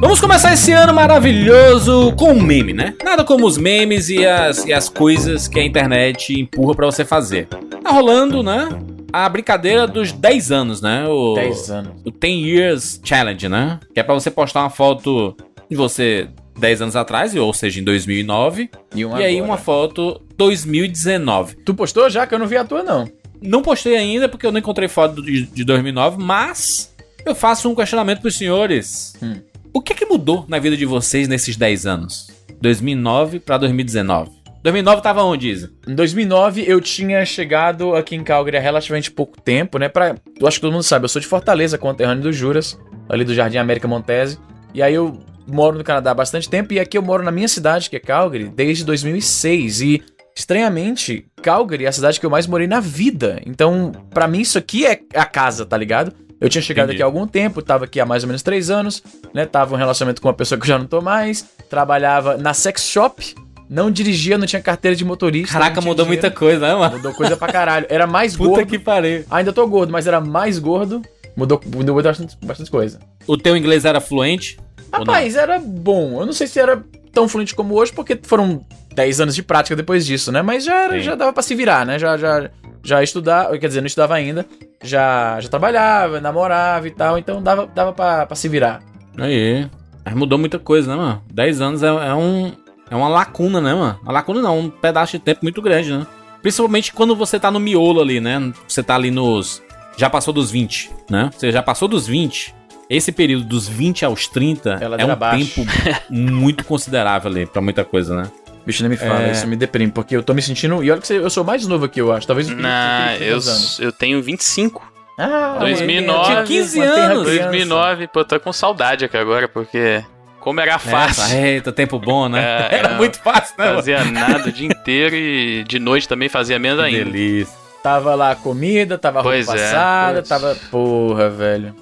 Vamos começar esse ano maravilhoso com um meme, né? Nada como os memes e as, e as coisas que a internet empurra pra você fazer. Tá rolando, né? A brincadeira dos 10 anos, né? O, 10 anos. O 10 Years Challenge, né? Que é pra você postar uma foto de você 10 anos atrás, ou seja, em 2009. E, um e aí uma foto 2019. Tu postou já? Que eu não vi a tua, não. Não postei ainda porque eu não encontrei foto de, de 2009, mas eu faço um questionamento pros senhores. Hum. O que é que mudou na vida de vocês nesses 10 anos? 2009 pra 2019. 2009 tava onde, Isa? Em 2009 eu tinha chegado aqui em Calgary há relativamente pouco tempo, né? Pra, eu acho que todo mundo sabe, eu sou de Fortaleza, conterrâneo dos Juras, ali do Jardim América Montese. E aí eu moro no Canadá há bastante tempo e aqui eu moro na minha cidade, que é Calgary, desde 2006. E estranhamente, Calgary é a cidade que eu mais morei na vida. Então, pra mim isso aqui é a casa, tá ligado? Eu tinha chegado Entendi. aqui há algum tempo, tava aqui há mais ou menos três anos, né? Tava em um relacionamento com uma pessoa que eu já não tô mais, trabalhava na sex shop, não dirigia, não tinha carteira de motorista. Caraca, mudou dinheiro. muita coisa, né, mano? Mudou coisa pra caralho. Era mais Puta gordo. que pariu. Ainda tô gordo, mas era mais gordo. Mudou, mudou bastante, bastante coisa. O teu inglês era fluente? Rapaz, era bom. Eu não sei se era tão fluente como hoje, porque foram 10 anos de prática depois disso, né? Mas já, era, já dava pra se virar, né? Já, já, já estudar, quer dizer, não estudava ainda. Já, já trabalhava, namorava e tal, então dava, dava pra, pra se virar. Aí. Mas mudou muita coisa, né, mano? 10 anos é, é um. É uma lacuna, né, mano? Uma lacuna não, um pedaço de tempo muito grande, né? Principalmente quando você tá no miolo ali, né? Você tá ali nos. Já passou dos 20, né? Você já passou dos 20. Esse período dos 20 aos 30 É é um abaixo. tempo muito considerável ali pra muita coisa, né? Bicho, nem me fala, É. isso me deprime, porque eu tô me sentindo. E olha que você- eu sou mais novo aqui, eu acho. Talvez o Felipe- o Na, Felipe tenha eu, eu tenho 25. Ah, 2009, mantém- tinha 15 mantém a anos. criança. 2009, pô, tô com saudade aqui agora, porque como era fácil. Essa, eita, tempo bom, né? É, Era é. muito fácil, né? Fazia nada o dia inteiro e de noite também fazia menos Que ainda. delícia. Tava lá a comida, tava a roupa Pois é, passada, tava. Porra, velho.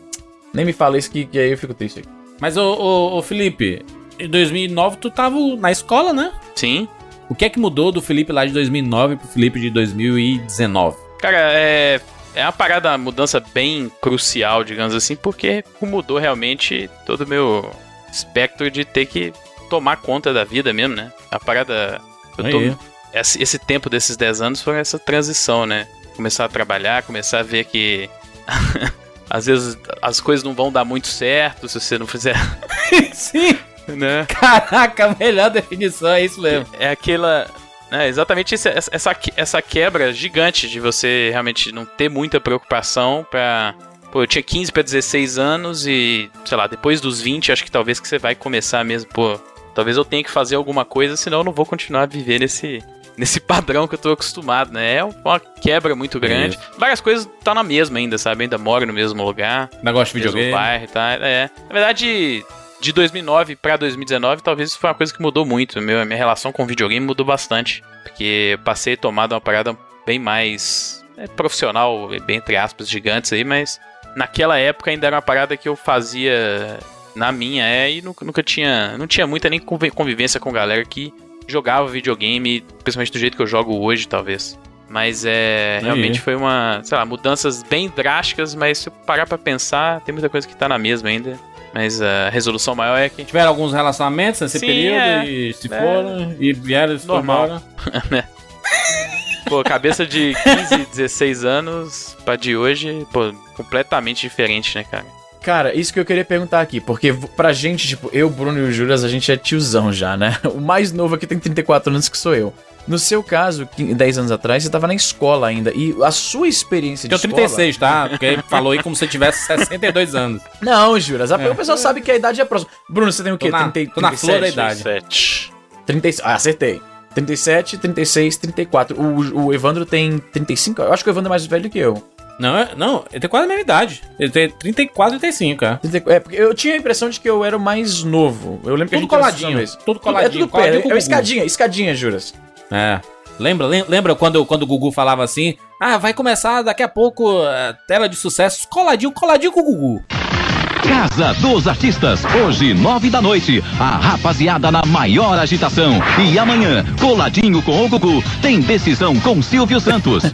Nem me fala isso que, que aí eu fico triste. Mas, ô, ô, ô, Felipe, em 2009 tu tava na escola, né? Sim. O que é que mudou do Felipe lá de 2009 pro Felipe de 2019? Cara, é. É uma parada, uma mudança bem crucial, digamos assim, porque mudou realmente todo o meu espectro de ter que tomar conta da vida mesmo, né? A parada. Eu tô, esse, esse tempo desses 10 anos foi essa transição, né? Começar a trabalhar, começar a ver que. Às vezes as coisas não vão dar muito certo se você não fizer, Sim! Né? Caraca, a melhor definição é isso mesmo. É aquela. É exatamente isso, essa, essa, essa quebra gigante de você realmente não ter muita preocupação pra. Pô, eu tinha 15 pra 16 anos e, sei lá, depois dos 20, acho que talvez que você vai começar mesmo, pô. Talvez eu tenha que fazer alguma coisa, senão eu não vou continuar a viver nesse, nesse padrão que eu tô acostumado, né? É uma quebra muito grande. Várias coisas tá na mesma ainda, sabe? Ainda moro no mesmo lugar Negócio de videogame. bairro tal. É. Na verdade, de 2009 pra 2019, talvez isso foi uma coisa que mudou muito. Meu, minha relação com o videogame mudou bastante. Porque eu passei a tomar uma parada bem mais é, profissional, bem entre aspas, gigantes aí, mas naquela época ainda era uma parada que eu fazia na minha, é, e nunca, nunca tinha. Não tinha muita nem convi- convivência com galera que jogava videogame, principalmente do jeito que eu jogo hoje, talvez. Mas é. Aí. Realmente foi uma. Sei lá, mudanças bem drásticas, mas se eu parar pra pensar, tem muita coisa que tá na mesma ainda. Mas a resolução maior é que. Tiveram alguns relacionamentos nesse Sim, período é. e se É. foram e vieram se Normal. embora. Pô, cabeça de 15, 16 anos pra de hoje, pô, completamente diferente, né, cara? Cara, isso que eu queria perguntar aqui, porque pra gente, tipo, eu, Bruno e o Juras, a gente é tiozão já, né? O mais novo aqui tem 34 anos que sou eu. No seu caso, que- 10 anos atrás, você tava na escola ainda. E a sua experiência de Tenho escola... 36, tá? Porque ele falou aí como se eu tivesse 62 anos. Não, Juras. a- É. O pessoal sabe que a idade é próxima. Bruno, você tem o quê? Tô na- 30, tô na flor da 37? idade. 7. 36. Ah, acertei. 37, 36, 34. O, o Evandro tem 35? Eu acho que o Evandro é mais velho que eu. Não, é- não, ele tem quase a mesma idade. Ele tem 34, 35, cara. 30 É, porque eu tinha a impressão de que eu era o mais novo. Eu lembro que a Tudo gente coladinho, vez. tudo É coladinho, tudo coladinho perto. É Gugu. escadinha, escadinha, Juras. É. Lembra, lem- lembra quando, quando o Gugu falava assim? Ah, vai começar daqui a pouco a tela de sucessos coladinho, coladinho com o Gugu. Casa dos Artistas, hoje nove da noite, a rapaziada na maior agitação. E amanhã, coladinho com o Gugu, tem decisão com Silvio Santos.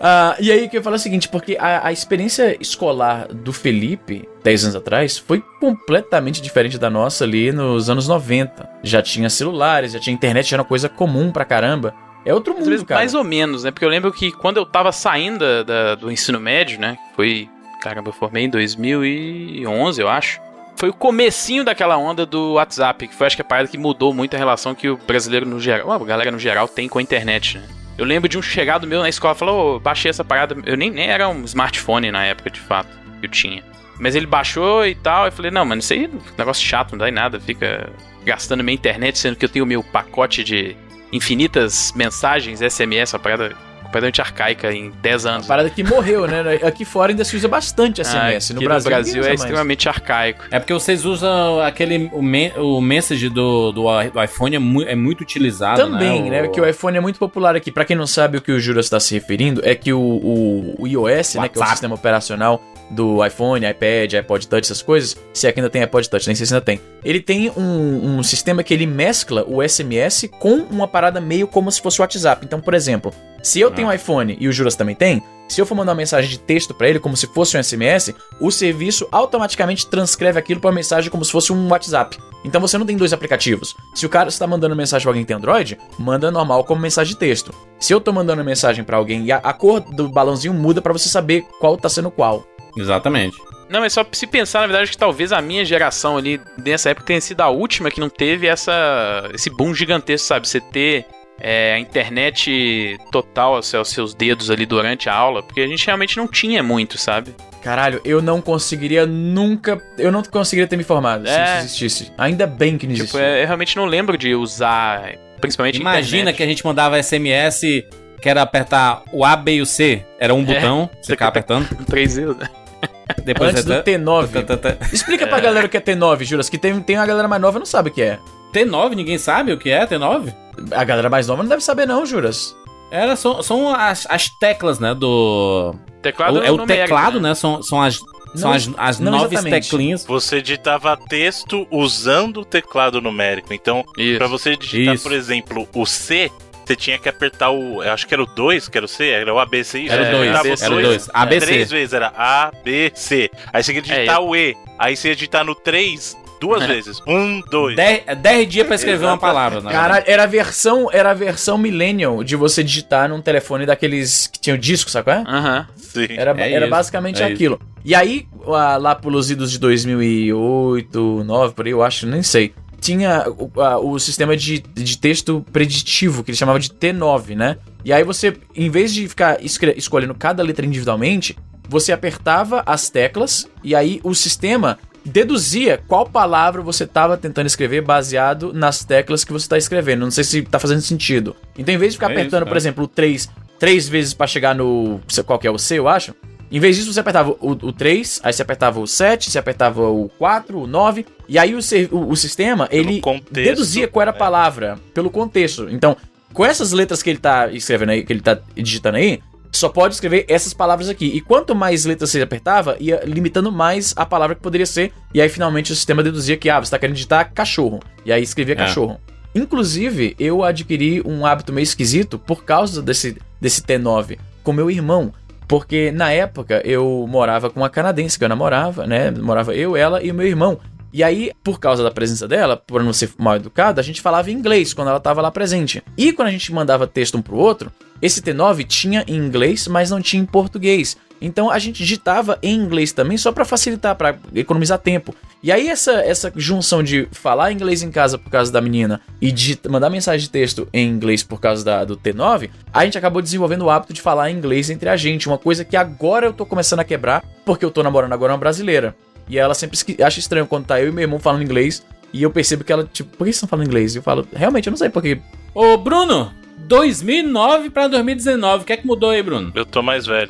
Ah, e aí que eu falo é o seguinte, porque a, a experiência escolar do Felipe, 10 anos atrás, foi completamente diferente da nossa ali nos anos 90. Já tinha celulares, já tinha internet, já era uma coisa comum pra caramba. É outro mundo, vezes, cara. mais ou menos, né? Porque eu lembro que quando eu tava saindo da- da- do ensino médio, né? Foi. Caramba, eu formei em 2011, eu acho. Foi o comecinho daquela onda do WhatsApp, que foi acho que a parada que mudou muito a relação que o brasileiro no geral, a galera no geral tem com a internet, né? Eu lembro de um chegado meu na escola, falou, ô, baixei essa parada, eu nem, nem era um smartphone na época, de fato, que eu tinha. Mas ele baixou e tal, eu falei, não, mano, isso aí é um negócio chato, não dá em nada, fica gastando minha internet, sendo que eu tenho meu pacote de infinitas mensagens, SMS, uma parada completamente arcaica em 10 anos. Uma parada que morreu, né? Aqui fora ainda se usa bastante Ah, SMS. aqui no Brasil, ninguém Brasil é mais. extremamente arcaico. É porque vocês usam aquele. O, men o message do, do, do iPhone é, mu é muito utilizado. Também, né? Porque o iPhone é muito popular aqui. Pra quem não sabe o que o Juras está se referindo, é que o, o, o iOS, né? Que é o WhatsApp. sistema operacional do iPhone, iPad, iPod Touch, essas coisas. Se é que ainda tem iPod Touch, nem sei se ainda tem. Ele tem um, um sistema que ele mescla o SMS com uma parada meio como se fosse o WhatsApp. Então, por exemplo, se eu tenho um iPhone e o Juras também tem, se eu for mandar uma mensagem de texto pra ele como se fosse um SMS, o serviço automaticamente transcreve aquilo pra uma mensagem como se fosse um WhatsApp. Então você não tem dois aplicativos. Se o cara está mandando mensagem pra alguém que tem Android, manda normal como mensagem de texto. Se eu tô mandando mensagem pra alguém e a, a cor do balãozinho muda pra você saber qual tá sendo qual. Exatamente. Não, mas só se pensar, na verdade, que talvez a minha geração ali, nessa época, tenha sido a última que não teve essa esse boom gigantesco, sabe? Você ter é, a internet total aos seus, aos seus dedos ali durante a aula, porque a gente realmente não tinha muito, sabe? Caralho, eu não conseguiria nunca. Eu não conseguiria ter me formado se É. isso existisse. Ainda bem que não Tipo, existia. é, eu realmente não lembro de usar, principalmente Imagina internet. que a gente mandava SMS que era apertar o A, B e o C. Era um É. botão, você ficava apertando. Três vezes, né? Depois Antes do você- T9. Explica pra galera o que é T9, Juras, que tem, tem uma galera mais nova que não sabe o que é. T9, ninguém sabe o que é T9? A galera mais nova não deve saber, não, Juras. Era, são são as, as teclas, né, do... Teclado é o numérico, teclado, né? né, são, são as, são Não, as, as não nove exatamente. teclinhas. Você digitava texto usando o teclado numérico. Então, pra você digitar, Isso. por exemplo, o C, você tinha que apertar o. Eu acho que era o 2, que era o C, era o ABC. Era o É, dois, digitava ABC. era o dois, 2. ABC. Três vezes, era A, B, C. Aí você ia digitar É, o E. Aí você ia digitar no 3 duas vezes. Um, dois. Dez, dez dias pra escrever uma palavra, né? Caralho, era a versão, era a versão millennial de você digitar num telefone daqueles que tinham disco, sabe qual é? Aham. Sim. Era, É era isso, basicamente é aquilo. E aí, lá, pelos idos de 2008, 2009, por aí, eu acho, nem sei. Tinha o, a- o sistema de, de texto preditivo, que ele chamava de T9, né? E aí você, em vez de ficar escolhendo cada letra individualmente, você apertava as teclas e aí o sistema deduzia qual palavra você estava tentando escrever baseado nas teclas que você está escrevendo. Não sei se tá fazendo sentido. Então, em vez de ficar É isso, apertando, por cara. exemplo, o 3 três vezes pra chegar no. Qual que é o C, eu acho. Em vez disso, você apertava o, o 3, aí você apertava o 7, você apertava o 4, o 9, e aí o, o, o sistema, ele contexto, deduzia qual era a é. palavra, pelo contexto. Então, com essas letras que ele tá escrevendo aí, que ele tá digitando aí, só pode escrever essas palavras aqui. E quanto mais letras você apertava, ia limitando mais a palavra que poderia ser. E aí, finalmente, o sistema deduzia que, ah, você tá querendo digitar cachorro. E aí escrevia É. cachorro. Inclusive, eu adquiri um hábito meio esquisito por causa desse, desse T9 com meu irmão. Porque na época eu morava com uma canadense que eu namorava, né? Morava eu, ela e o meu irmão. E aí, por causa da presença dela, por não ser mal educada, a gente falava inglês quando ela tava lá presente. E quando a gente mandava texto um pro outro, esse T9 tinha em inglês, mas não tinha em português. Então a gente digitava em inglês também, só pra facilitar, pra economizar tempo. E aí essa, essa junção de falar inglês em casa por causa da menina e de mandar mensagem de texto em inglês por causa da, do T9, a gente acabou desenvolvendo o hábito de falar inglês entre a gente. Uma coisa que agora eu tô começando a quebrar, porque eu tô namorando agora uma brasileira. E ela sempre acha estranho quando tá eu e meu irmão falando inglês. E eu percebo que ela, tipo, por que vocês estão falando inglês? E eu falo, realmente, eu não sei porque. Ô, Bruno, 2009 pra 2019, o que é que mudou aí, Bruno? Eu tô mais velho.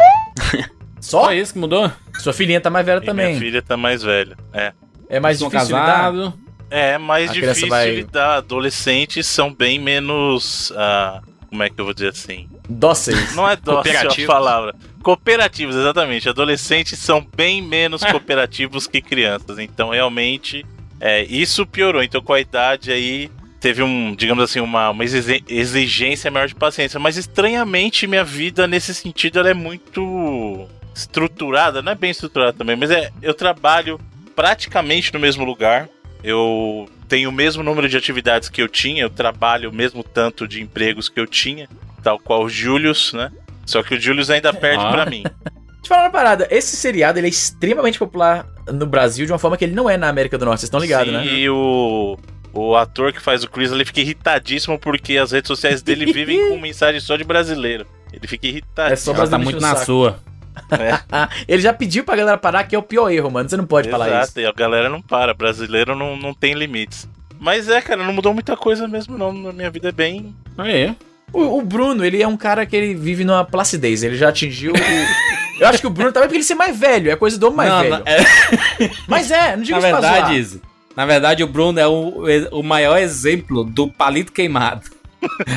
Só? Só isso que mudou? Sua filhinha tá mais velha E também. minha filha tá mais velha. É. É mais Estão difícil lidar. casados. É mais A difícil vai- lidar. Adolescentes são bem menos. ah, como é que eu vou dizer assim? Dóceis. Não é dócil a palavra. Cooperativos, exatamente. Adolescentes são bem menos cooperativos que crianças. Então, realmente, é, isso piorou. Então, com a idade aí, teve um, digamos assim, uma, uma exigência maior de paciência. Mas, estranhamente, minha vida, nesse sentido, ela é muito estruturada. Não é bem estruturada também, mas é, eu trabalho praticamente no mesmo lugar. Eu tenho o mesmo número de atividades que eu tinha, eu trabalho o mesmo tanto de empregos que eu tinha, tal qual o Julius, né? Só que o Julius ainda perde Ah. pra mim. Deixa eu falar uma parada. Esse seriado ele é extremamente popular no Brasil de uma forma que ele não é na América do Norte. Vocês estão ligados, Sim, né? E o, o ator que faz o Chris, ele fica irritadíssimo porque as redes sociais dele vivem com mensagem só de brasileiro. Ele fica irritado. É só Ela tá brasileiro muito enchendo o na saco. sua. Ah, ele já pediu pra galera parar, que é o pior erro, mano. Você não pode falar isso. Exato, e a galera não para. Brasileiro não, não tem limites. Mas é, cara, não mudou muita coisa mesmo, não. Na minha vida é bem. Aí. O, o Bruno, ele é um cara que ele vive numa placidez. Ele já atingiu o... Eu acho que o Bruno também porque ele ser mais velho. É coisa do homem mais Não, velho. na, é- Mas é, não diga na isso pra verdade, zoar. Izzy, na verdade, o Bruno é o, o maior exemplo do palito queimado.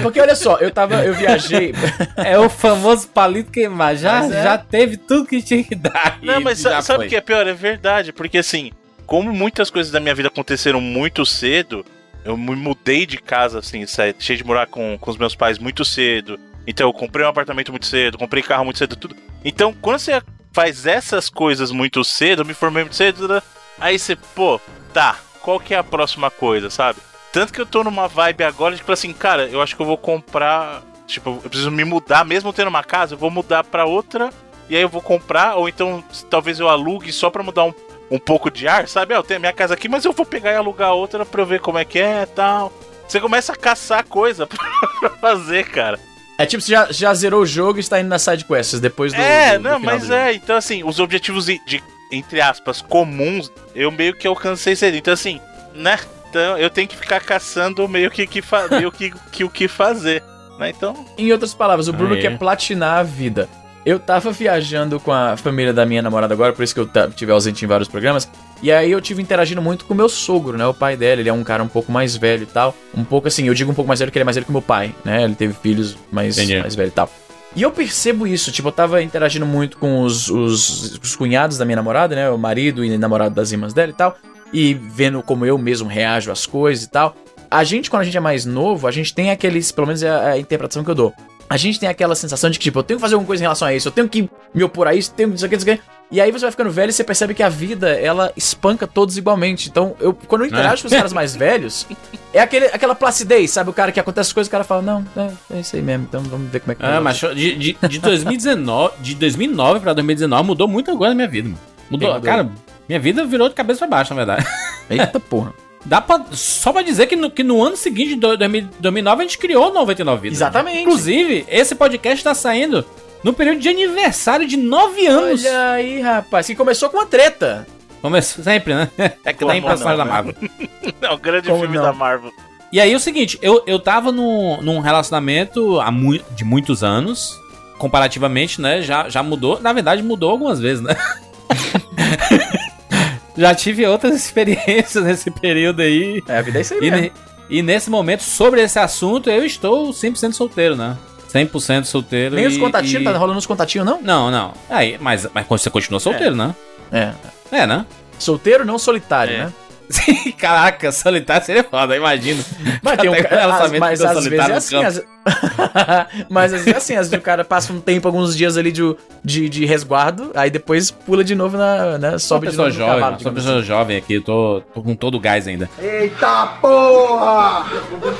Porque olha só, eu tava... Eu viajei... É o famoso palito queimado. Já, é. já teve tudo que tinha que dar. Não, mas sabe o que é pior? É verdade, porque assim, como muitas coisas da minha vida aconteceram muito cedo, eu me mudei de casa, assim, deixei de morar com, com os meus pais muito cedo. Então eu comprei um apartamento muito cedo, comprei carro muito cedo, tudo. Então, quando você faz essas coisas muito cedo, eu me formei muito cedo, né? aí você, pô, tá, qual que é a próxima coisa, sabe? Tanto que eu tô numa vibe agora, tipo assim, cara, eu acho que eu vou comprar. Tipo, eu preciso me mudar, mesmo tendo uma casa, eu vou mudar pra outra e aí eu vou comprar, ou então talvez eu alugue só pra mudar um, um pouco de ar, sabe? Ah, eu tenho a minha casa aqui, mas eu vou pegar e alugar outra pra eu ver como é que é e tal. Você começa a caçar coisa pra fazer, cara. É tipo, você já, já zerou o jogo e está indo nas sidequests depois do. é, do- do não, mas é, então assim, os objetivos de, de, entre aspas, comuns, eu meio que alcancei cedo. Então assim, né? Então eu tenho que ficar caçando meio que, que, fa- meio que, que o que fazer. Né? Então, Em outras palavras, o Bruno Aí. quer platinar a vida. Eu tava viajando com a família da minha namorada agora, por isso que eu tive ausente em vários programas. E aí eu tive interagindo muito com o meu sogro, né? O pai dela, ele é um cara um pouco mais velho e tal. Um pouco assim, eu digo um pouco mais velho porque ele é mais velho que meu pai, né? Ele teve filhos mais, Entendi. mais velho e tal. E eu percebo isso, tipo, eu tava interagindo muito com os, os, os cunhados da minha namorada, né? O marido e namorado das irmãs dela e tal. E vendo como eu mesmo reajo às coisas e tal. A gente, quando a gente é mais novo, a gente tem aqueles, pelo menos é a, a interpretação que eu dou. A gente tem aquela sensação de que, tipo, eu tenho que fazer alguma coisa em relação a isso, eu tenho que me opor a isso, tenho que isso aqui, isso aqui. E aí você vai ficando velho e você percebe que a vida, ela espanca todos igualmente. Então, eu, quando eu interajo com os caras mais velhos, é aquele, aquela placidez, sabe? O cara que acontece as coisas, o cara fala, não, é, é isso aí mesmo, então vamos ver como é que Ah, mas de, de, de 2019, de 2009 pra 2019 mudou muita coisa na minha vida, mano. Mudou, mudou? cara, minha vida virou de cabeça pra baixo, na verdade. Eita porra. Dá pra, só pra dizer que no, que no ano seguinte, de do- 2000 2009, a gente criou 99 Vidas. Exatamente. Inclusive, esse podcast tá saindo no período de aniversário de 9 anos. Olha aí, rapaz, que começou com uma treta. Começou sempre, né? É que Como tá em personagem não, da né? Marvel. não, grande Como filme não? da Marvel. E aí, o seguinte, eu, eu tava num, num relacionamento há mui- de muitos anos. Comparativamente, né? Já, já mudou. Na verdade, mudou algumas vezes, né? já tive outras experiências nesse período aí. É, a vida é isso aí E, ne- e nesse momento, sobre esse assunto, eu estou 100% solteiro, né? 100% solteiro. Nem os e- contatinhos, e- tá rolando os contatinhos, não? Não, não. Aí, mas, mas você continua solteiro, né? É. É, né? Solteiro, não solitário, É. né? Sim, caraca, solitário seria foda, imagino. Mas tem um as- relacionamento mas às vezes solitário é no assim. às- mas às vezes é assim, às vezes o cara passa um tempo, alguns dias ali de, de, de resguardo, aí depois pula de novo na. Né, sobe uma de pessoa novo no jovem, cavalo. sou pessoa jovem aqui, eu tô, tô com todo o gás ainda. Eita porra!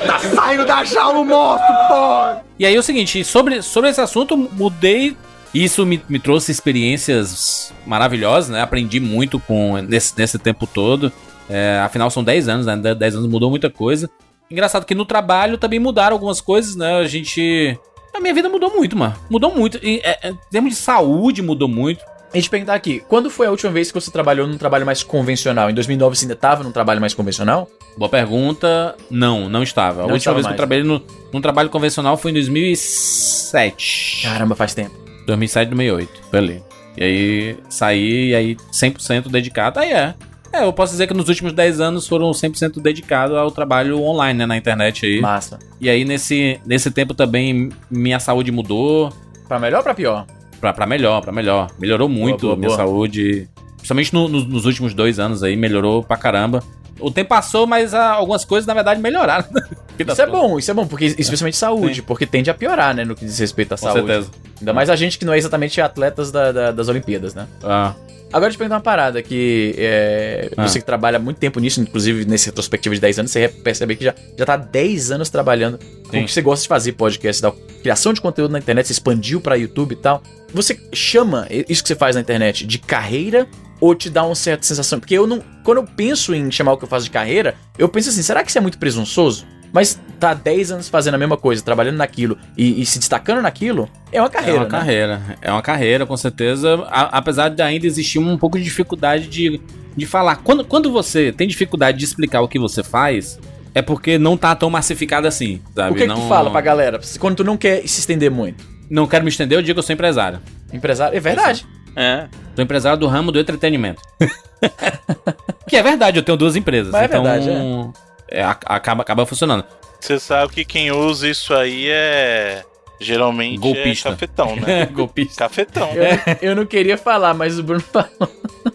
Tá saindo da jaula o monstro, porra! E aí é o seguinte, sobre, sobre esse assunto, mudei. Isso me, me trouxe experiências maravilhosas, né? Aprendi muito com nesse, nesse tempo todo. É, afinal, são 10 anos, né? 10 anos mudou muita coisa. Engraçado que no trabalho também mudaram algumas coisas, né? A gente. A minha vida mudou muito, mano. Mudou muito. Em, é, é, em termos de saúde, mudou muito. A gente perguntar aqui, quando foi a última vez que você trabalhou num trabalho mais convencional? Em 2009 você ainda tava num trabalho mais convencional? Boa pergunta. Não, não estava. A Não última estava vez que mais, eu trabalhei no, num trabalho convencional foi em 2007. Caramba, faz tempo. 2007, 2008. Foi ali. E aí saí, e aí 100% dedicado. Aí é. É, eu posso dizer que nos últimos 10 anos foram 100% dedicados ao trabalho online, né, na internet aí. Massa. E aí, nesse, nesse tempo também, minha saúde mudou Pra melhor ou pra pior? pra, pra melhor, pra melhor. Melhorou muito boa, a minha boa. saúde. Principalmente no- no- nos últimos dois anos aí, melhorou pra caramba. O tempo passou, mas ah, algumas coisas, na verdade, melhoraram. Isso é bom, isso é bom, porque especialmente saúde, porque tende a piorar, né, no que diz respeito à Com saúde. certeza. Ainda mais a gente que não é exatamente atletas da- da- das Olimpíadas, né? Ah, Agora eu te perguntar uma parada que é, Ah. você que trabalha muito tempo nisso, inclusive nesse retrospectivo de 10 anos, você percebe que já, já tá há 10 anos trabalhando com Sim. o que você gosta de fazer, podcast, da criação de conteúdo na internet, você expandiu pra YouTube e tal. Você chama isso que você faz na internet de carreira ou te dá uma certa sensação? Porque eu não. Quando eu penso em chamar o que eu faço de carreira, eu penso assim, será que isso é muito presunçoso? Mas tá há 10 anos fazendo a mesma coisa, trabalhando naquilo e, e se destacando naquilo, é uma carreira. é uma né? carreira. É uma carreira, com certeza. A- apesar de ainda existir um pouco de dificuldade de, de falar. Quando, quando você tem dificuldade de explicar o que você faz, é porque não tá tão massificado assim, sabe? O que, que não, tu fala pra galera? Quando tu não quer se estender muito? Não quero me estender, eu digo que eu sou empresário. Empresário? É verdade. É. Sou empresário do ramo do entretenimento. que é verdade, eu tenho duas empresas. Mas é então, verdade, é, a- acaba, acaba funcionando. Você sabe que quem usa isso aí é. Geralmente Golpista. é cafetão, né? Golpista. Cafetão. Eu, eu não queria falar, mas o Bruno falou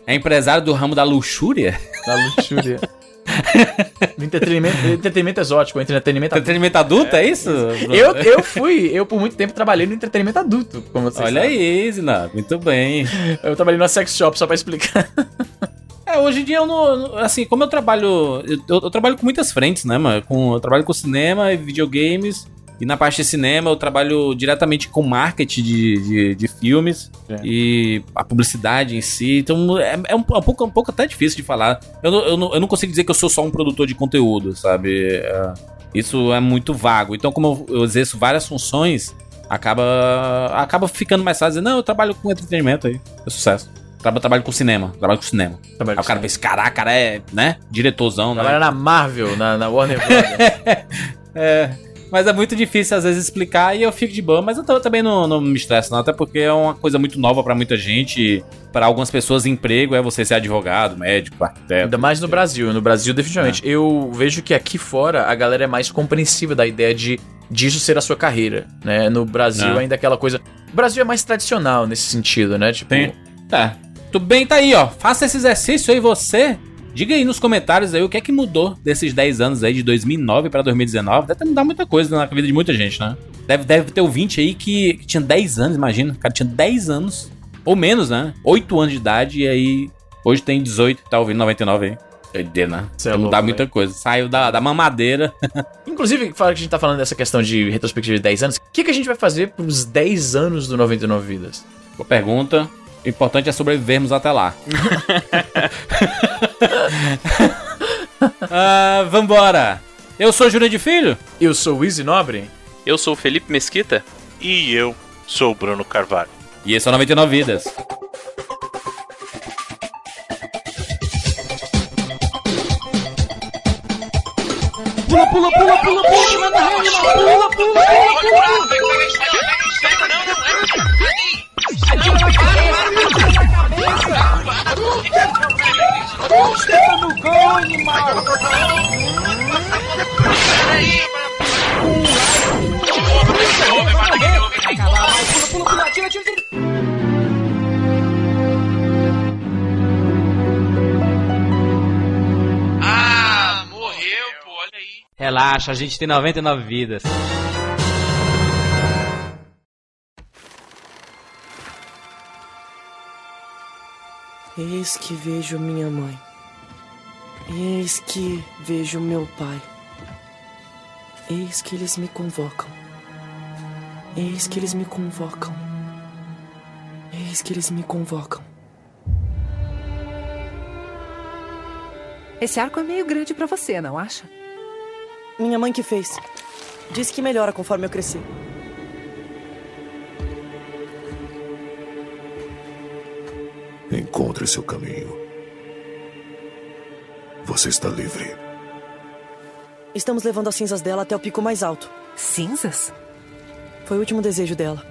É empresário do ramo da luxúria? da luxúria. Do entretenimento, do entretenimento exótico, entretenimento adulto. Entretenimento adulto, é, isso? Bruno? Eu, eu fui, eu por muito tempo trabalhei no entretenimento adulto, como vocês Olha sabem. aí, Zina. Muito bem. Eu trabalhei numa sex shop, só pra explicar. É, hoje em dia eu não. Assim, como eu trabalho. Eu, eu- trabalho com muitas frentes, né, mano? Com, eu trabalho com cinema e videogames. E na parte de cinema eu trabalho diretamente com marketing de, de, de filmes É. e a publicidade em si. Então é, é um, é um pouco, um pouco até difícil de falar. Eu não, eu, não, eu não consigo dizer que eu sou só um produtor de conteúdo, sabe? É, isso é muito vago. Então, como eu, eu exerço várias funções, acaba, acaba ficando mais fácil dizer, não, eu trabalho com entretenimento aí. É sucesso. Traba- trabalho com cinema. Trabalho com cinema. Aí o cara pensa, caraca, cara é, né? Diretorzão, né? Trabalhar na Marvel, na, na Warner Bros. É. Mas é muito difícil às vezes explicar e eu fico de boa, mas eu tô- também não, não me estresso, não, até porque é uma coisa muito nova pra muita gente. Pra algumas pessoas, emprego é você ser advogado, médico, arquiteto. Ainda mais no Brasil. No Brasil, definitivamente. Eu vejo que aqui fora a galera é mais compreensiva da ideia de disso ser a sua carreira, né? No Brasil É. ainda aquela coisa... O Brasil é mais tradicional nesse sentido, né? Tipo... Tem. Tá. Tudo bem, tá aí, ó. Faça esse exercício aí você. Diga aí nos comentários aí o que é que mudou desses 10 anos aí, de 2009 pra 2019. Deve ter mudado muita coisa na vida de muita gente, né? Deve, deve ter ouvinte aí que, que tinha 10 anos, imagina. O cara tinha 10 anos. Ou menos, né? 8 anos de idade e aí hoje tem 18 tá ouvindo 99 aí. Doideira, né? Cê é mudar muita coisa. Saiu da, da mamadeira. Inclusive, fala que a gente tá falando dessa questão de retrospectiva de 10 anos. O que, que a gente vai fazer pros 10 anos do 99 Vidas? Boa pergunta. O importante é sobrevivermos até lá. ah, vambora. Eu sou Júnior de Filho. Eu sou o Easy Nobre. Eu sou o Felipe Mesquita. E eu sou o Bruno Carvalho. E esse é o 99 Vidas. Ah, morreu, pô, olha aí. Relaxa, a gente tem 99 vidas. Eis que vejo minha mãe. Eis que vejo meu pai. Eis que eles me convocam. Eis que eles me convocam. Eis que eles me convocam. Esse arco é meio grande pra você, não acha? Minha mãe que fez. Disse que melhora conforme eu crescer. Encontre seu caminho. Você está livre. Estamos levando as cinzas dela até o pico mais alto. Cinzas? Foi o último desejo dela.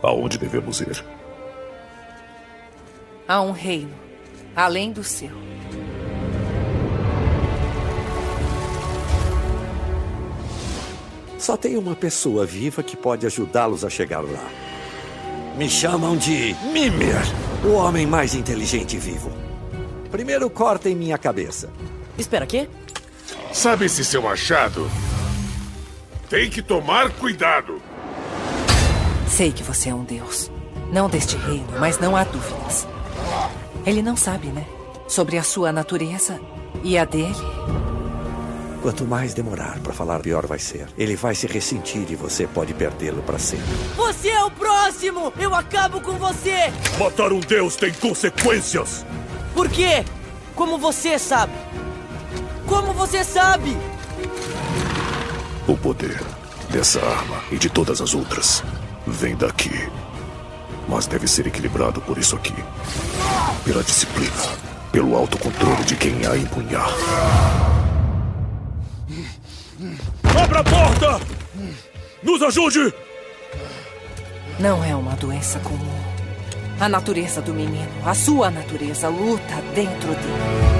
Aonde devemos ir? Há um reino além do seu. Só tem uma pessoa viva que pode ajudá-los a chegar lá. Me chamam de Mimir, o homem mais inteligente vivo. Primeiro cortem minha cabeça. Espera, quê? Sabe esse seu machado? Tem que tomar cuidado. Sei que você é um deus. Não deste reino, mas não há dúvidas. Ele não sabe, né? Sobre a sua natureza e a dele. Quanto mais demorar para falar, pior vai ser. Ele vai se ressentir e você pode perdê-lo para sempre. Você é o próximo! Eu acabo com você! Matar um deus tem consequências. Por quê? Como você sabe? Como você sabe? O poder dessa arma e de todas as outras vem daqui. Mas deve ser equilibrado por isso aqui. Pela disciplina, pelo autocontrole de quem a empunhar. Abra a porta! Nos ajude! Não é uma doença comum. A natureza do menino, a sua natureza, luta dentro dele.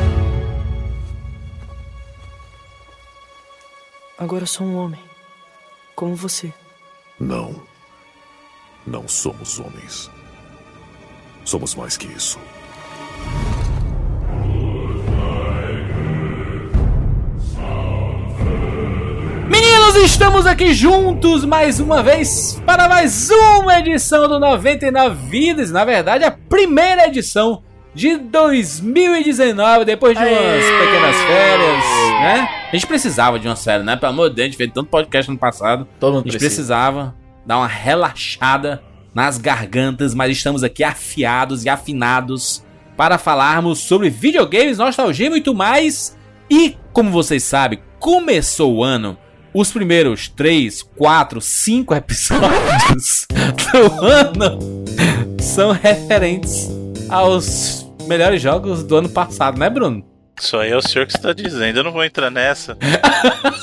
Agora sou um homem. Como você. Não. Não somos homens. Somos mais que isso. Meninos, estamos aqui juntos mais uma vez para mais uma edição do 99 Vidas. Na verdade, a primeira edição de 2019, depois de umas pequenas férias, né? A gente precisava de uma série, né? Pelo amor de Deus, a gente fez tanto podcast no passado. Todo A mundo gente precisa. precisava dar uma relaxada nas gargantas, mas estamos aqui afiados e afinados para falarmos sobre videogames, nostalgia e muito mais. E, como vocês sabem, começou o ano. Os primeiros 3, 4, 5 episódios do ano são referentes aos melhores jogos do ano passado, né, Bruno? Isso aí é o senhor que está dizendo, eu não vou entrar nessa.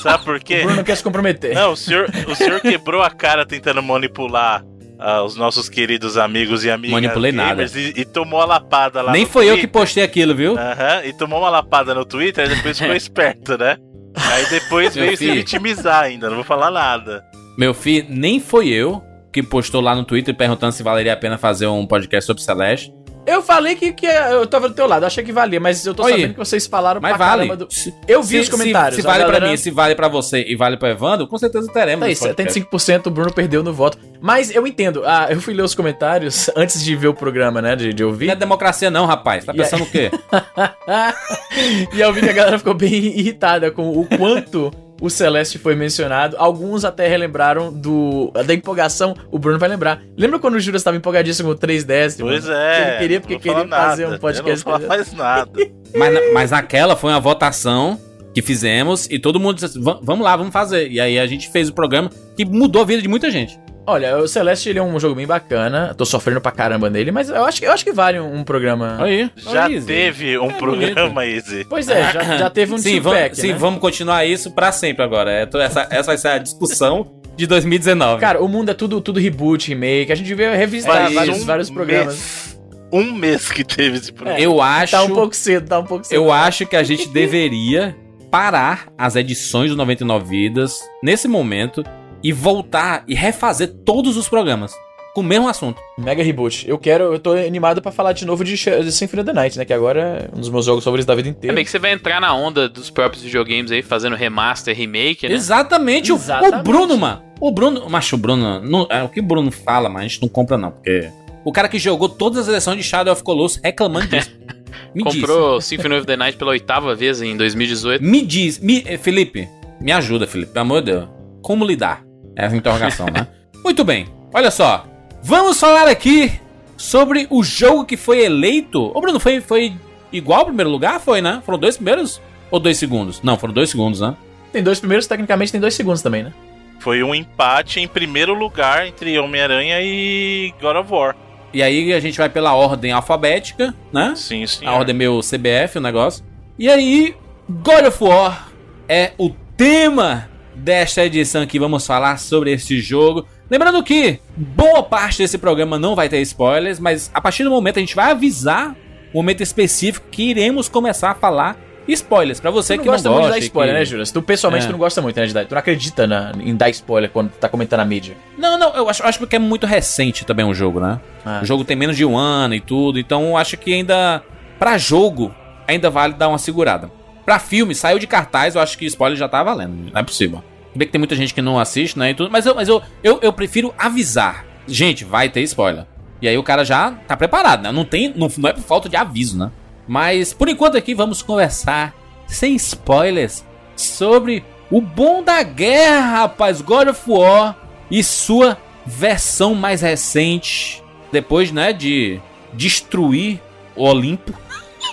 Sabe por quê? O Bruno não quer se comprometer. Não, o senhor, o senhor quebrou a cara tentando manipular ah, os nossos queridos amigos e amigas Manipulei nada. gamers E, e tomou a lapada lá Nem foi eu que Twitter. postei aquilo, viu? Aham, e tomou uma lapada no Twitter e depois ficou esperto, né? Aí depois veio se vitimizar ainda, não vou falar nada. Meu filho, nem foi eu que postou lá no Twitter perguntando se valeria a pena fazer um podcast sobre Celeste. Eu falei que, que eu tava do teu lado, achei que valia, mas eu tô Oi. sabendo que vocês falaram Mas pra vale. do... Eu vi Se- os comentários. Se, se vale pra galera- mim, se vale pra você e vale pro Evandro, com certeza teremos. Esse podcast. 75% o Bruno perdeu no voto. Mas eu entendo. Ah, eu fui ler os comentários antes de ver o programa, né? De, de ouvir. Não é democracia não, rapaz. Tá E aí- pensando o quê? e eu vi que a galera ficou bem irritada com o quanto o Celeste foi mencionado. Alguns até relembraram do da empolgação. O Bruno vai lembrar. Lembra quando o Juras estava empolgadíssimo com o 3DS? Pois mano? é. Ele queria porque queria fazer nada, um podcast. Eu não mais nada. mas, mas aquela foi uma votação que fizemos e todo mundo disse assim, "Va- vamos lá, vamos fazer. E aí a gente fez o programa que mudou a vida de muita gente. Olha, o Celeste ele é um jogo bem bacana. Tô sofrendo pra caramba nele, mas eu acho, que- eu acho que vale um, um programa. Aí. Já teve um É programa, Izzy. Pois é, já, já teve um sim, vamos, pack, sim né? vamos continuar isso pra sempre agora. É, essa, essa vai ser a discussão de 2019. Cara, o mundo é tudo, tudo reboot, remake. A gente devia revisitar Faz vários, um vários programas. mês- um mês que teve esse programa. eu acho. Tá um pouco cedo, tá um pouco cedo. Eu acho que a gente deveria parar as edições do 99 Vidas nesse momento e voltar e refazer todos os programas com o mesmo assunto. Mega reboot. Eu quero, eu tô animado pra falar de novo de, de Symphony of the Night, né? Que agora é um dos meus jogos favoritos da vida É inteira. meio que você vai entrar na onda dos próprios videogames aí, fazendo remaster, remake, né? Exatamente, o- Exatamente. O, Bruno, mano. O Bruno, macho, o Bruno, não- é, o que o Bruno fala, mas a gente não compra não, porque o cara que jogou todas as edições de Shadow of Colossus reclamando disso. Me Comprou Symphony of the Night pela oitava vez em 2018. diz. Me diz, me, eh, Felipe, me ajuda, Felipe, pelo amor de Deus. Como lidar? Essa é a interrogação, né? Muito bem. Olha só. Vamos falar aqui sobre o jogo que foi eleito. Ô, Bruno, foi, foi igual ao primeiro lugar? Foi, né? Foram dois primeiros? Ou dois segundos? Não, foram dois segundos, né? Tem dois primeiros, tecnicamente tem dois segundos também, né? Foi um empate em primeiro lugar entre Homem-Aranha e God of War. E aí a gente vai pela ordem alfabética, né? Sim, sim. A ordem meio CBF, o negócio. E aí, God of War é o tema desta edição aqui. Vamos falar sobre este jogo. Lembrando que boa parte desse programa não vai ter spoilers, mas a partir do momento a gente vai avisar momento específico que iremos começar a falar spoilers. Pra você Tu não que não gosta gosta. muito de dar spoiler, que- né, Juras? Tu pessoalmente É. tu não gosta muito, né. Tu não acredita na- em dar spoiler quando tu tá comentando a mídia. Não, não, eu acho, acho que é muito recente também o jogo, né? Ah. O jogo tem menos de um ano e tudo, então eu acho que ainda. Pra jogo, ainda vale dar uma segurada. Pra filme, saiu de cartaz, eu acho que spoiler já tá valendo. Não é possível. Bem que tem muita gente que não assiste, né? E tudo, mas eu, mas eu, eu, eu prefiro avisar. Gente, vai ter spoiler. E aí o cara já tá preparado, né? Não tem. Não, não é por falta de aviso, né? Mas por enquanto aqui vamos conversar sem spoilers sobre o bom da guerra, rapaz. God of War e sua versão mais recente. Depois, né, de destruir o Olimpo.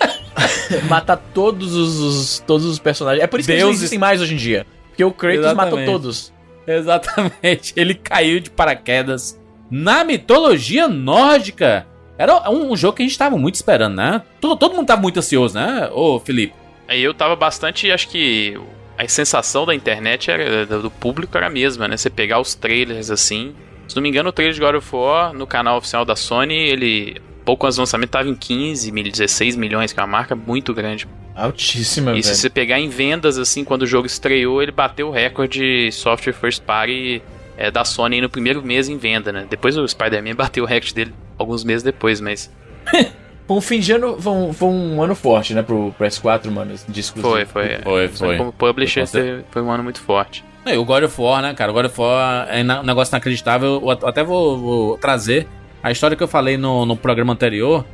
Matar todos os, os- todos os personagens. É por isso que eles não existem mais hoje em dia. Porque o Kratos matou Exatamente. todos. Exatamente. Ele caiu de paraquedas na mitologia nórdica. Era um, um jogo que a gente tava muito esperando, né? Todo, todo mundo tava muito ansioso, né, ô Felipe? Aí eu tava bastante, acho que a sensação da internet era, do do público era a mesma, né? Você pegar os trailers assim. Se não me engano, o trailer de God of War no canal oficial da Sony, ele pouco antes do lançamento tava em 15, mil- 16 milhões, que é uma marca muito grande. Altíssima, E velho. se você pegar em vendas, assim, quando o jogo estreou, ele bateu o recorde software first party é, da Sony no primeiro mês em venda, né? Depois o Spider-Man bateu o recorde dele alguns meses depois, mas Foi um fim de ano, foi um, foi um ano forte, né, pro PS4, mano, de exclusivo. foi, foi. Foi, foi. Como publisher, Foi foi um ano muito forte. É, o God of War, né, cara? O God of War é um negócio inacreditável. Eu at- até vou, vou trazer a história que eu falei no, no programa anterior.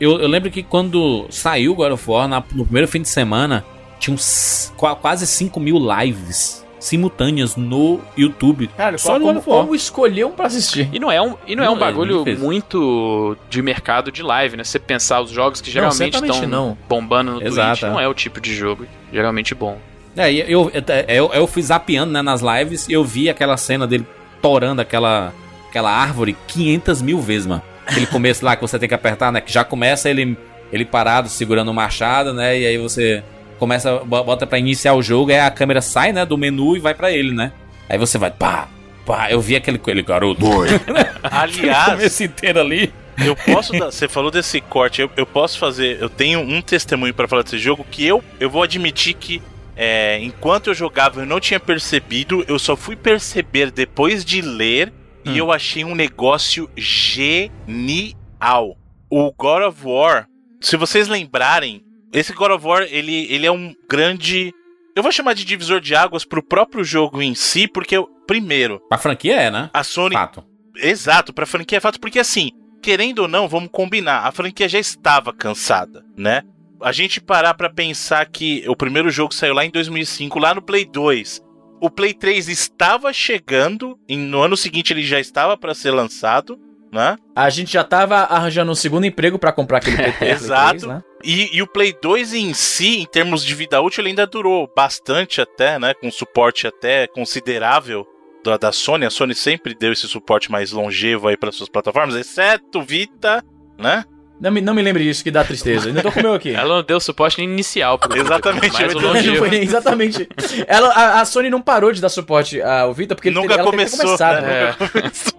Eu, eu lembro que quando saiu o God of War, na- no primeiro fim de semana, tinha uns qua- quase 5 mil lives simultâneas no YouTube. Cara, Só no como, como escolher um pra assistir? E não é um, e não é Não, um ele bagulho muito de mercado de live, né? Se você pensar os jogos que geralmente estão não. bombando no Exato, Twitch, é. não é o tipo de jogo geralmente bom. É, e eu, eu, eu, eu fui zapeando né, nas lives e eu vi aquela cena dele torando aquela, aquela árvore 500 mil vezes, mano. Aquele começo lá que você tem que apertar, né? Que já começa ele, ele parado, segurando o machado, né? E aí você começa, bo- bota pra iniciar o jogo, aí a câmera sai, né, do menu e vai pra ele, né? Aí você vai, pá, pá. Eu vi aquele, aquele garoto. o Aliás, começo inteiro ali. eu posso dar, você falou desse corte, eu, eu posso fazer, eu tenho um testemunho pra falar desse jogo que eu, eu vou admitir que é, enquanto eu jogava eu não tinha percebido, eu só fui perceber depois de ler Hum. e eu achei um negócio genial. O God of War, se vocês lembrarem, esse God of War, ele, ele é um grande, eu vou chamar de divisor de águas pro próprio jogo em si, porque primeiro, A franquia é, né? a Sony Fato. Exato, pra franquia é fato, porque assim, querendo ou não, vamos combinar, a franquia já estava cansada, né? A gente parar pra pensar que o primeiro jogo saiu lá em 2005, lá no Play 2. O Play 3 estava chegando, e no ano seguinte ele já estava pra ser lançado, né? A gente já tava arranjando um segundo emprego pra comprar aquele. Play Exato. 3, né? E, e o Play 2 em si, em termos de vida útil, ele ainda durou bastante até, né? Com suporte até considerável da, da Sony. A Sony sempre deu esse suporte mais longevo aí para suas plataformas, exceto Vita, né? Não me, não me lembre disso, que dá tristeza. Ainda tô com o meu aqui. Ela não deu suporte nem inicial pro Exatamente, longevo. nem exatamente. Ela, a, a Sony não parou de dar suporte ao Vita porque ele Nunca teve, ela teve começou, começar, né? né? Nunca começou.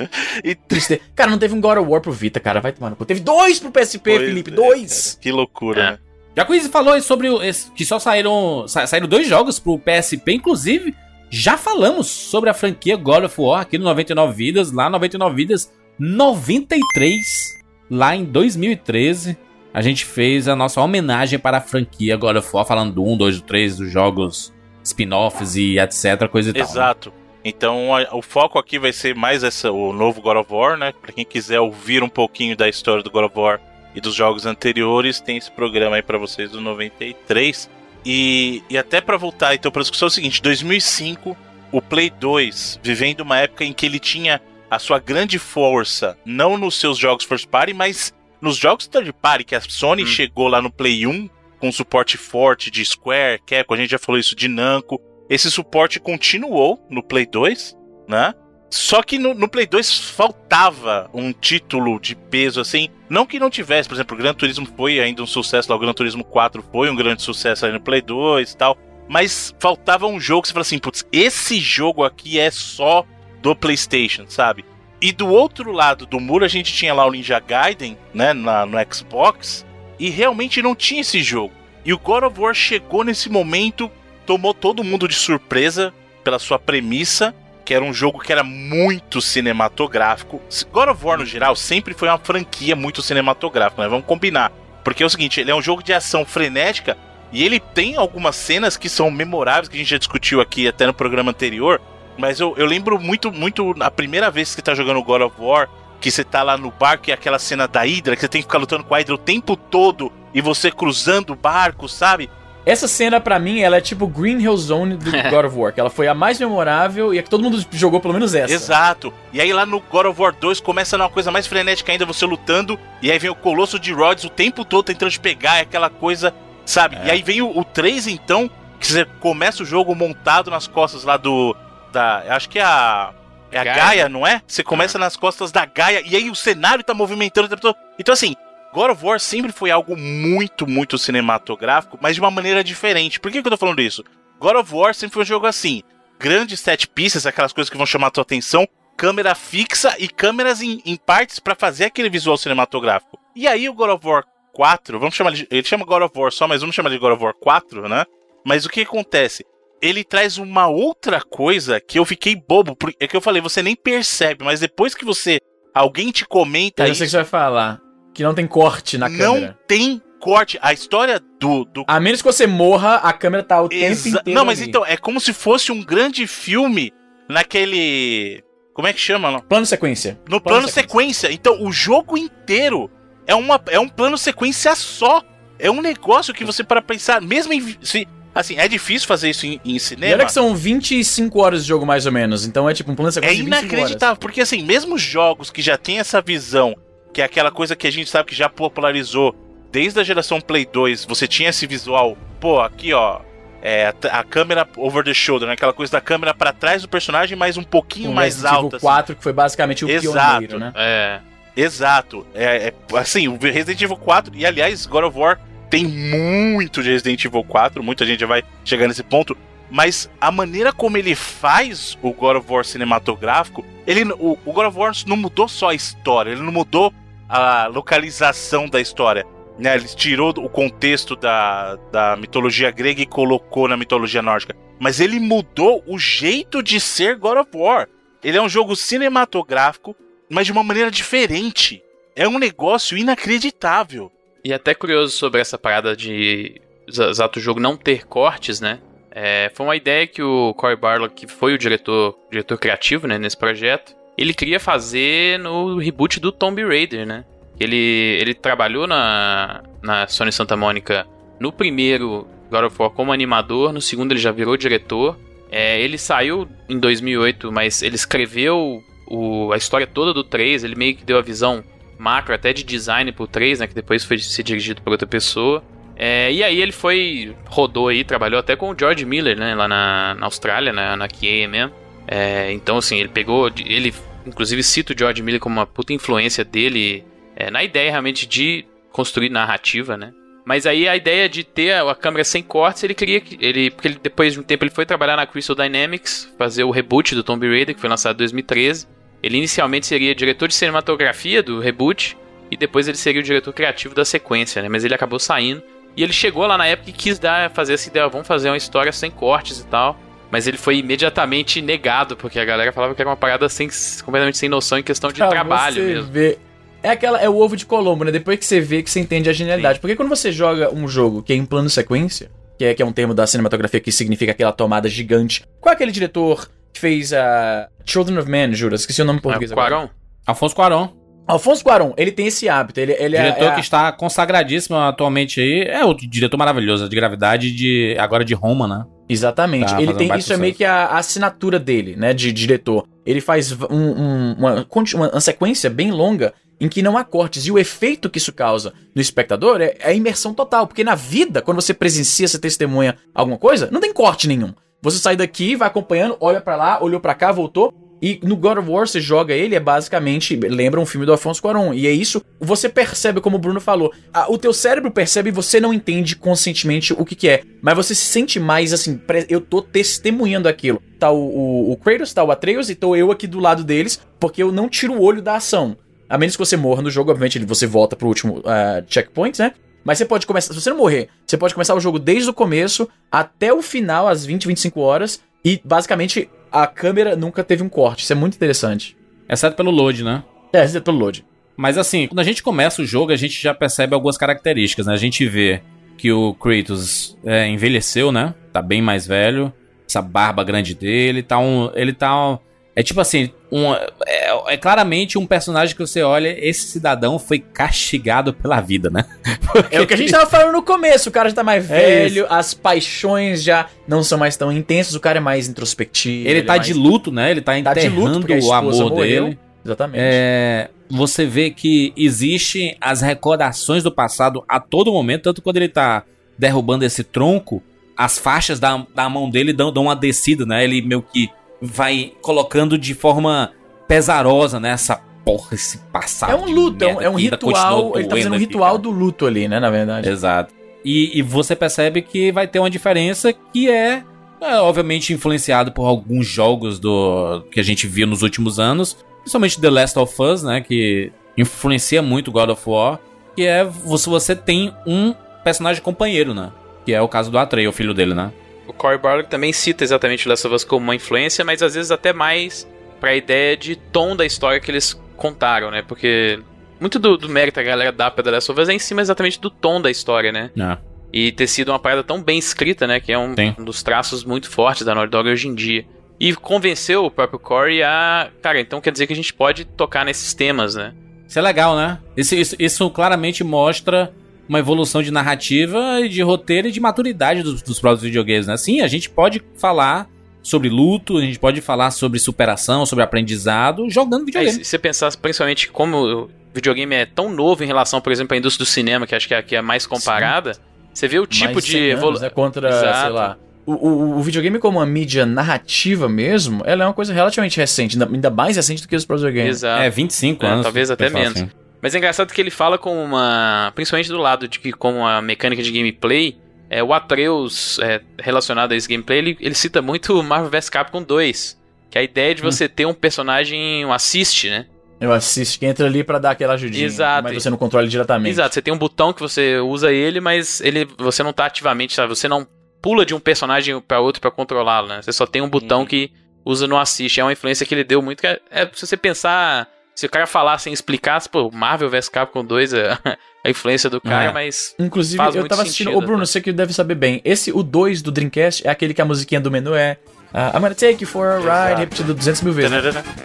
e Triste. Cara, não teve um God of War pro Vita, cara. Vai tomar no cu. Teve dois pro PSP, Pois Felipe. é, Dois. que loucura, É. né? Já que falou sobre o, esse- que só saíram, sa- saíram dois jogos pro PSP, inclusive, já falamos sobre a franquia God of War aqui no 99 Vidas, lá 99 Vidas 93, lá em 2013. A gente fez a nossa homenagem para a franquia God of War, falando do 1, 2, 3, dos jogos spin-offs e etc, coisa e tal. né? Exato. Então a- o foco aqui vai ser mais essa, o novo God of War, né? Pra quem quiser ouvir um pouquinho da história do God of War e dos jogos anteriores, tem esse programa aí pra vocês do 93. E, e até pra voltar então pra discussão é o seguinte, 2005, o Play 2, vivendo uma época em que ele tinha a sua grande força, não nos seus jogos first party, mas nos jogos third party, que a Sony Hum. chegou lá no Play 1 com suporte forte de Square, Capcom, a gente já falou isso de Namco, esse suporte continuou no Play 2, né? Só que no, no Play 2 faltava um título de peso assim. Não que não tivesse, por exemplo, o Gran Turismo foi ainda um sucesso lá, o Gran Turismo 4 foi um grande sucesso aí no Play 2 e tal. Mas faltava um jogo que você fala assim, putz, esse jogo aqui é só do PlayStation, sabe? E do outro lado do muro a gente tinha lá o Ninja Gaiden, né, na, no Xbox, E realmente não tinha esse jogo. E o God of War chegou nesse momento, tomou todo mundo de surpresa pela sua premissa, que era um jogo que era muito cinematográfico. God of War, no geral, sempre foi uma franquia muito cinematográfica, né? Vamos combinar. Porque é o seguinte, ele é um jogo de ação frenética e ele tem algumas cenas que são memoráveis, que a gente já discutiu aqui até no programa anterior. Mas eu, eu lembro muito, muito, a primeira vez que você tá jogando God of War, que você tá lá no barco e aquela cena da Hydra, que você tem que ficar lutando com a Hydra o tempo todo e você cruzando o barco, sabe? Essa cena, pra mim, ela é tipo Green Hill Zone do God of War, que ela foi a mais memorável e a que todo mundo jogou pelo menos essa. Exato. E aí lá no God of War 2 começa uma coisa mais frenética ainda, você lutando, e aí vem o Colosso de Rhodes o tempo todo tentando te pegar, é aquela coisa, sabe? É. E aí vem o, o 3, então, que você começa o jogo montado nas costas lá do. Da. Acho que é a. É a Gaia, Gaia. não é? Você começa nas costas da Gaia, e aí o cenário tá movimentando o tempo todo. Então, assim, God of War sempre foi algo muito, muito cinematográfico, mas de uma maneira diferente. Por que, que eu tô falando isso? God of War sempre foi um jogo assim: grandes set pieces, aquelas coisas que vão chamar a tua atenção, câmera fixa e câmeras em, em partes pra fazer aquele visual cinematográfico. E aí o God of War 4, vamos chamar de, ele chama God of War só, mas vamos chamar de God of War 4, né? Mas o que acontece? Ele traz uma outra coisa que eu fiquei bobo, é que eu falei, você nem percebe, mas depois que você alguém te comenta Eu sei que você vai falar. Que não tem corte na não câmera. tem corte. A história do. do... A menos que você morra, a câmera tá o tempo Exa- inteiro. Não, mas ali. então, é como se fosse um grande filme naquele. Como é que chama? Não? Plano sequência. No plano, sequência. Então, o jogo inteiro é, uma, é um plano sequência só. É um negócio que você para pensar, mesmo em. Se, assim, é difícil fazer isso em, em E cinema. olha que são 25 horas de jogo, mais ou menos. Então é tipo um plano É sequência de 25 horas. inacreditável, porque assim, mesmo jogos que já tem essa visão, que é aquela coisa que a gente sabe que já popularizou desde a geração Play 2, você tinha esse visual, pô, aqui ó, é, a câmera over the shoulder, né? aquela coisa da câmera pra trás do personagem, mas um pouquinho Um mais Resident Evil alta. assim. 4, que foi basicamente o Exato. pioneiro, né? É. Exato. É, é, assim, o Resident Evil 4, e aliás, God of War tem muito de Resident Evil 4, muita gente vai chegar nesse ponto, mas a maneira como ele faz o God of War cinematográfico, ele, o, o God of War não mudou só a história, ele não mudou a localização da história. Né, ele tirou o contexto da, da mitologia grega e colocou na mitologia nórdica. Mas ele mudou o jeito de ser God of War. Ele é um jogo cinematográfico mas de uma maneira diferente. É um negócio inacreditável. E até curioso sobre essa parada de exa- exato jogo não ter cortes, né? É, foi uma ideia que o Cory Barlog, que foi o diretor, diretor criativo né, nesse projeto, ele queria fazer no reboot do Tomb Raider, né? Ele, ele trabalhou na, na Sony Santa Mônica no primeiro God of War como animador, no segundo ele já virou diretor. É, ele saiu em 2008, mas ele escreveu o- a história toda do 3, ele meio que deu a visão macro até de design pro 3, né, que depois foi ser dirigido por outra pessoa. É, e aí ele foi, rodou aí, trabalhou até com o George Miller, né, lá na, na Austrália, na, na QA mesmo. É, então, assim, ele pegou, ele inclusive cita o George Miller como uma puta influência dele é, na ideia realmente de construir narrativa, né. Mas aí a ideia de ter a câmera sem cortes, ele queria que. Ele, porque ele, depois de um tempo ele foi trabalhar na Crystal Dynamics, fazer o reboot do Tomb Raider, que foi lançado em 2013. Ele inicialmente seria diretor de cinematografia do reboot, e depois ele seria o diretor criativo da sequência, né? Mas ele acabou saindo. E ele chegou lá na época e quis dar, fazer essa ideia, vamos fazer uma história sem cortes e tal. Mas ele foi imediatamente negado, porque a galera falava que era uma parada sem, completamente sem noção em questão de Pra trabalho mesmo. ver- É aquela é o ovo de Colombo, né? Depois que você vê que você entende a genialidade. Porque quando você joga um jogo que é em plano sequência, que é, que é um termo da cinematografia que significa aquela tomada gigante. Qual é aquele diretor que fez a Children of Men, jura? Esqueci o nome em português É, agora. Quaron? Alfonso Cuarón. Alfonso Cuarón, ele tem esse hábito. Ele, ele é- diretor é, a- que está consagradíssimo atualmente aí. É o diretor maravilhoso, de gravidade de agora de Roma, né? Exatamente. Tá ele tem isso é meio que a, a assinatura dele, né, de diretor. Ele faz um- um- uma, uma sequência bem longa em que não há cortes e o efeito que isso causa no espectador é, é a imersão total, porque na vida, quando você presencia, você testemunha alguma coisa, não tem corte nenhum. Você sai daqui, vai acompanhando, olha pra lá, olhou pra cá, voltou. E no God of War você joga ele, é basicamente, lembra um filme do Afonso Cuarón. E é isso, você percebe, como o Bruno falou, a- o teu cérebro percebe e você não entende conscientemente o que que é. Mas você se sente mais assim, eu tô testemunhando aquilo. Tá o, o, o Kratos, tá o Atreus e tô eu aqui do lado deles, porque eu não tiro o olho da ação. A menos que você morra no jogo, obviamente você volta pro último ah, checkpoint, né? Mas você pode começar, se você não morrer, você pode começar o jogo desde o começo até o final, às 20, 25 horas, e basicamente a câmera nunca teve um corte. Isso é muito interessante. Exceto pelo load, né? É, exceto pelo load. Mas assim, quando a gente começa o jogo, a gente já percebe algumas características, né? A gente vê que o Kratos é, envelheceu, né? Tá bem mais velho. Essa barba grande dele, tá um. Ele tá. Um, é tipo assim, um, é, é, claramente um personagem que você olha, esse cidadão foi castigado pela vida, né? Porque... É o que a gente tava falando no começo, o cara já tá mais é velho, é as paixões já não são mais tão intensas, o cara é mais introspectivo. Ele, ele tá é mais... de luto, né? Ele tá enterrando tá luto o amor morreu. dele. Exatamente. É, você vê que existem as recordações do passado a todo momento, tanto quando ele tá derrubando esse tronco, as faixas da, da mão dele dão, dão uma descida, né? Ele meio que vai colocando de forma pesarosa nessa né? porra, esse passado. É um luto, é um, é ritual. Ele tá fazendo um ritual do luto ali, né? Na verdade. Exato. E, e, você percebe que vai ter uma diferença que é, é, obviamente influenciado por alguns jogos do que a gente viu nos últimos anos, principalmente The Last of Us, né? Que influencia muito God of War. Que é você, você tem um personagem companheiro, né? Que é o caso do Atreus, o filho dele, né? O Cory Barlog também cita exatamente Last of Us como uma influência, mas às vezes até mais pra ideia de tom da história que eles contaram, né? Porque muito do, do mérito a galera dá pra The Last of Us é em cima exatamente do tom da história, né? É. E ter sido uma parada tão bem escrita, né? Que é um, um, dos traços muito fortes da Naughty Dog hoje em dia. E convenceu o próprio Corey a. Cara, então quer dizer que a gente pode tocar nesses temas, né? Isso é legal, né? Isso, isso, isso claramente mostra uma evolução de narrativa, de roteiro e de maturidade dos, dos próprios videogames, né? Sim, a gente pode falar sobre luto, a gente pode falar sobre superação, sobre aprendizado, jogando videogame. É, se você pensar principalmente como o videogame é tão novo em relação, por exemplo, à indústria do cinema, que acho que é a que é mais comparada, Sim. você vê o tipo Mais de evolução. Né, contra, Exato. sei lá. O, o, o, videogame como uma mídia narrativa mesmo, ela é uma coisa relativamente recente, ainda mais recente do que os próprios games. Exato. É, 25 é, anos. Talvez até menos. Assim. Mas é engraçado que ele fala com uma. Principalmente do lado de que, como a mecânica de gameplay, é, o Atreus é, relacionado a esse gameplay, ele, ele cita muito Marvel vs Capcom 2. Que é a ideia de você hum. ter um personagem, um assist, né? Eu assisto que entra ali para dar aquela ajudinha. Exato. Mas você não controla diretamente. Exato, você tem um botão que você usa ele, mas ele você não tá ativamente, sabe? Você não pula de um personagem para outro para controlá-lo, né? Você só tem um botão hum. que usa no assist. É uma influência que ele deu muito. Que é, é, se você pensar se o cara falar sem explicar, pô, Marvel vs Capcom 2 é a influência do cara, é. mas. Inclusive, eu tava assistindo. Ô, Bruno, tá? você que deve saber bem. Esse, o 2 do Dreamcast, é aquele que a musiquinha do menu é. Uh, I'm gonna take you for a ride, repetido 200 mil vezes.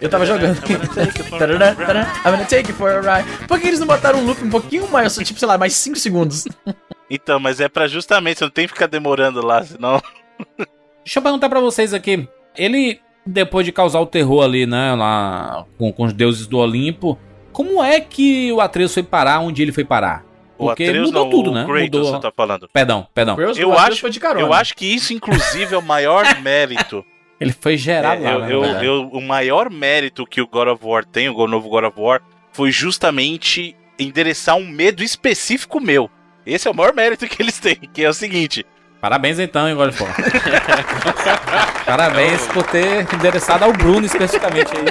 Eu tava jogando. I'm gonna take you for a ride. Por que eles não botaram um loop um pouquinho mais, tipo, sei lá, mais 5 segundos? Então, mas é para justamente, você não tem que ficar demorando lá, senão. Deixa eu perguntar para vocês aqui. Ele depois de causar o terror ali, né, lá com, com os deuses do Olimpo, como é que o Atreus foi parar onde ele foi parar? Porque o Atreus, mudou não, tudo, o né? Kratos, mudou... você tá falando. Perdão, perdão. Eu acho, eu acho que isso, inclusive, é o maior mérito. Ele foi gerado é, lá, eu, eu, eu, O maior mérito que o God of War tem, o novo God of War, foi justamente endereçar um medo específico meu. Esse é o maior mérito que eles têm, que é o seguinte: Parabéns então, hein, Godfall. Parabéns por ter endereçado ao Bruno especificamente aí.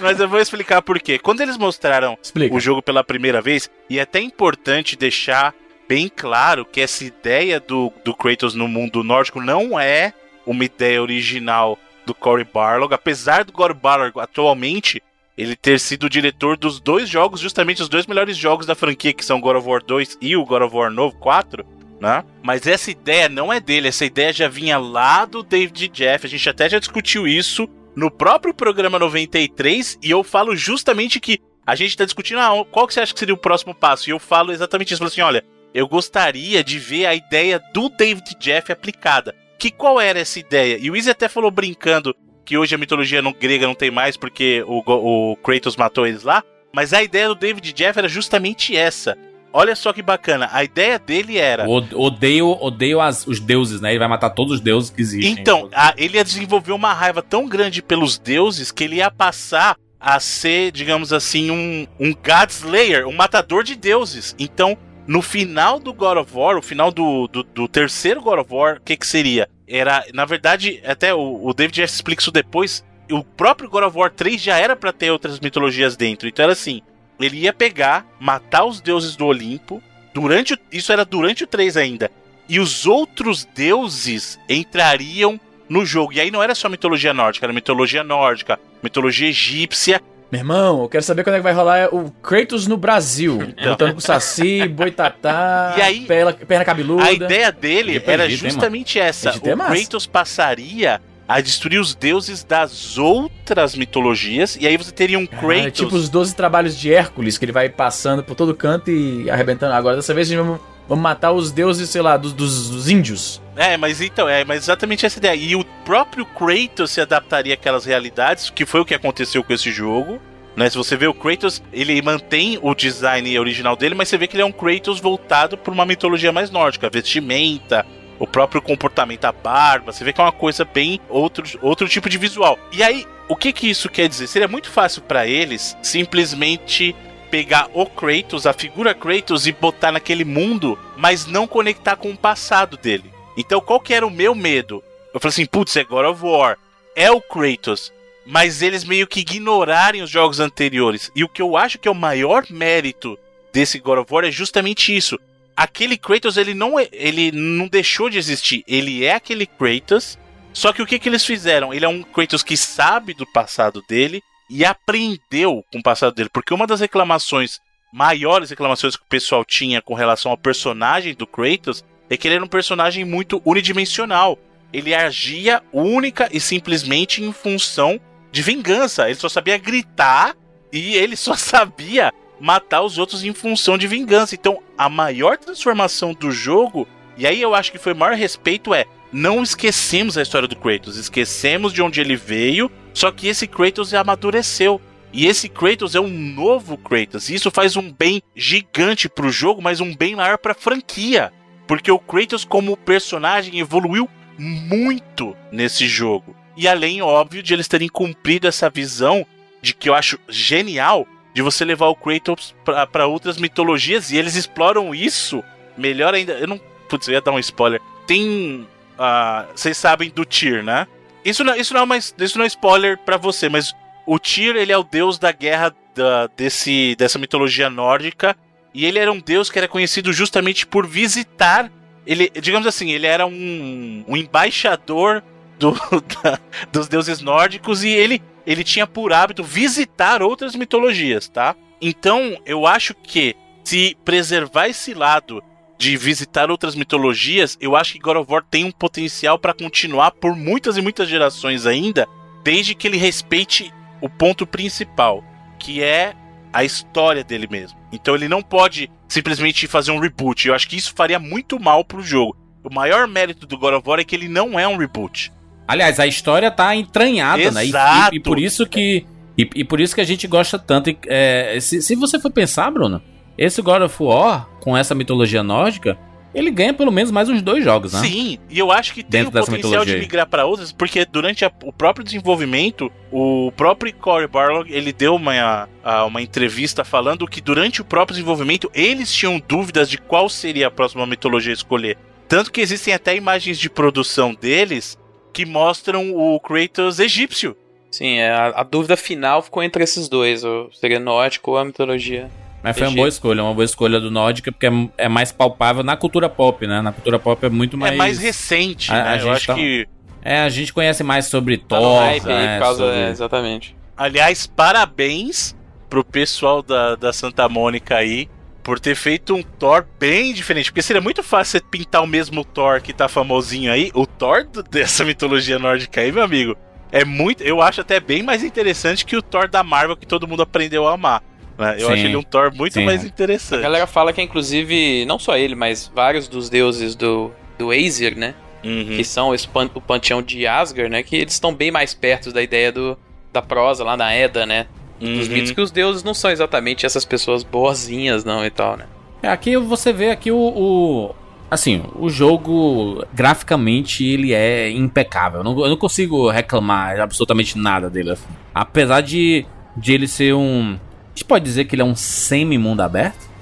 Mas eu vou explicar por quê. Quando eles mostraram Explica. o jogo pela primeira vez, e é até importante deixar bem claro que essa ideia do, do Kratos no mundo nórdico não é uma ideia original do Cory Barlog, apesar do Cory Barlog atualmente ele ter sido o diretor dos dois jogos, justamente os dois melhores jogos da franquia, que são God of War 2 e o God of War novo 4, né? Mas essa ideia não é dele, essa ideia já vinha lá do David Jeff, a gente até já discutiu isso no próprio programa 93 e eu falo justamente que a gente está discutindo ah, qual que você acha que seria o próximo passo e eu falo exatamente isso, falo assim, olha, eu gostaria de ver a ideia do David Jeff aplicada. Que qual era essa ideia? E o Izzy até falou brincando que hoje a mitologia não, grega não tem mais porque o, o Kratos matou eles lá, mas a ideia do David Jeff era justamente essa. Olha só que bacana, a ideia dele era. Odeio, odeio as, os deuses, né? Ele vai matar todos os deuses que existem. Então, a, ele ia desenvolver uma raiva tão grande pelos deuses que ele ia passar a ser, digamos assim, um, um God Slayer, um matador de deuses. Então, no final do God of War, o final do, do, do terceiro God of War, o que, que seria? Era, na verdade, até o, o David já explica isso depois. O próprio God of War 3 já era para ter outras mitologias dentro. Então era assim: ele ia pegar, matar os deuses do Olimpo durante o- isso era durante o 3 ainda. E os outros deuses entrariam no jogo. E aí não era só mitologia nórdica, era mitologia nórdica, mitologia egípcia. Meu irmão, eu quero saber quando é que vai rolar o Kratos no Brasil. Lutando com o Saci, Boitatá, E aí- perna, perna cabeluda. A ideia dele era justamente essa. O. Kratos passaria a destruir os deuses das outras mitologias. E aí você teria um Ah, Kratos. é tipo os 12 trabalhos de Hércules, que ele vai passando por todo canto e arrebentando. Agora, dessa vez, vamos, vamos matar os deuses, sei lá, dos, dos- dos índios. É, mas então, é, mas exatamente essa ideia. E o próprio Kratos se adaptaria àquelas realidades, que foi o que aconteceu com esse jogo. Né? Se você vê o Kratos, ele mantém o design original dele, mas você vê que ele é um Kratos voltado por uma mitologia mais nórdica, vestimenta, o próprio comportamento, a barba, você vê que é uma coisa bem outro, outro tipo de visual. E aí, o que que isso quer dizer? Seria muito fácil pra eles simplesmente pegar o Kratos, a figura Kratos e botar naquele mundo, mas não conectar com o passado dele. Então, qual que era o meu medo? Eu falei assim, putz, é God of War, é o Kratos, mas eles meio que ignorarem os jogos anteriores. E o que eu acho que é o maior mérito desse God of War é justamente isso. Aquele Kratos, ele não, é- ele não deixou de existir. Ele é aquele Kratos. Só que o que, que eles fizeram? Ele é um Kratos que sabe do passado dele e aprendeu com o passado dele. Porque uma das reclamações, maiores reclamações que o pessoal tinha com relação ao personagem do Kratos, é que ele era um personagem muito unidimensional. Ele agia única e simplesmente em função de vingança. Ele só sabia gritar e ele só sabia matar os outros em função de vingança. Então, a maior transformação do jogo, e aí eu acho que foi o maior respeito, é não esquecemos a história do Kratos, esquecemos de onde ele veio, só que esse Kratos amadureceu. E esse Kratos é um novo Kratos. E isso faz um bem gigante pro jogo, mas um bem maior pra franquia. Porque o Kratos, como personagem, evoluiu muito nesse jogo. E além, óbvio, de eles terem cumprido essa visão de que eu acho genial de você levar o Kratos pra outras mitologias e eles exploram isso melhor ainda. Eu não. Putz, eu ia dar um spoiler. Tem. ah, Vocês sabem do Tyr, né? Isso não, isso, não é uma, isso não é spoiler pra você, mas o Tyr ele é o deus da guerra da- desse, dessa mitologia nórdica. E ele era um deus que era conhecido justamente por visitar. Ele, digamos assim, ele era um, um embaixador do- da- dos deuses nórdicos e ele, ele tinha por hábito visitar outras mitologias, tá? Então, eu acho que se preservar esse lado de visitar outras mitologias, eu acho que God of War tem um potencial para continuar por muitas e muitas gerações ainda, desde que ele respeite o ponto principal, que é a história dele mesmo. Então ele não pode simplesmente fazer um reboot. Eu acho que isso faria muito mal pro jogo. O maior mérito do God of War é que ele não é um reboot. Aliás, a história tá entranhada, né? E- Exato. E, e por isso que. E, e por isso que a gente gosta tanto. É, se, se você for pensar, Bruno, esse God of War, com essa mitologia nórdica, ele ganha pelo menos mais uns dois jogos, né? Sim, e eu acho que tem Dentro o potencial de migrar para outras, porque durante a- o próprio desenvolvimento, o próprio Corey Barlog, ele deu uma, a- uma entrevista falando que durante o próprio desenvolvimento, eles tinham dúvidas de qual seria a próxima mitologia a escolher. Tanto que existem até imagens de produção deles que mostram o Kratos egípcio. Sim, é, a, a dúvida final ficou entre esses dois, ou seria nórdico ou a mitologia. Mas foi uma boa escolha, uma boa escolha do Nórdica, porque é, é mais palpável na cultura pop, né? Na cultura pop é muito mais. É mais recente, A- a né? Eu gente acho tá- que. É, a gente conhece mais sobre Tá Thor. hype aí, né, por causa, sobre- é, exatamente. Aliás, parabéns pro pessoal da, da Santa Mônica aí por ter feito um Thor bem diferente. Porque seria muito fácil você pintar o mesmo Thor que tá famosinho aí. O Thor do- dessa mitologia nórdica aí, meu amigo, é muito. Eu acho até bem mais interessante que o Thor da Marvel que todo mundo aprendeu a amar. né? Eu Sim. acho ele um Thor muito Sim. mais A interessante. galera fala que, inclusive, não só ele, mas vários dos deuses do, do Aesir, né? Uhum. Que são esse pan- o panteão de Asgard, né? Que eles estão bem mais perto da ideia do, da prosa lá na Edda, né? Dos Uhum. mitos que os deuses não são exatamente essas pessoas boazinhas, não, e tal, né? É, aqui você vê aqui o, o- assim, o jogo graficamente ele é impecável. Eu não, eu não consigo reclamar absolutamente nada dele. assim. Apesar de, de ele ser um, a gente pode dizer que ele é um semi mundo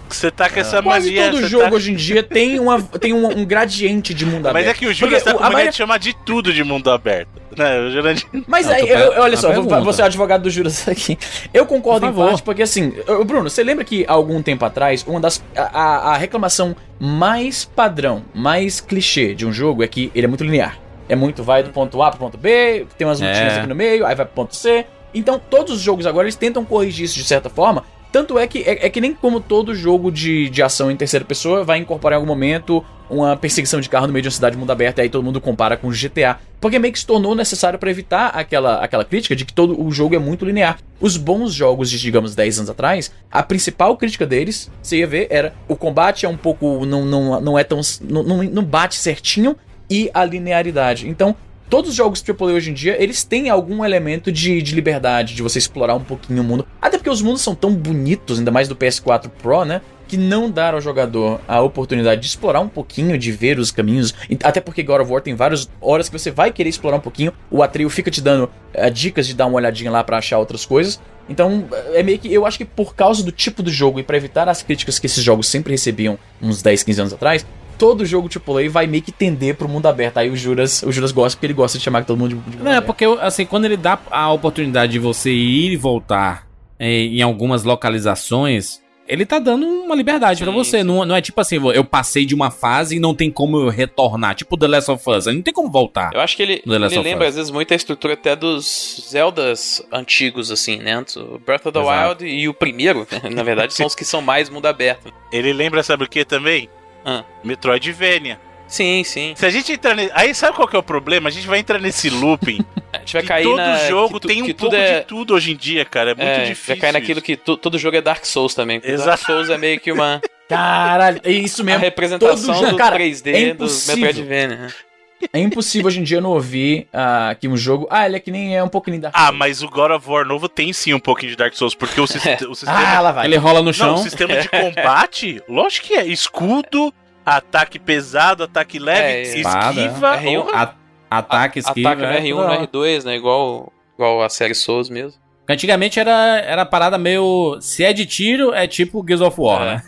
aberto. Você tá com essa Quase mania. todo jogo tá- hoje em dia tem, uma, tem um, um gradiente de mundo Mas aberto. é que o Júlio Porque tá com mania maioria- de chamar de tudo de mundo aberto. Né, Jurandir... Mas Não, aí, eu- olha só, vou, pergunta. vou ser o advogado do Juras aqui. Eu concordo Por em favor. parte, porque assim, Bruno, você lembra que há algum tempo atrás, uma das. A, a- a reclamação mais padrão, mais clichê de um jogo é que ele é muito linear. É muito, vai do ponto A pro ponto B, tem umas lutinhas É. aqui no meio, aí vai pro ponto C. Então, todos os jogos agora eles tentam corrigir isso de certa forma. Tanto é que é, é que nem como todo jogo de, de ação em terceira pessoa vai incorporar em algum momento uma perseguição de carro no meio de uma cidade de mundo aberto, e aí todo mundo compara com o GTA. Porque meio que se tornou necessário para evitar aquela, aquela crítica de que todo o jogo é muito linear. Os bons jogos de, digamos, 10 anos atrás, a principal crítica deles, você ia ver, era o combate é um pouco. não, não, não é tão. Não, não bate certinho e a linearidade. Então, todos os jogos AAA hoje em dia, eles têm algum elemento de, de liberdade, de você explorar um pouquinho o mundo. Até porque os mundos são tão bonitos, ainda mais do PS4 Pro, né? Que não dar ao jogador a oportunidade de explorar um pouquinho, de ver os caminhos. Até porque God of War tem várias horas que você vai querer explorar um pouquinho. O Atreio fica te dando eh, dicas de dar uma olhadinha lá pra achar outras coisas. Então, é meio que. Eu acho que por causa do tipo do jogo e pra evitar as críticas que esses jogos sempre recebiam uns 10, 15 anos atrás, todo jogo AAA vai meio que tender pro mundo aberto. Aí o Juras, o Juras gosta porque ele gosta de chamar todo mundo de, de mundo Não, é aberto. porque, assim, quando ele dá a oportunidade de você ir e voltar eh, em algumas localizações, ele tá dando uma liberdade pra Sim, você. Não, não é tipo assim, eu passei de uma fase e não tem como eu retornar. Tipo The Last of Us, não tem como voltar. Eu acho que ele, ele lembra, às vezes, muito a estrutura até dos Zeldas antigos, assim, né? O Breath of the Exato. Wild e o primeiro, na verdade, são os que são mais mundo aberto. Ele lembra, sabe o que também? Ah. Metroidvania. Sim, sim. Se a gente entrar nesse... Aí sabe qual que é o problema? A gente vai entrar nesse looping. A gente vai que cair todo na... jogo tu- tem um pouco é... de tudo hoje em dia, cara. É muito é, difícil. Vai cair naquilo isso. que tu- todo jogo é Dark Souls também. Exato. Dark Souls é meio que uma Caralho, é isso a mesmo. representação Todo do cara, 3D é. Metroidvania. Né? É impossível hoje em dia não ouvir ah, que um jogo. Ah, ele é que nem é um pouquinho da. Ah, mas o God of War novo tem sim um pouquinho de Dark Souls, porque o, sis- o sistema. Ah, lá vai. Ele rola no Não, chão. o sistema de combate, lógico que é. Escudo, ataque pesado, ataque leve, É, esquiva. R1. porra. A- ataque, esquiva. Ataca no é, R1, toda hora. no R2, né? Igual, igual a série Souls mesmo. Antigamente era, era a parada meio. Se é de tiro, é tipo Gears of War, É. né?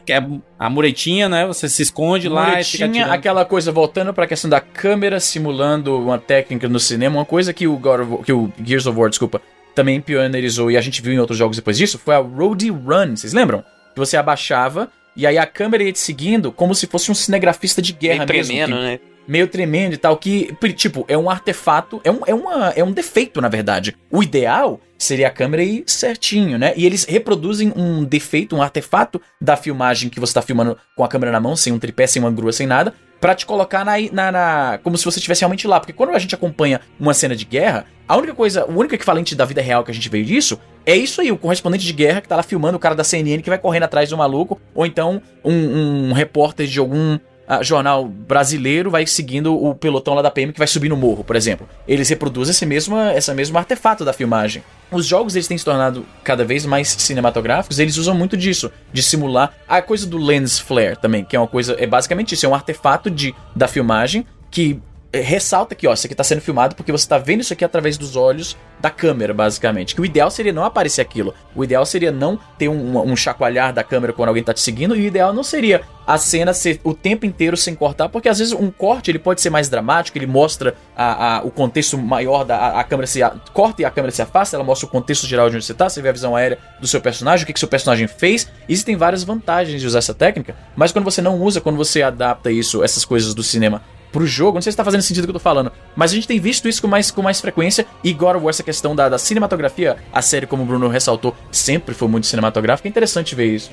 que é a muretinha, né? Você se esconde lá e fica Muretinha, atirando. aquela coisa voltando pra questão da câmera simulando uma técnica no cinema, uma coisa que o, God of que o Gears of War, desculpa, também pioneirizou e a gente viu em outros jogos depois disso, foi a Roadie Run, vocês lembram? Que você abaixava e aí a câmera ia te seguindo como se fosse um cinegrafista de guerra Meio mesmo. tremendo, que- né? Meio tremendo e tal, que, tipo, é um artefato, é um, é, uma, é um defeito, na verdade. O ideal seria a câmera ir certinho, né? E eles reproduzem um defeito, um artefato da filmagem que você tá filmando com a câmera na mão, sem um tripé, sem uma grua, sem nada, pra te colocar na, na, na- como se você estivesse realmente lá. Porque quando a gente acompanha uma cena de guerra, a única coisa, o único equivalente da vida real que a gente veio disso é isso aí, o correspondente de guerra que tá lá filmando o cara da CNN que vai correndo atrás do maluco, ou então um, um repórter de algum ah, jornal brasileiro vai seguindo o pelotão lá da PM que vai subir no morro, por exemplo. Eles reproduzem esse mesmo, essa mesmo artefato da filmagem. Os jogos eles têm se tornado cada vez mais cinematográficos, eles usam muito disso, de simular a coisa do lens flare também, que é uma coisa, é basicamente isso, é um artefato de, da filmagem que ressalta que, ó, isso aqui tá sendo filmado porque você tá vendo isso aqui através dos olhos da câmera, basicamente. Que o ideal seria não aparecer aquilo. O ideal seria não ter um, um chacoalhar da câmera quando alguém tá te seguindo. E o ideal não seria a cena ser o tempo inteiro sem cortar, porque às vezes um corte ele pode ser mais dramático, ele mostra a, a- o contexto maior da a, a câmera se a- corta e a câmera se afasta, ela mostra o contexto geral de onde você tá, você vê a visão aérea do seu personagem, o que, que seu personagem fez. Existem várias vantagens de usar essa técnica, mas quando você não usa, quando você adapta isso, essas coisas do cinema pro jogo, não sei se tá fazendo sentido o que eu tô falando, mas a gente tem visto isso com mais, com mais frequência, e War, essa questão da, da cinematografia, a série, como o Bruno ressaltou, sempre foi muito cinematográfica, é interessante ver isso.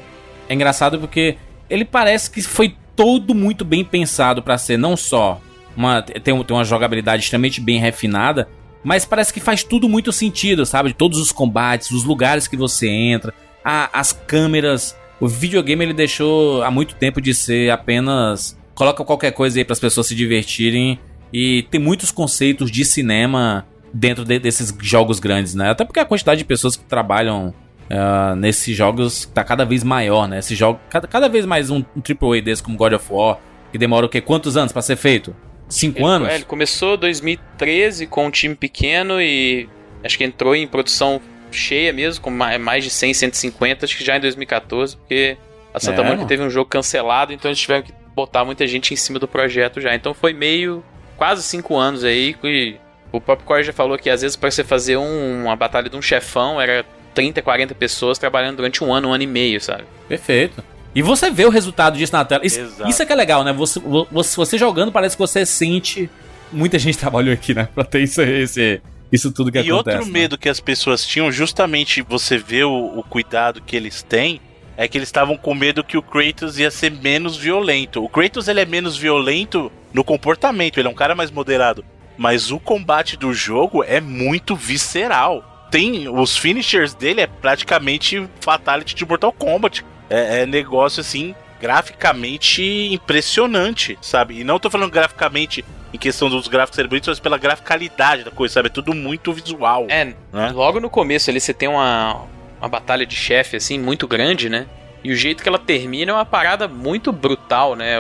É engraçado porque ele parece que foi todo muito bem pensado pra ser não só uma tem, tem uma jogabilidade extremamente bem refinada, mas parece que faz tudo muito sentido, sabe? Todos os combates, os lugares que você entra, a- as câmeras. O videogame ele deixou há muito tempo de ser apenas coloca qualquer coisa aí para as pessoas se divertirem e tem muitos conceitos de cinema dentro de- desses jogos grandes, né? Até porque a quantidade de pessoas que trabalham ah, nesses jogos tá cada vez maior, né? Esse jogo, cada, cada vez mais um, um AAA desse como God of War, que demora o quê? Quantos anos pra ser feito? Cinco Ele, anos? é, ele começou em 2013 com um time pequeno e acho que entrou em produção cheia mesmo, com ma- mais de 100, 150, acho que já em 2014, porque A Santa É, Mônica teve um jogo cancelado, então eles tiveram que botar muita gente em cima do projeto já. Então foi meio. quase cinco anos aí. E o próprio Corey já falou que às vezes para você fazer um- uma batalha de um chefão era 30, 40 pessoas trabalhando durante um ano, um ano e meio, sabe? Perfeito. E você vê o resultado disso na tela. Isso, Exato. isso é que é legal, né? Você, vo- você, você jogando, parece que você sente. Muita gente trabalhou aqui, né? Pra ter isso, esse, isso tudo que e acontece. outro né? medo que as pessoas tinham, justamente você vê o, o cuidado que eles têm, é que eles estavam com medo que o Kratos ia ser menos violento. O Kratos ele é menos violento no comportamento, ele é um cara mais moderado. Mas o combate do jogo é muito visceral. Tem os finishers dele é praticamente fatality de Mortal Kombat. É, é negócio assim graficamente impressionante, sabe? E não tô falando graficamente em questão dos gráficos serem bonitos, mas pela graficalidade da coisa, sabe? É tudo muito visual. É, né? logo no começo ali você tem uma, uma batalha de chefe, assim, muito grande, né? E o jeito que ela termina é uma parada muito brutal, né?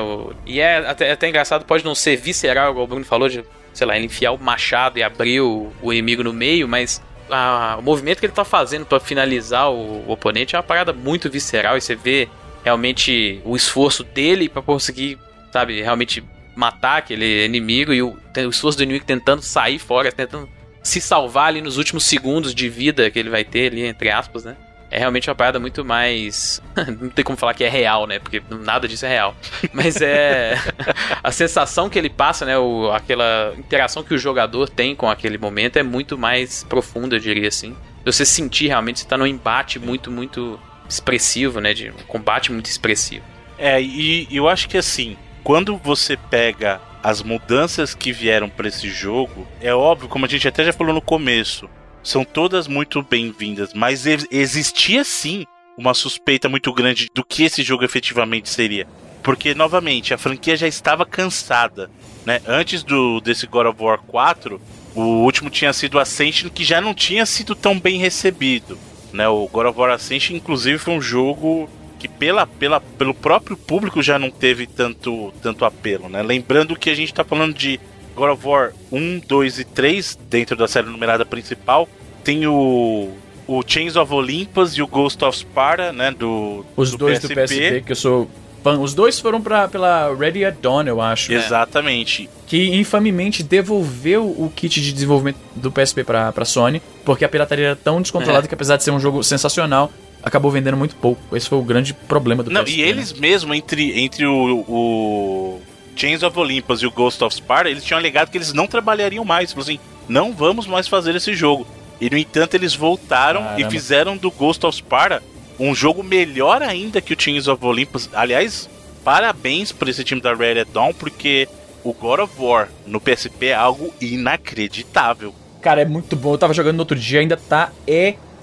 E é até, até engraçado, pode não ser visceral, igual o Bruno falou, de, sei lá, ele enfiar o machado e abrir o, o inimigo no meio, mas a- o movimento que ele tá fazendo pra finalizar o, o oponente é uma parada muito visceral e você vê realmente o esforço dele pra conseguir, sabe, realmente matar aquele inimigo e o, o esforço do inimigo tentando sair fora, tentando se salvar ali nos últimos segundos de vida que ele vai ter ali, entre aspas, né? É realmente uma parada muito mais. Não tem como falar que é real, né? Porque nada disso é real. Mas é. a sensação que ele passa, né? O, aquela interação que o jogador tem com aquele momento é muito mais profunda, eu diria assim. Você sentir realmente, você tá num embate muito, muito expressivo, né? De um combate muito expressivo. É, e eu acho que assim, quando você pega as mudanças que vieram pra esse jogo, é óbvio, como a gente até já falou no começo, são todas muito bem-vindas, mas existia sim uma suspeita muito grande do que esse jogo efetivamente seria. Porque, novamente, a franquia já estava cansada. Né? Antes do desse God of War 4, o último tinha sido Ascension, que já não tinha sido tão bem recebido. Né? O God of War Ascension, inclusive, foi um jogo que pela, pela, pelo próprio público já não teve tanto, tanto apelo, né? Lembrando que a gente tá falando de God of War 1, 2 e 3 dentro da série numerada principal. Tem o, o Chains of Olympus e o Ghost of Sparta, né? Do, Os dois do PSP, que eu sou fã. Os dois foram pra, pela Ready at Dawn, eu acho. Exatamente. Que infamemente devolveu o kit de desenvolvimento do PSP pra, pra Sony, porque a pirataria era tão descontrolada É. que, apesar de ser um jogo sensacional, acabou vendendo muito pouco. Esse foi o grande problema do Não, PSP. e eles mesmo, entre, entre o, o Chains of Olympus e o Ghost of Sparta, eles tinham alegado que eles não trabalhariam mais. Falaram assim, não vamos mais fazer esse jogo. E no entanto, eles voltaram e Caramba. fizeram do Ghost of Sparta um jogo melhor ainda que o Chains of Olympus. Aliás, parabéns por esse time da Red Dawn, porque o God of War no PSP é algo inacreditável. Cara, é muito bom. Eu tava jogando no outro dia, ainda tá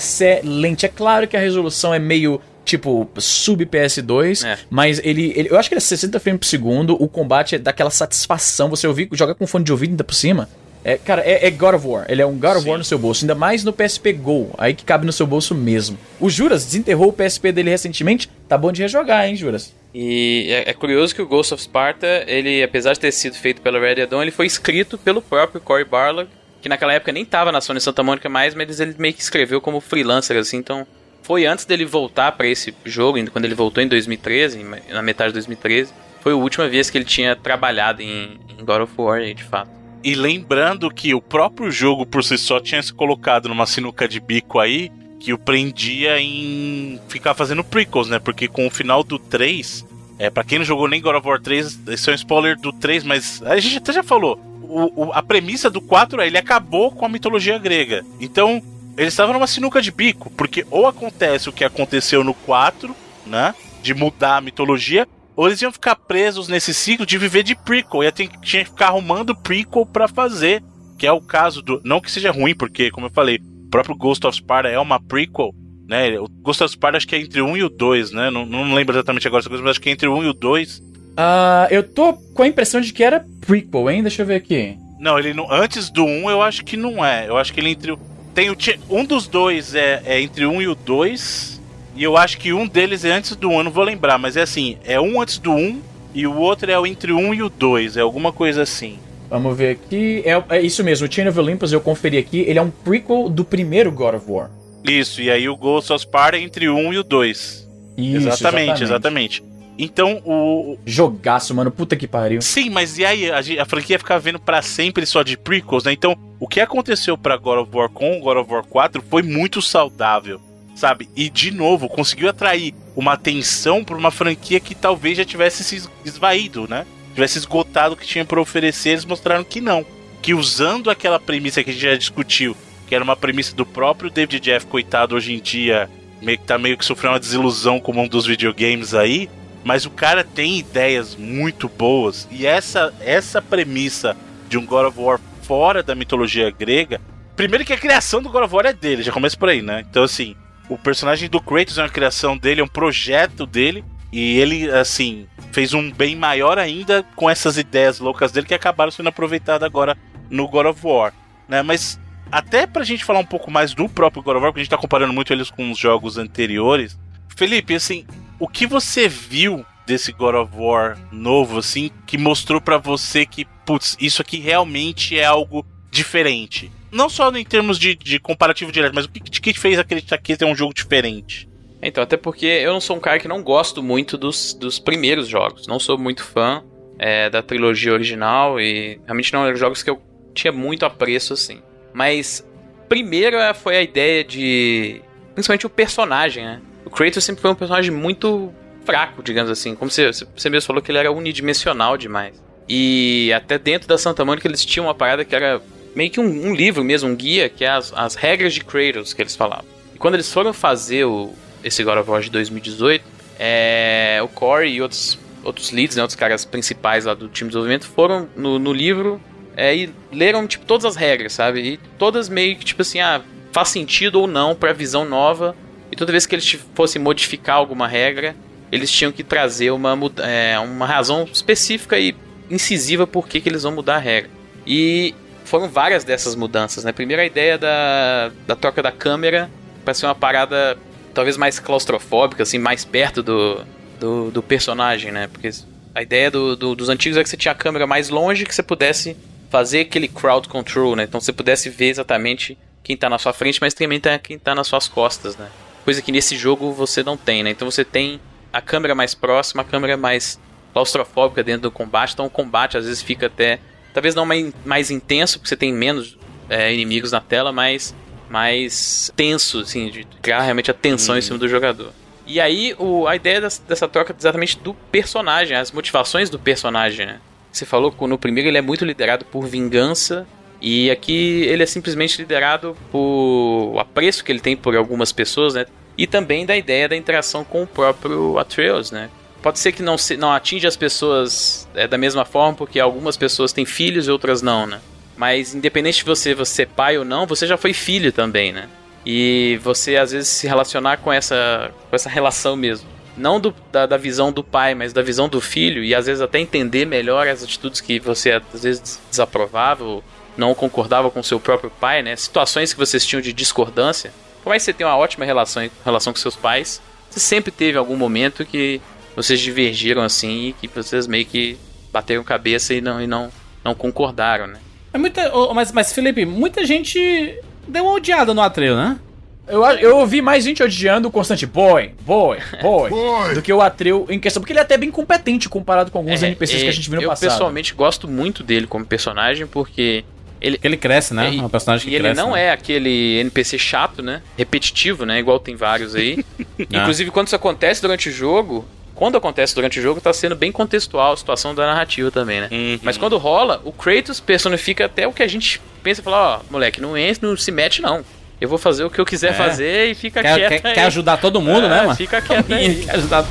excelente. É claro que a resolução é meio tipo sub PS2, É. mas ele, ele- eu acho que ele é 60 frames por segundo. O combate é daquela satisfação. Você ouvir, jogar com fone de ouvido ainda por cima. É, cara, é, é God of War. Ele é um God of War no seu bolso, ainda mais no PSP Go, aí que cabe no seu bolso mesmo. O Juras desenterrou o PSP dele recentemente. Tá bom de rejogar, hein, Juras? E é, é curioso que o Ghost of Sparta, ele, apesar de ter sido feito pela Red Dawn, ele foi escrito pelo próprio Cory Barlog, que naquela época nem tava na Sony Santa Mônica mais, mas ele meio que escreveu como freelancer, assim, então foi antes dele voltar pra esse jogo, quando ele voltou em 2013, em- na metade de 2013, foi a última vez que ele tinha trabalhado em, em God of War, de fato. E lembrando que o próprio jogo por si só tinha se colocado numa sinuca de bico aí, que o prendia em ficar fazendo prequels, né? Porque com o final do 3, é, para quem não jogou nem God of War 3, esse é um spoiler do 3, mas a gente até já falou. O, o- a premissa do 4 é ele acabou com a mitologia grega. Então, eles estavam numa sinuca de bico, porque ou acontece o que aconteceu no 4, né? De mudar a mitologia, ou eles iam ficar presos nesse ciclo de viver de prequel. Ter, tinha que ficar arrumando prequel pra fazer. Que é o caso do. Não que seja ruim, porque, como eu falei, o próprio Ghost of Sparta é uma prequel. Né? O Ghost of Sparta acho que é entre o 1 e o 2, né? Não, não lembro exatamente agora essa coisa, mas acho que é entre o 1 e o 2. Ah, eu tô com a impressão de que era prequel, hein? Deixa eu ver aqui. Não, ele não. Antes do 1 eu acho que não é. Eu acho que ele entre o. Tem o. Um dos dois é, é entre o 1 e o 2. E eu acho que um deles é antes do 1, eu não vou lembrar, mas é assim, é um antes do 1 e o outro é o entre o 1 e o 2, é alguma coisa assim. Vamos ver aqui. É, é isso mesmo, o Chain of Olympus, eu conferi aqui, ele é um prequel do primeiro God of War. Isso, e aí o Ghost of Sparta é entre o 1 e o 2. Isso, exatamente, exatamente. Então o. Jogaço, mano. Puta que pariu. Sim, mas e aí? A, a franquia ficar vendo pra sempre só de prequels, né? Então, o que aconteceu pra God of War com God of War 4 foi muito saudável, sabe? E, de novo, conseguiu atrair uma atenção pra uma franquia que talvez já tivesse se es- esvaído, né? Tivesse esgotado o que tinha pra oferecer, eles mostraram que não. Que usando aquela premissa que a gente já discutiu, que era uma premissa do próprio David Jeff, coitado, hoje em dia, meio que tá meio que sofrendo uma desilusão com o mundo dos videogames aí, mas o cara tem ideias muito boas e essa essa premissa de um God of War fora da mitologia grega, primeiro que a criação do God of War é dele, já começa por aí, né? Então assim, o personagem do Kratos é uma criação dele, é um projeto dele e ele assim fez um bem maior ainda com essas ideias loucas dele que acabaram sendo aproveitadas agora no God of War, né? Mas até pra gente falar um pouco mais do próprio God of War, porque a gente tá comparando muito eles com os jogos anteriores. Felipe, assim, o que você viu desse God of War novo, assim, que mostrou pra você que, putz, isso aqui realmente é algo diferente? Não só em termos de, de comparativo direto, mas o que, que te fez acreditar que esse é um jogo diferente? Então, até porque eu não sou um cara que não gosto muito dos, dos primeiros jogos. Não sou muito fã é, da trilogia original e realmente não eram jogos que eu tinha muito apreço assim. Mas primeiro é, foi a ideia de. Principalmente o personagem, né? O Kratos sempre foi um personagem muito fraco, digamos assim. Como você, você mesmo falou que ele era unidimensional demais. E até dentro da Santa Mônica eles tinham uma parada que era meio que um, um livro mesmo, um guia, que é as, as regras de Kratos que eles falavam. E quando eles foram fazer o, esse God of War de 2018, é, o Corey e outros, outros leads, né, outros caras principais lá do time de desenvolvimento foram no, no livro é, e leram tipo todas as regras, sabe? E todas meio que tipo assim, ah, faz sentido ou não pra visão nova. E toda vez que eles fossem modificar alguma regra, eles tinham que trazer uma, é, uma razão específica e incisiva por que, que eles vão mudar a regra. E foram várias dessas mudanças, né? Primeiro a ideia da, da troca da câmera para ser uma parada talvez mais claustrofóbica, assim, mais perto do, do, do personagem, né? Porque a ideia do, do- dos antigos é que você tinha a câmera mais longe que você pudesse fazer aquele crowd control, né? Então você pudesse ver exatamente quem tá na sua frente, mas também tá quem tá nas suas costas, né? Coisa que nesse jogo você não tem, né? Então você tem a câmera mais próxima, a câmera mais claustrofóbica dentro do combate, então o combate às vezes fica até talvez não mais, mais intenso, porque você tem menos é, inimigos na tela, mas mais tenso, assim, de criar realmente a tensão em cima do jogador. E aí, o, a ideia dessa, dessa troca é exatamente do personagem, as motivações do personagem, né? Você falou que no primeiro ele é muito liderado por vingança, e aqui ele é simplesmente liderado por o apreço que ele tem por algumas pessoas, né? E também da ideia da interação com o próprio Atreus, né? Pode ser que não, se, não atinja as pessoas é, da mesma forma, porque algumas pessoas têm filhos e outras não, né? Mas independente de você, você ser pai ou não, você já foi filho também, né? E você às vezes se relacionar com essa, com essa relação mesmo. Não do, da, da visão do pai, mas da visão do filho, e às vezes até entender melhor as atitudes que você às vezes desaprovava ou não concordava com seu próprio pai, né? Situações que vocês tinham de discordância. Por mais que você tenha uma ótima relação, relação com seus pais, você sempre teve algum momento que vocês divergiram assim e que vocês meio que bateram cabeça e não, e não, não concordaram, né? É muita, mas, mas, Felipe, muita gente deu uma odiada no Atreu, né? Eu, eu ouvi mais gente odiando o Constante Boy, Boy, Boy, do que o Atreu em questão, porque ele é até bem competente comparado com alguns É, NPCs que a gente viu no eu passado. pessoalmente gosto muito dele como personagem porque ele ele cresce, né? É, É um personagem que e ele cresce, não né? é aquele NPC chato, né? Repetitivo, né? Igual tem vários aí. Inclusive quando isso acontece durante o jogo, quando acontece durante o jogo, tá sendo bem contextual a situação da narrativa também, né? Mas quando rola, o Kratos personifica até o que a gente pensa e fala, ó, moleque, não entra, não se mete não. Eu vou fazer o que eu quiser É. fazer e fica Quer, quieto quer, quer ajudar todo mundo, É, né, mano? Fica quieto aí. Quer ajudar.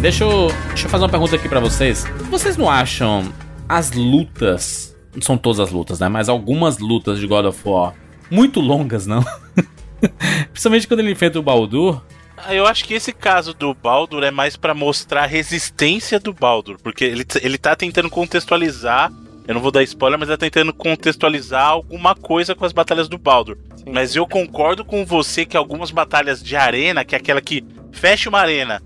Deixa eu, deixa eu fazer uma pergunta aqui pra vocês. Vocês não acham as lutas, não são todas as lutas, né? Mas algumas lutas de God of War muito longas, não? Principalmente quando ele enfrenta o Baldur. Ah, Eu acho que esse caso do Baldur é mais pra mostrar a resistência do Baldur, porque ele, ele tá tentando contextualizar Eu não vou dar spoiler, mas é tentando contextualizar alguma coisa com as batalhas do Baldur. Mas eu concordo com você que algumas batalhas de arena, que é aquela que fecha uma arena,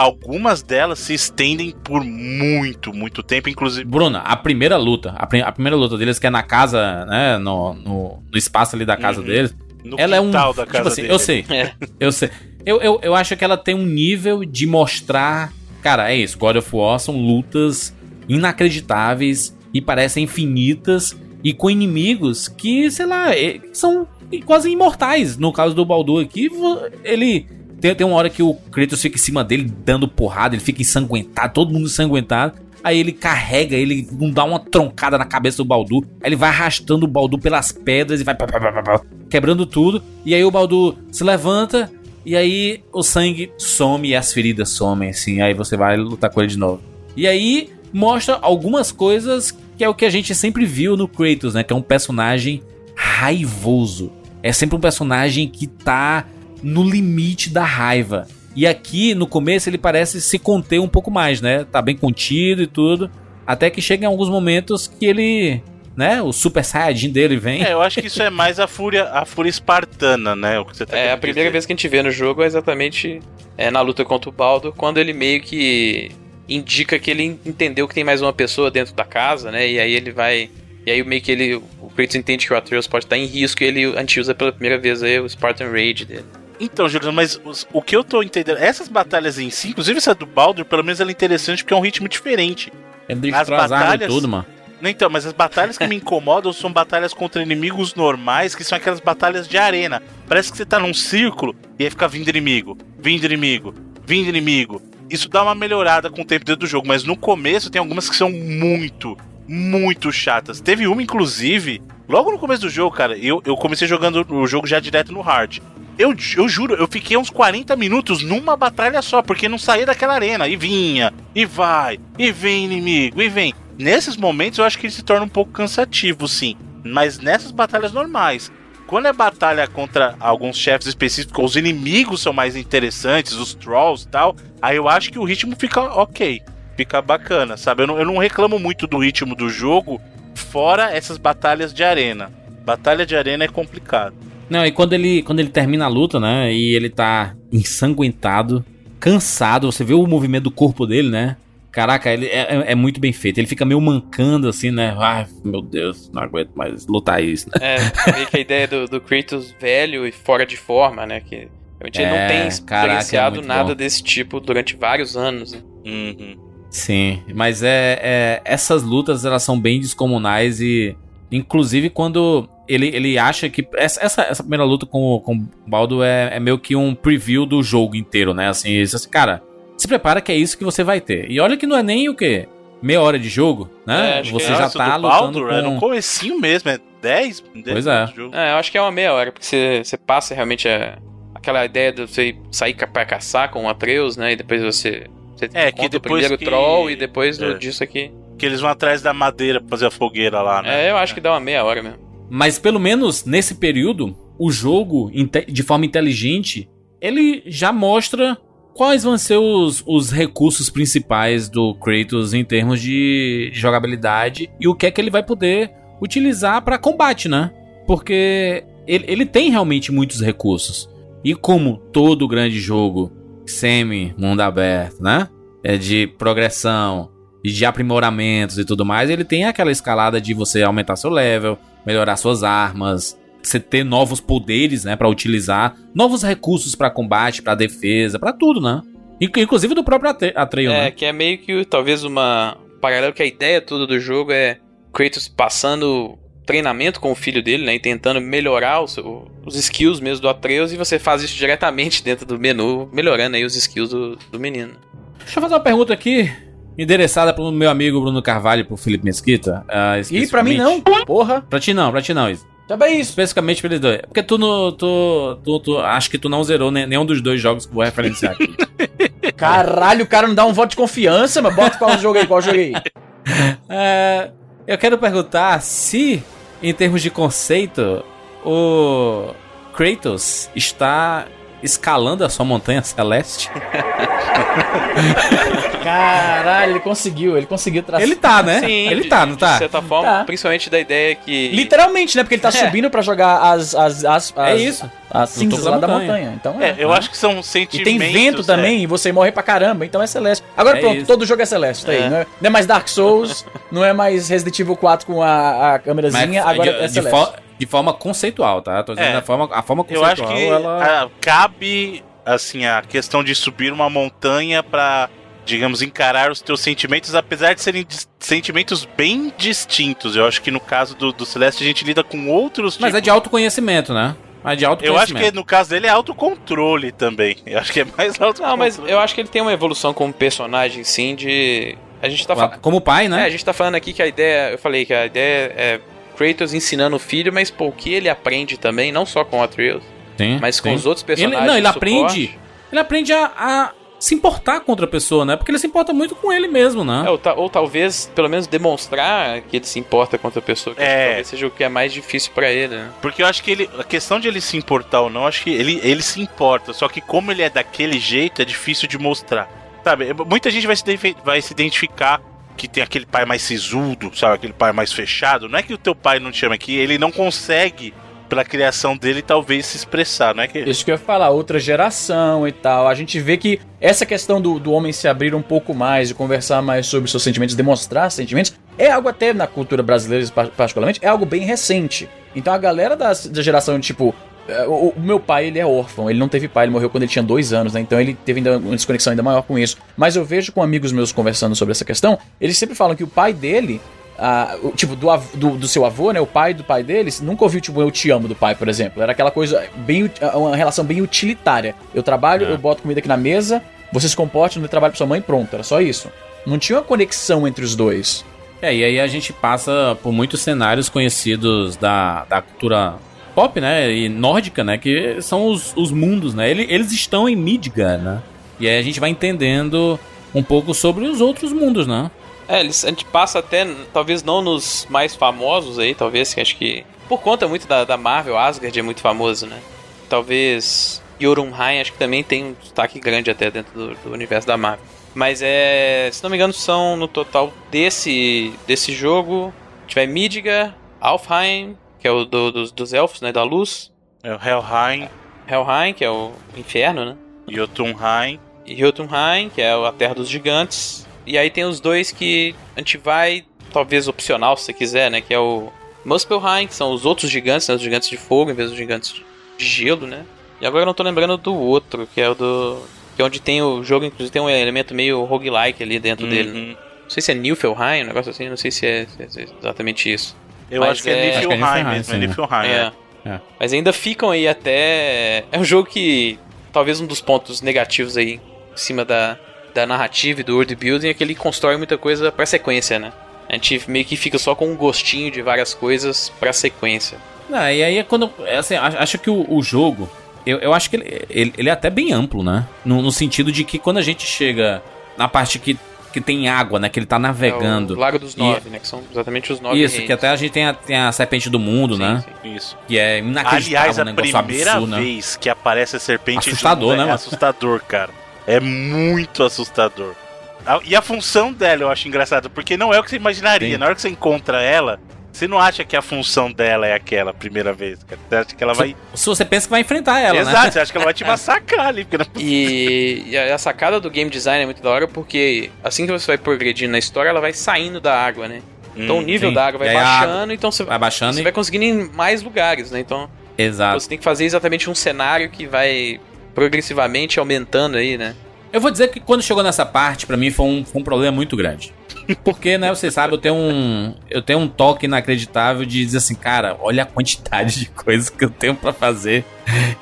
algumas delas se estendem por muito, muito tempo, inclusive. Bruna, a primeira luta, a, prim- a primeira luta deles, que é na casa, né? No, no, no espaço ali da casa Uhum. deles. No ela é um. da tipo casa assim, dele. eu sei. É. Eu sei. Eu, eu, eu acho que ela tem um nível de mostrar. Cara, é isso. God of War são lutas inacreditáveis e parecem infinitas e com inimigos que, sei lá, são quase imortais. No caso do Baldur aqui, ele. Tem, tem uma hora que o Kratos fica em cima dele dando porrada, ele fica ensanguentado, todo mundo ensanguentado. Aí ele carrega, ele não dá uma troncada na cabeça do Baldur. Aí ele vai arrastando o Baldur pelas pedras e vai quebrando tudo. E aí o Baldur se levanta e aí o sangue some e as feridas somem, assim. Aí você vai lutar com ele de novo. E aí mostra algumas coisas que é o que a gente sempre viu no Kratos, né? Que é um personagem raivoso. É sempre um personagem que tá no limite da raiva. E aqui, no começo, ele parece se conter um pouco mais, né? Tá bem contido e tudo. Até que chega em alguns momentos que ele, né? O Super Saiyajin dele vem. É, eu acho que isso é mais a fúria, a fúria espartana, né? O que você tá É, a primeira dizer. vez que a gente vê no jogo é exatamente é, na luta contra o Baldo, quando ele meio que indica que ele entendeu que tem mais uma pessoa dentro da casa, né? E aí ele vai. E aí meio que ele. O Kratos entende que o Atreus pode estar em risco e ele a gente usa pela primeira vez aí o Spartan Rage dele. Então, Juliano, mas os- o que eu tô entendendo, essas batalhas em si, inclusive essa do Baldur, pelo menos ela é interessante porque é um ritmo diferente. Ele As batalhas- tudo, mano. Então, mas as batalhas que me incomodam são batalhas contra inimigos normais, que são aquelas batalhas de arena. Parece que você tá num círculo e aí fica vindo inimigo, vindo inimigo, vindo inimigo. Isso dá uma melhorada com o tempo dentro do jogo, mas no começo tem algumas que são muito, muito chatas. Teve uma, inclusive, logo no começo do jogo, cara, eu, eu comecei jogando o jogo já direto no hard. Eu, eu juro, eu fiquei uns 40 minutos numa batalha só, porque não saía daquela arena. E vinha, e vai, e vem inimigo, e vem. Nesses momentos eu acho que ele se torna um pouco cansativo, sim. Mas nessas batalhas normais. Quando é batalha contra alguns chefes específicos, os inimigos são mais interessantes, os trolls e tal, aí eu acho que o ritmo fica ok. Fica bacana, sabe? Eu não, eu não reclamo muito do ritmo do jogo, fora essas batalhas de arena. Batalha de arena é complicado. Não, e quando ele, quando ele termina a luta, né? E ele tá ensanguentado, cansado, você vê o movimento do corpo dele, né? Caraca, ele é, é- é muito bem feito. Ele fica meio mancando assim, né? Ai, meu Deus, não aguento mais lutar isso, né? É, meio que a ideia do, do Kratos velho e fora de forma, né? Que realmente ele É, não tem caraca, é experienciado nada bom. desse tipo durante vários anos. Né? Uhum. Sim, mas é, é- essas lutas elas são bem descomunais e inclusive quando ele, ele acha que essa, essa, essa primeira luta com, o- com o Baldo é, é meio que um preview do jogo inteiro, né? Assim, assim, cara, se prepara que é isso que você vai ter. E olha que não é nem o quê? Meia hora de jogo, né? É, você é. já tá do lutando Baldur é no com... comecinho mesmo, é 10, 10 Pois é. minutos de jogo. É, eu acho que é uma meia hora, porque você, você passa realmente a, aquela ideia de você sair pra caçar com o Atreus, né? E depois você. Você É, que encontra o depois primeiro que- troll e depois É. disso aqui. Que eles vão atrás da madeira pra fazer a fogueira lá, né? É, eu acho que dá uma meia hora mesmo. Mas pelo menos nesse período, o jogo, de forma inteligente, ele já mostra quais vão ser os, os recursos principais do Kratos em termos de jogabilidade e o que é que ele vai poder utilizar para combate, né? Porque ele, ele tem realmente muitos recursos. E como todo grande jogo semi-mundo aberto, né? É de progressão e de aprimoramentos e tudo mais, ele tem aquela escalada de você aumentar seu level, melhorar suas armas, você ter novos poderes, né, para utilizar, novos recursos pra combate, pra defesa, pra tudo, né? Inc- Inclusive do próprio Atre- Atreus, É, né? que é meio que talvez uma. Um paralelo que a ideia toda do jogo é Kratos passando treinamento com o filho dele, né? E tentando melhorar seu- os skills mesmo do Atreus, e você faz isso diretamente dentro do menu, melhorando aí os skills do, do menino. Deixa eu fazer uma pergunta aqui, endereçada pro meu amigo Bruno Carvalho e pro Felipe Mesquita. ah, Ih, pra mim não, porra. Pra ti não, pra ti não, isso. Também isso. Especificamente pra eles dois. Porque tu, no, tu, tu, tu- acho que tu não zerou ne- nenhum dos dois jogos que eu vou referenciar aqui. Caralho, o cara não dá um voto de confiança, mas bota qual jogo aí, qual jogo aí. É, eu quero perguntar se, em termos de conceito, o Kratos está escalando a sua montanha celeste. Caralho, ele conseguiu, ele conseguiu traçar. Ele tá, né? Sim, ele de- tá, não de tá? certa forma, Tá. principalmente da ideia que. Literalmente, né? Porque ele tá É. subindo pra jogar as, as, as, É as- isso. as cinzas da lá da montanha. montanha. Então É, eu né? acho que são E sentimentos. tem vento é. também, e você morre pra caramba, então é celeste. Agora É pronto, isso. todo jogo é celeste, tá aí. É. Não, é, não é mais Dark Souls, não é mais Resident Evil 4 com a, a câmerazinha, Mas agora de, é de celeste. De forma conceitual, tá? Tô dizendo É. a forma, a forma Eu conceitual. acho que ela... ah, cabe, assim, a questão de subir uma montanha pra, digamos, encarar os teus sentimentos, apesar de serem sentimentos bem distintos. Eu acho que no caso do, do Celeste a gente lida com outros Mas é tipos. de autoconhecimento, né? Mas de Eu acho que no caso dele é autocontrole também. Eu acho que é mais autocontrole. Não, mas eu acho que ele tem uma evolução como personagem, sim, de. A gente tá falando. Como pai, É, né? a gente tá falando aqui que a ideia. Eu falei que a ideia é Kratos ensinando o filho, mas pô, o que ele aprende também, não só com o Atreus, Sim, mas com sim. os outros Ele, personagens. não, ele de aprende. Ele aprende a, a se importar com outra pessoa, né? Porque ele se importa muito com ele mesmo, né? É, ou, ta- ou talvez, pelo menos, demonstrar que ele se importa com outra pessoa, que É. talvez seja o que é mais difícil pra ele, né? Porque eu acho que ele. A questão de ele se importar ou não, acho que ele, ele se importa. Só que como ele é daquele jeito, é difícil de mostrar. Sabe? Muita gente vai se, vai se identificar que tem aquele pai mais sisudo, sabe? Aquele pai mais fechado. Não é que o teu pai não te ama aqui, ele não consegue, pela criação dele, talvez se expressar. Não é que. Isso que eu ia falar, outra geração e tal. A gente vê que essa questão do, do homem se abrir um pouco mais e conversar mais sobre seus sentimentos, demonstrar sentimentos, é algo até na cultura brasileira, pa- particularmente, é algo bem recente. Então a galera da, da geração, tipo. É, O, o meu pai, ele é órfão, ele não teve pai, ele morreu quando ele tinha dois anos, né? Então ele teve ainda uma desconexão ainda maior com isso. Mas eu vejo com amigos meus conversando sobre essa questão, eles sempre falam que o pai dele ah, tipo, do, do, do seu avô, né? O pai do pai deles, nunca ouviu, tipo, eu te amo do pai, por exemplo. Era aquela coisa bem. uma relação bem utilitária. Eu trabalho, eu boto comida aqui na mesa, você se comporte no trabalho pra sua mãe, pronto. Era só isso. Não tinha uma conexão entre os dois. É, e aí a gente passa por muitos cenários conhecidos da, da cultura pop, né? E nórdica, né? Que são os, os mundos, né? Ele- Eles estão em Midgard, né? E aí a gente vai entendendo um pouco sobre os outros mundos, né? É, eles, a gente passa até, talvez não nos mais famosos aí, talvez, que acho que. Por conta muito da, da Marvel, Asgard é muito famoso, né? Talvez Jotunheim, acho que também tem um destaque grande até dentro do, do universo da Marvel. Mas é. Se não me engano, são no total desse, desse jogo. Tiver Midgar, Alfheim, que é o do- dos, dos elfos, né? Da luz. É o Helheim, Helheim, que é o inferno, né? Jotunheim. e Jotunheim, que é a Terra dos Gigantes. E aí tem os dois que a gente vai, talvez opcional se você quiser, né? Que é o Muspelheim, que são os outros gigantes, né? Os gigantes de fogo em vez dos gigantes de gelo, né? E agora eu não tô lembrando do outro, que é o do... Que é onde tem o jogo, inclusive tem um elemento meio roguelike ali dentro Uhum. dele. né? Não sei se é Niflheim, um negócio assim, não sei se é, se é exatamente isso. Eu acho que é, é Niflheim Niflheim, mesmo, é. Niflheim. É. É. É. Mas ainda ficam aí até. É um jogo que. Talvez um dos pontos negativos aí em cima da, da narrativa e do world building é que ele constrói muita coisa pra sequência, né? A gente meio que fica só com um gostinho de várias coisas pra sequência. Não, e aí é quando. é assim, acho que o, o jogo. Eu, eu acho que ele, ele, ele é até bem amplo, né? No, no sentido de que quando a gente chega na parte que, que tem água, né? Que ele tá navegando. É o Lago dos E- Nove, né? Que são exatamente os nove Isso, reinos. que até a gente tem a, tem a serpente do mundo, Sim, né? sim. Isso. Que é inacreditável, Aliás, a um negócio primeira absurdo, né? vez que aparece a serpente do Assustador, mundo né, é mano? assustador, cara. É muito assustador. A- E a função dela eu acho engraçada, porque não é o que você imaginaria. Sim. Na hora que você encontra ela, você não acha que a função dela é aquela a primeira vez, cara. Você acha que ela vai. Se você pensa que vai enfrentar ela, Exato, né? você acha que ela vai te massacrar ali. Porque não... E, e a, sacada do game design é muito da hora porque assim que você vai progredindo na história, ela vai saindo da água, né? Então o nível sim. da água vai E baixando, então você, Vai baixando você e... vai conseguindo ir em mais lugares, né? Então Exato. você tem que fazer exatamente um cenário que vai progressivamente aumentando aí, né? Eu vou dizer que quando chegou nessa parte, pra mim foi um, foi um problema muito grande. Porque, né, você sabe, eu tenho um eu tenho um toque inacreditável de dizer assim, cara, olha a quantidade de coisas que eu tenho pra fazer.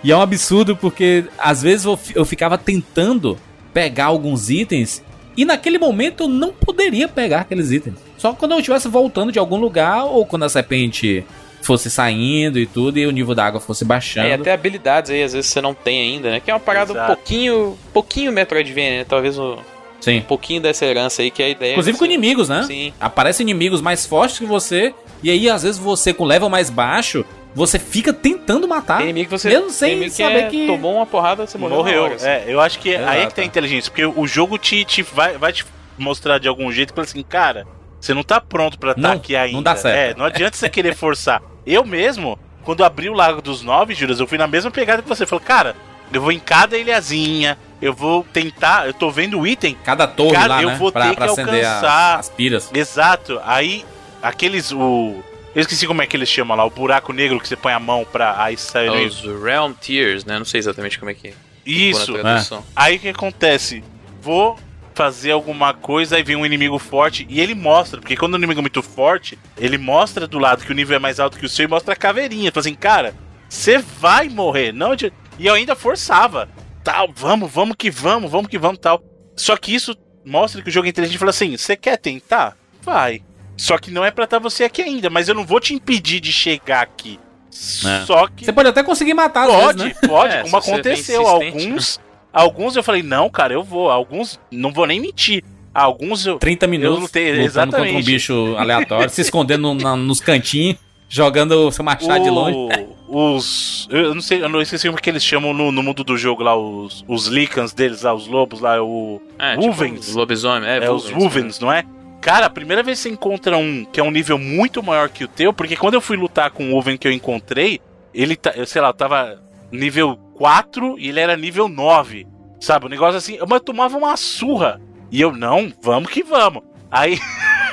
E é um absurdo porque às vezes eu, eu ficava tentando pegar alguns itens e naquele momento eu não poderia pegar aqueles itens. Só quando eu estivesse voltando de algum lugar ou quando a serpente fosse saindo e tudo e o nível da água fosse baixando. É, e até habilidades aí, às vezes você não tem ainda, né? Que é uma parada um Exato. pouquinho, pouquinho Metroidvania, né? Talvez um Sim. pouquinho dessa herança aí, que é a ideia. Inclusive com você- inimigos, né? Sim. Aparecem inimigos mais fortes que você, e aí às vezes você com level mais baixo, você fica tentando matar. Tem inimigo que você Mesmo sem inimigo que saber é- que. tomou uma porrada, você morreu. Morreu. hora, assim. É, eu acho que aí é que Exato. tá a inteligência, porque o jogo te, te vai, vai te mostrar de algum jeito que assim, cara, você não tá pronto pra estar aqui ainda. não dá certo. É, não adianta você querer forçar. Eu mesmo, quando abri o Lago dos Nove, Juras, eu fui na mesma pegada que você. Falei, cara, eu vou em cada ilhazinha, eu vou tentar, eu tô vendo o item. Cada torre Cara, lá, eu né? vou pra, ter pra que acender a- alcançar. as piras. Exato. Aí, aqueles. O... Eu esqueci como é que eles chamam lá, o buraco negro que você põe a mão pra. Aí sai É os Realm Tears, né? Não sei exatamente como é que Isso. tradução. Aí o que acontece? Vou fazer alguma coisa, aí vem um inimigo forte e ele mostra, porque quando o inimigo é muito forte, ele mostra do lado que o nível é mais alto que o seu e mostra a caveirinha. Fala assim, cara, você vai morrer. Não E eu ainda forçava. Tal, vamos, vamos que vamos, vamos que vamos, tal. Só que isso mostra que o jogo é inteligente e fala assim: você quer tentar? Vai. Só que não é pra estar você aqui ainda, mas eu não vou te impedir de chegar aqui. É. Só que. Você pode até conseguir matar, Pode, vezes, né? pode, É, como for aconteceu. Alguns, alguns eu falei, não, cara, eu vou. Alguns, não vou nem mentir. Alguns eu. 30 minutos lutei, lutando exatamente. contra um bicho aleatório, se escondendo na- nos cantinhos, jogando o seu machado de longe. Os. Eu não sei, eu não esqueci como que eles chamam no, no mundo do jogo lá, os, os Lycans deles lá, os lobos lá, o. É, Wuvens. Tipo, lobisomem, é, É, os Wuvens, não é? Cara, a primeira vez que você encontra um que é um nível muito maior que o teu, porque quando eu fui lutar com o Wuven que eu encontrei, ele, tá, eu sei lá, tava nível 4 e ele era nível 9. Sabe? Um negócio assim, mas eu tomava uma surra. E eu, não, vamos que vamos. Aí.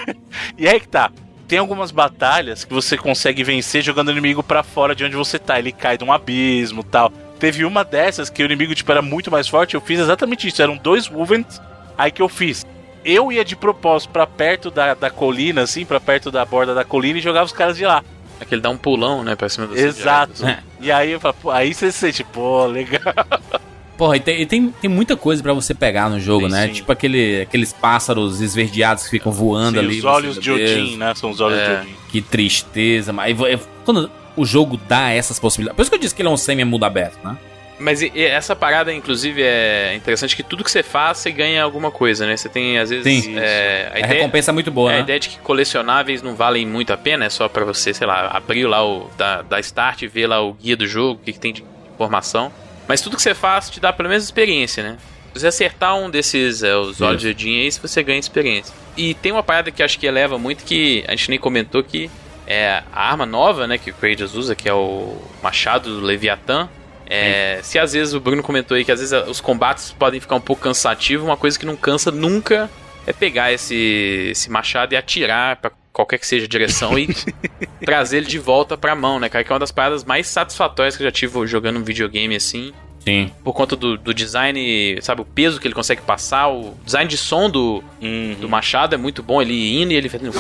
e aí que tá. Tem algumas batalhas que você consegue vencer jogando o inimigo pra fora de onde você tá. Ele cai de um abismo tal. Teve uma dessas que o inimigo tipo, era muito mais forte. Eu fiz exatamente isso. Eram dois Wuvens. Aí que eu fiz. Eu ia de propósito pra perto da, da colina, assim, pra perto da borda da colina e jogava os caras de lá. Aquele dá um pulão, né, pra cima do Exato. assim. E aí eu falo, pô, aí você se sente, pô, legal. Porra, e tem, e tem, tem muita coisa pra você pegar no jogo, Sim, né? sim. Tipo aquele, aqueles pássaros esverdeados que ficam voando Sim, ali. os olhos de Odin, né? São os olhos É. de Odin. Que tristeza. Mas é- quando o jogo dá essas possibilidades. Por isso que eu disse que ele é um semi-mundo aberto, né? Mas e- e essa parada, inclusive, é interessante que tudo que você faz, você ganha alguma coisa, né? Você tem, às vezes. Sim. é, A recompensa é muito boa, é, né? A ideia de que colecionáveis não valem muito a pena, é só pra você, sei lá, abrir lá o. da, da Start e ver lá o guia do jogo, o que, que tem de informação. Mas tudo que você faz te dá pelo menos experiência, né? Se você acertar um desses, é, os olhos de Odin aí, você ganha experiência. E tem uma parada que acho que eleva muito, que a gente nem comentou que é a arma nova, né, que o Kratos usa, que é o machado do Leviatã. É, se às vezes o Bruno comentou aí que às vezes os combates podem ficar um pouco cansativos, uma coisa que não cansa nunca é pegar esse, esse machado e atirar pra qualquer que seja a direção e trazer ele de volta pra mão, né, cara? Que é uma das paradas mais satisfatórias que eu já tive jogando um videogame assim. Sim. Por conta do, do design, sabe, o peso que ele consegue passar, o design de som do, Uhum. do machado é muito bom, ele indo e ele fazendo.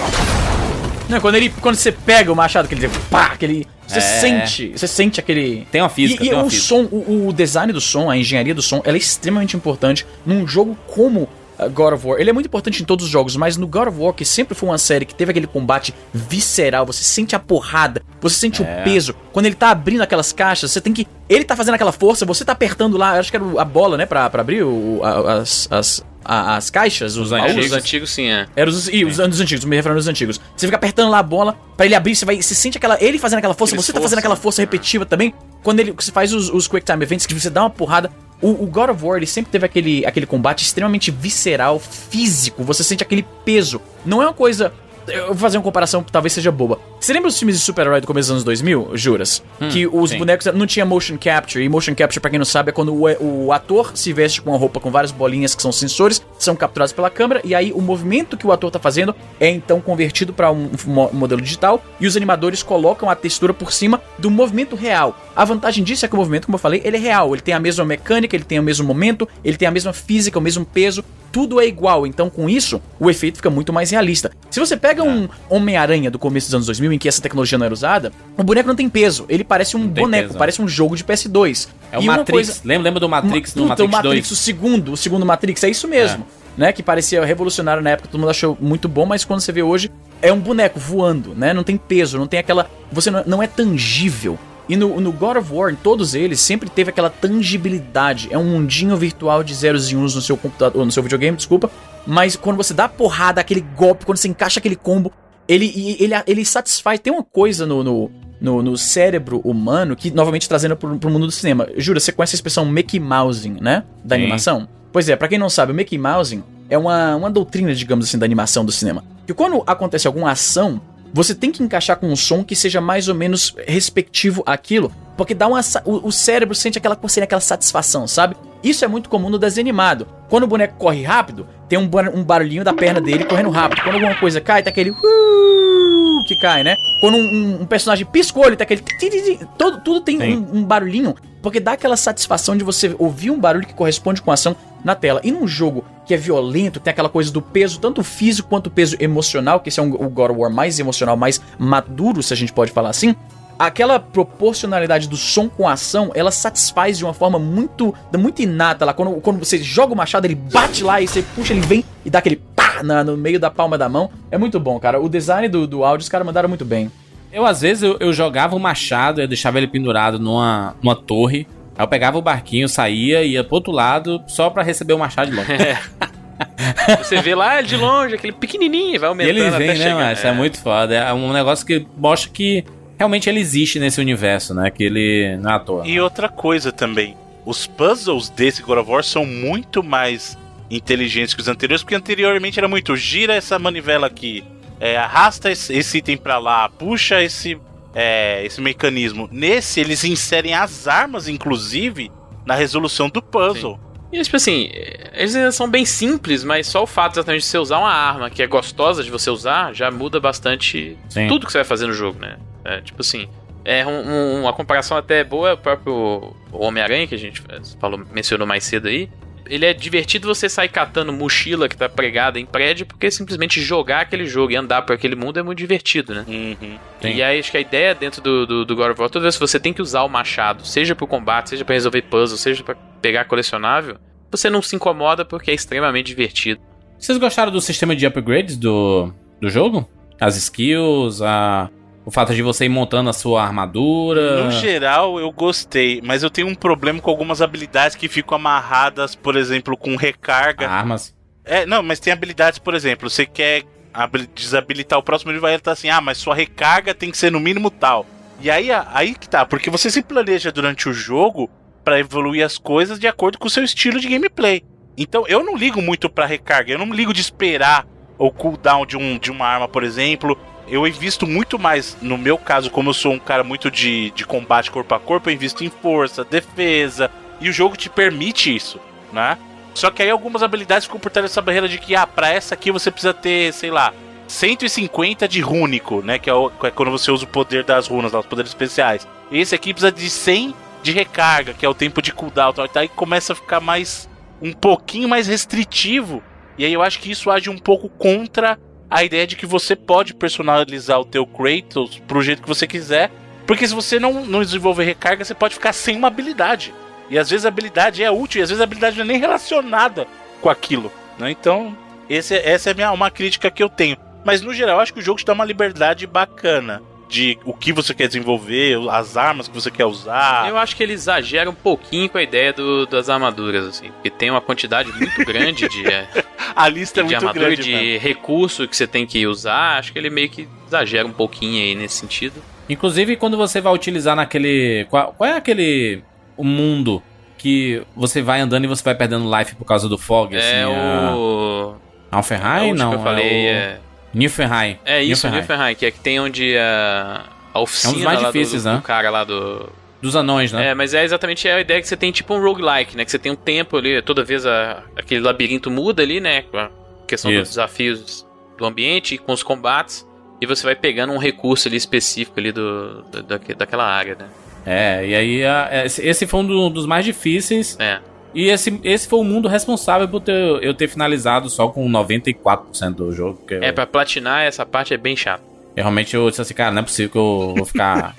Não, quando, ele, quando você pega o machado, aquele pá, aquele. Você É. sente. Você sente aquele. Tem uma física, E, e tem uma o física. som, o, o design do som, a engenharia do som, ela é extremamente importante num jogo como God of War. Ele é muito importante em todos os jogos, mas no God of War, que sempre foi uma série que teve aquele combate visceral, você sente a porrada, você sente É. o peso. Quando ele tá abrindo aquelas caixas, você tem que. Ele tá fazendo aquela força, você tá apertando lá, acho que era a bola, né, pra, pra abrir o, as, as, as caixas, os É, baús. os antigos sim, é. Era os, e os anos antigos, me referindo aos antigos. Você fica apertando lá a bola pra ele abrir, você vai. Você sente aquela. Ele fazendo aquela força, Aquele você tá esforço. fazendo aquela força repetitiva também. Quando ele você faz os, os Quick Time Events, que você dá uma porrada. O, o God of War, ele sempre teve aquele, aquele combate extremamente visceral, físico. Você sente aquele peso. Não é uma coisa. Eu vou fazer uma comparação que talvez seja boba. Você lembra os filmes de super-herói do começo dos anos 2000, Juras? que os sim. bonecos não tinha motion capture. E motion capture, pra quem não sabe, é quando o, o ator se veste com uma roupa com várias bolinhas que são sensores, são capturados pela câmera, e aí o movimento que o ator tá fazendo é então convertido pra um, mo- modelo digital, e os animadores colocam a textura por cima do movimento real. A vantagem disso é que o movimento, como eu falei, ele é real. Ele tem a mesma mecânica, ele tem o mesmo momento, ele tem a mesma física, o mesmo peso, tudo é igual. Então, com isso, o efeito fica muito mais realista. Se você pega um Homem-Aranha do começo dos anos 2000, em que essa tecnologia não era usada, o boneco não tem peso. Ele parece um boneco, peso, parece um jogo de PS2. É o E uma Matrix. coisa- Lembra, lembra do Matrix puta, Matrix o Matrix, 2? o segundo, o segundo Matrix, é isso mesmo. Né, que parecia revolucionário na época, todo mundo achou muito bom, mas quando você vê hoje, é um boneco voando, né? Não tem peso, não tem aquela. Você não é tangível. E no, no God of War, em todos eles, sempre teve aquela tangibilidade. É um mundinho virtual de zeros e uns no seu computador, no seu videogame, desculpa. Mas quando você dá porrada, aquele golpe, quando você encaixa aquele combo, ele, ele, ele satisfaz. Tem uma coisa no, no, no, no cérebro humano, que novamente trazendo pro, pro mundo do cinema. Jura, você conhece a expressão Mickey Mousing, né? Da Sim. animação? Pois é, pra quem não sabe, o Mickey Mousing é uma, uma doutrina, digamos assim, da animação do cinema. Que quando acontece alguma ação, você tem que encaixar com um som que seja mais ou menos respectivo àquilo, porque dá uma o, o cérebro sente aquela coceira, aquela satisfação, sabe? Isso é muito comum no desenho animado. Quando o boneco corre rápido, tem um, bar- um barulhinho da perna dele correndo rápido. Quando alguma coisa cai, tá aquele "Uh", que cai, né? Quando um, um- personagem piscou, ele tá aquele todo tudo tem um, um barulhinho, porque dá aquela satisfação de você ouvir um barulho que corresponde com a ação na tela. E num jogo que é violento, tem aquela coisa do peso, tanto físico quanto peso emocional, que esse é um, o God of War mais emocional, mais maduro, se a gente pode falar assim. Aquela proporcionalidade do som com a ação, ela satisfaz de uma forma muito, muito inata lá. Quando, quando você joga o machado, ele bate lá e você puxa, ele vem e dá aquele pá na- no meio da palma da mão. É muito bom, cara. O design do, do áudio, os caras mandaram muito bem. Eu, às vezes, eu, eu jogava o machado, eu deixava ele pendurado numa, numa torre. Aí eu pegava o barquinho, saía, ia pro outro lado, só pra receber o machado de longe. Você vê lá de longe, aquele pequenininho, vai E aumentando ele até vem, né, chegar. Isso é muito foda. É um negócio que mostra que realmente ele existe nesse universo, né? Que ele não é à toa. E outra coisa também, os puzzles desse God of War são muito mais inteligentes que os anteriores, porque anteriormente era muito gira essa manivela aqui, é, arrasta esse, esse item pra lá, puxa esse, é, esse mecanismo. Nesse, eles inserem as armas, inclusive, na resolução do puzzle. E tipo assim, eles ainda são bem simples, mas só o fato exatamente de você usar uma arma que é gostosa de você usar já muda bastante Sim. tudo que você vai fazer no jogo, né? É, tipo assim, é um- um- uma comparação até boa é o próprio Homem-Aranha, que a gente falou, mencionou mais cedo aí. Ele é divertido você sair catando mochila que tá pregada em prédio, porque simplesmente jogar aquele jogo e andar por aquele mundo é muito divertido, né? Uhum. E aí acho que a ideia dentro do, do, do God of War, toda vez que você tem que usar o machado, seja pro combate, seja pra resolver puzzle, seja pra pegar colecionável, você não se incomoda porque é extremamente divertido. Vocês gostaram do sistema de upgrades do, do jogo? As skills, a, o fato de você ir montando a sua armadura. No geral, eu gostei, mas eu tenho um problema com algumas habilidades que ficam amarradas, por exemplo, com recarga. Armas. É, não, mas tem habilidades, por exemplo, você quer desabilitar o próximo nível, aí ele tá assim, ah, mas sua recarga tem que ser no mínimo tal. E aí, aí que tá, porque você se planeja durante o jogo pra evoluir as coisas de acordo com o seu estilo de gameplay. Então, eu não ligo muito pra recarga, eu não ligo de esperar o cooldown de, um, de uma arma, por exemplo. Eu invisto muito mais, no meu caso, como eu sou um cara muito de, de combate corpo a corpo, eu invisto em força, defesa, e o jogo te permite isso, né? Só que aí algumas habilidades ficam por trás dessa barreira de que, ah, pra essa aqui você precisa ter, sei lá, 150 de rúnico, né? Que é, o- é quando você usa o poder das runas, lá, os poderes especiais. Esse aqui precisa de 100 de recarga, que é o tempo de cooldown. Tal, aí começa a ficar mais. um pouquinho mais restritivo. E aí eu acho que isso age um pouco contra a ideia de que você pode personalizar o teu Kratos pro jeito que você quiser. Porque se você não, não desenvolver recarga, você pode ficar sem uma habilidade. E às vezes a habilidade é útil, e às vezes a habilidade não é nem relacionada com aquilo. Né? Então, esse, essa é minha, uma crítica que eu tenho. Mas no geral, eu acho que o jogo te dá uma liberdade bacana de o que você quer desenvolver, as armas que você quer usar. Eu acho que ele exagera um pouquinho com a ideia do- das armaduras, assim. Porque tem uma quantidade muito grande de, é, A lista é de muito armadura, grande. de mesmo. recurso que você tem que usar. Acho que ele meio que exagera um pouquinho aí nesse sentido. Inclusive, quando você vai utilizar naquele. Qual, qual é aquele. O mundo que você vai andando e você vai perdendo life por causa do fog? é assim, a- o. Alfenheim? é o não, que eu falei, é. é... o... Niflheim. É isso, Niflheim. Que é que tem onde a, a oficina mais lá do- difíceis, do, né? do cara lá do... Dos anões, né? É, mas é exatamente a ideia que você tem tipo um roguelike, né? Que você tem um tempo ali, toda vez a- aquele labirinto muda ali, né? Com a questão dos Isso. desafios do ambiente, com os combates, e você vai pegando um recurso ali específico ali do, da, daque- daquela área, né? É, e aí a- esse- esse foi um do- dos mais difíceis. É. E esse, esse foi o mundo responsável por ter, eu ter finalizado só com 94% do jogo. Porque É, pra platinar essa parte é bem chato. eu, realmente eu disse assim, cara, não é possível que eu vou ficar.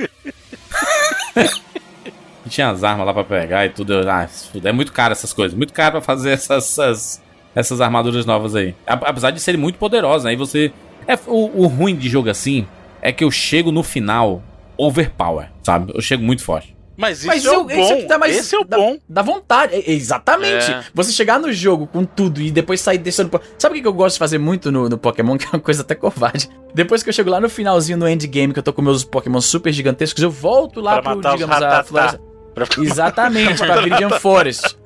E Tinha as armas lá pra pegar e tudo. eu- Ah, é muito caro essas coisas. Muito caro pra fazer essas, essas, essas armaduras novas aí. Apesar de serem muito poderosas. Aí você. É, o, o ruim de jogo assim é que eu chego no final overpower, sabe? Eu chego muito forte. Mas isso Mas é o eu- bom. isso é que tá mais- Esse é o dá- bom. Dá vontade, é- exatamente. É. Você chegar no jogo com tudo e depois sair deixando. Sabe o que eu gosto de fazer muito no, no Pokémon? Que é uma coisa até covarde. Depois que eu chego lá no finalzinho, no endgame, que eu tô com meus Pokémon super gigantescos, eu volto lá Pra pro, matar os digamos, a floresta. Pra- Exatamente, pra Viridian Forest.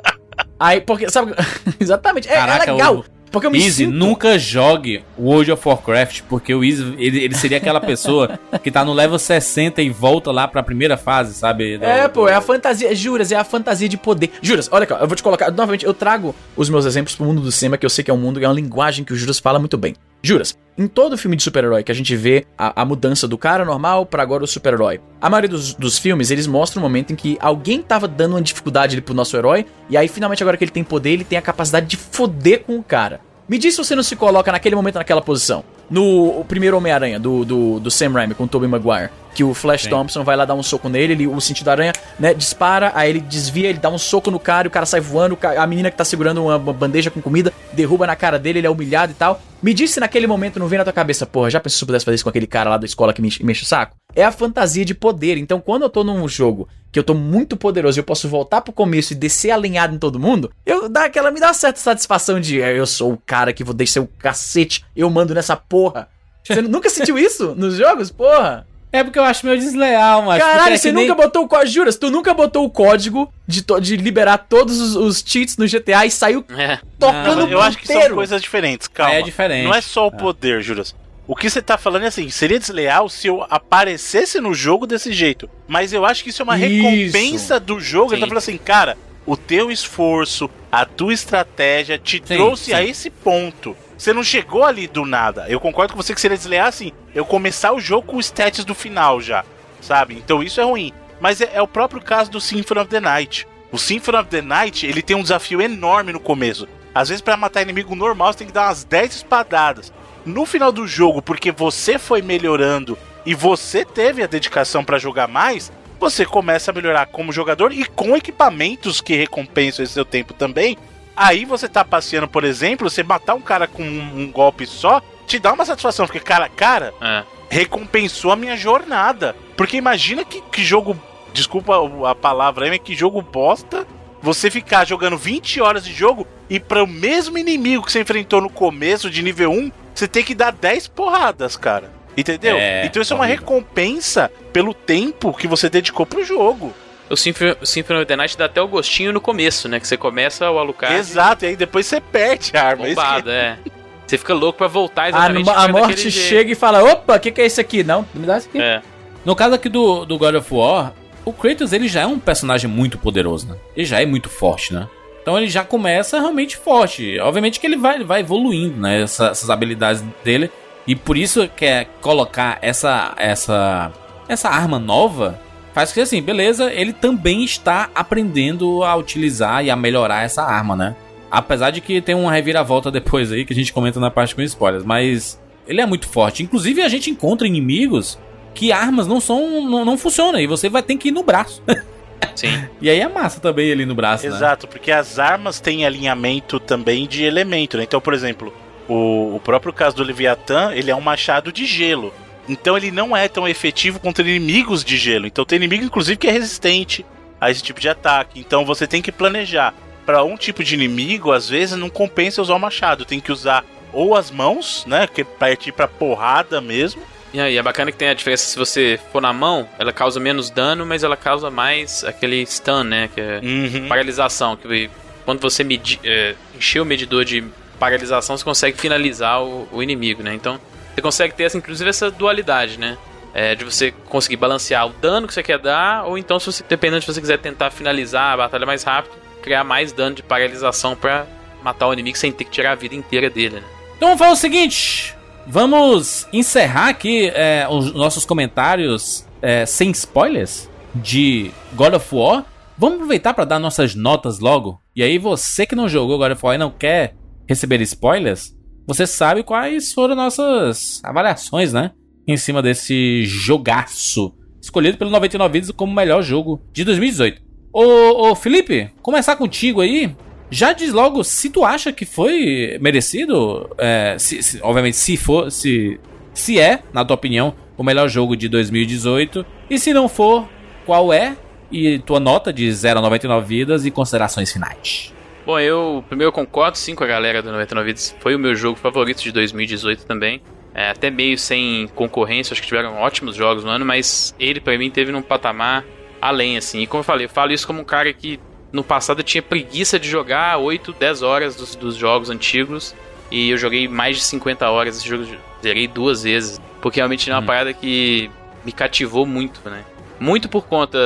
Aí, porque, sabe. Exatamente, é, é Caraca, legal. o- Porque eu me Easy, sinto... nunca jogue World of Warcraft, porque o Easy, ele, ele seria aquela pessoa que tá no level 60 e volta lá pra primeira fase, sabe? Do- É, pô, do- é a fantasia, juras, é a fantasia de poder. Juras, olha aqui, eu vou te colocar, novamente, eu trago os meus exemplos pro mundo do cinema, que eu sei que é um mundo, é uma linguagem que o Juras fala muito bem. Juras, em todo filme de super-herói que a gente vê a, a mudança do cara normal pra agora o super-herói, a maioria dos, dos filmes, eles mostram um momento em que alguém tava dando uma dificuldade ali pro nosso herói, e aí finalmente agora que ele tem poder, ele tem a capacidade de foder com o cara. Me diz se você não se coloca naquele momento naquela posição. No o primeiro Homem-Aranha, do, do, do Sam Raimi com o Tobey Maguire, que o Flash Sim. Thompson vai lá dar um soco nele, ele, o sentido da aranha, né, dispara, aí ele desvia, ele dá um soco no cara, e o cara sai voando, a menina que tá segurando uma, bandeja com comida, derruba na cara dele, ele é humilhado e tal. Me diz se naquele momento não vem na tua cabeça, porra, já pensou se eu pudesse fazer isso com aquele cara lá da escola que me, enche- me enche o saco? É a fantasia de poder. Então, quando eu tô num jogo que eu tô muito poderoso e eu posso voltar pro começo e descer alinhado em todo mundo, eu dá aquela, me dá uma certa satisfação de "É, eu sou o cara que vou descer o cacete, eu mando nessa porra. Você nunca sentiu isso nos jogos? Porra! É porque eu acho meio desleal, mas. Caralho, é você que nem- nunca botou o código. Juras, tu nunca botou o código de, to- de liberar todos os, os cheats no GTA e saiu É. tocando eu acho que são coisas diferentes, calma. É diferente. Não é só o poder, Juras. O que você tá falando é assim, seria desleal se eu aparecesse no jogo desse jeito. Mas eu acho que isso é uma Isso. recompensa do jogo. Ele tá Sim. falando assim, cara, o teu esforço, a tua estratégia te Sim, trouxe sim. a esse ponto. Você não chegou ali do nada. Eu concordo com você que seria desleal assim, eu começar o jogo com os stats do final já, sabe? Então isso é ruim. Mas é, é o próprio caso do Symphony of the Night. O Symphony of the Night, ele tem um desafio enorme no começo. Às vezes, pra matar inimigo normal, você tem que dar umas 10 espadadas. No final do jogo, porque você foi melhorando e você teve a dedicação pra jogar mais, você começa a melhorar como jogador e com equipamentos que recompensam esse seu tempo também. Aí você tá passeando, por exemplo, você matar um cara com um, um golpe só, te dá uma satisfação, porque, cara, cara, É. recompensou a minha jornada. Porque imagina que, que jogo. Desculpa a palavra aí, mas que jogo bosta. Você ficar jogando 20 horas de jogo e para o mesmo inimigo que você enfrentou no começo de nível 1, você tem que dar 10 porradas, cara. Entendeu? É, então isso é uma recompensa pelo tempo que você dedicou pro jogo. O Symphony, of the Night dá até o gostinho no começo, né? Que você começa o Alucard Exato, e aí depois você perde a arma. Isso que- bombado, é. Você fica louco pra voltar A, exatamente a daquele morte jeito. chega e fala: opa, o que, que é isso aqui? Não, me dá isso aqui. É. No caso aqui do, do God of War, o Kratos ele já é um personagem muito poderoso, né? Ele já é muito forte, né? Então ele já começa realmente forte. Obviamente que ele vai, vai evoluindo, né? Essa- essas habilidades dele. E por isso que é colocar essa, essa, essa arma nova faz que assim, beleza, ele também está aprendendo a utilizar e a melhorar essa arma, né? Apesar de que tem uma reviravolta depois aí que a gente comenta na parte com spoilers, mas ele é muito forte. Inclusive a gente encontra inimigos que armas não são não, não funcionam e você vai ter que ir no braço. Sim. E aí é massa também ali no braço, né? Exato, porque as armas têm alinhamento também de elemento, né? Então, por exemplo, o, o próprio caso do Leviatã, ele é um machado de gelo. Então ele não é tão efetivo contra inimigos de gelo. Então tem inimigo, inclusive, que é resistente a esse tipo de ataque. Então você tem que planejar. Para um tipo de inimigo, às vezes não compensa usar o machado. Tem que usar ou as mãos, né? Que é partir pra porrada mesmo. E aí, é bacana que tem a diferença se você for na mão, ela causa menos dano, mas ela causa mais aquele stun, né? Que é Uhum. paralisação. Que quando você é, encher o medidor de paralisação, você consegue finalizar o, o inimigo, né? Então, você consegue ter, essa, inclusive, essa dualidade, né? É, de você conseguir balancear o dano que você quer dar, ou então, se você, dependendo se você quiser tentar finalizar a batalha mais rápido, criar mais dano de paralisação pra matar o inimigo sem ter que tirar a vida inteira dele, né? Então vamos fazer o seguinte: vamos encerrar aqui é, os nossos comentários é, sem spoilers de God of War. Vamos aproveitar para dar nossas notas logo. E aí, você que não jogou God of War e não quer receber spoilers, você sabe quais foram nossas avaliações, né? Em cima desse jogaço escolhido pelo 99 Vídeos como o melhor jogo de 2018. Ô, ô Felipe, começar contigo aí. Já diz logo se tu acha que foi merecido, é, se- se- obviamente se for, se se é, na tua opinião, o melhor jogo de 2018 e se não for, qual é E tua nota de 0 a 99 vidas e considerações finais. Bom, eu primeiro concordo sim com a galera do 99 Vidas. Foi o meu jogo favorito de 2018 também. É, até meio sem concorrência, acho que tiveram ótimos jogos no ano, mas ele para mim teve num patamar além, assim. E como eu falei, eu falo isso como um cara que no passado eu tinha preguiça de jogar 8, 10 horas dos, dos jogos antigos. E eu joguei mais de 50 horas esse jogo, zerei duas vezes. Porque realmente é uma hum. parada que me cativou muito, né? Muito por conta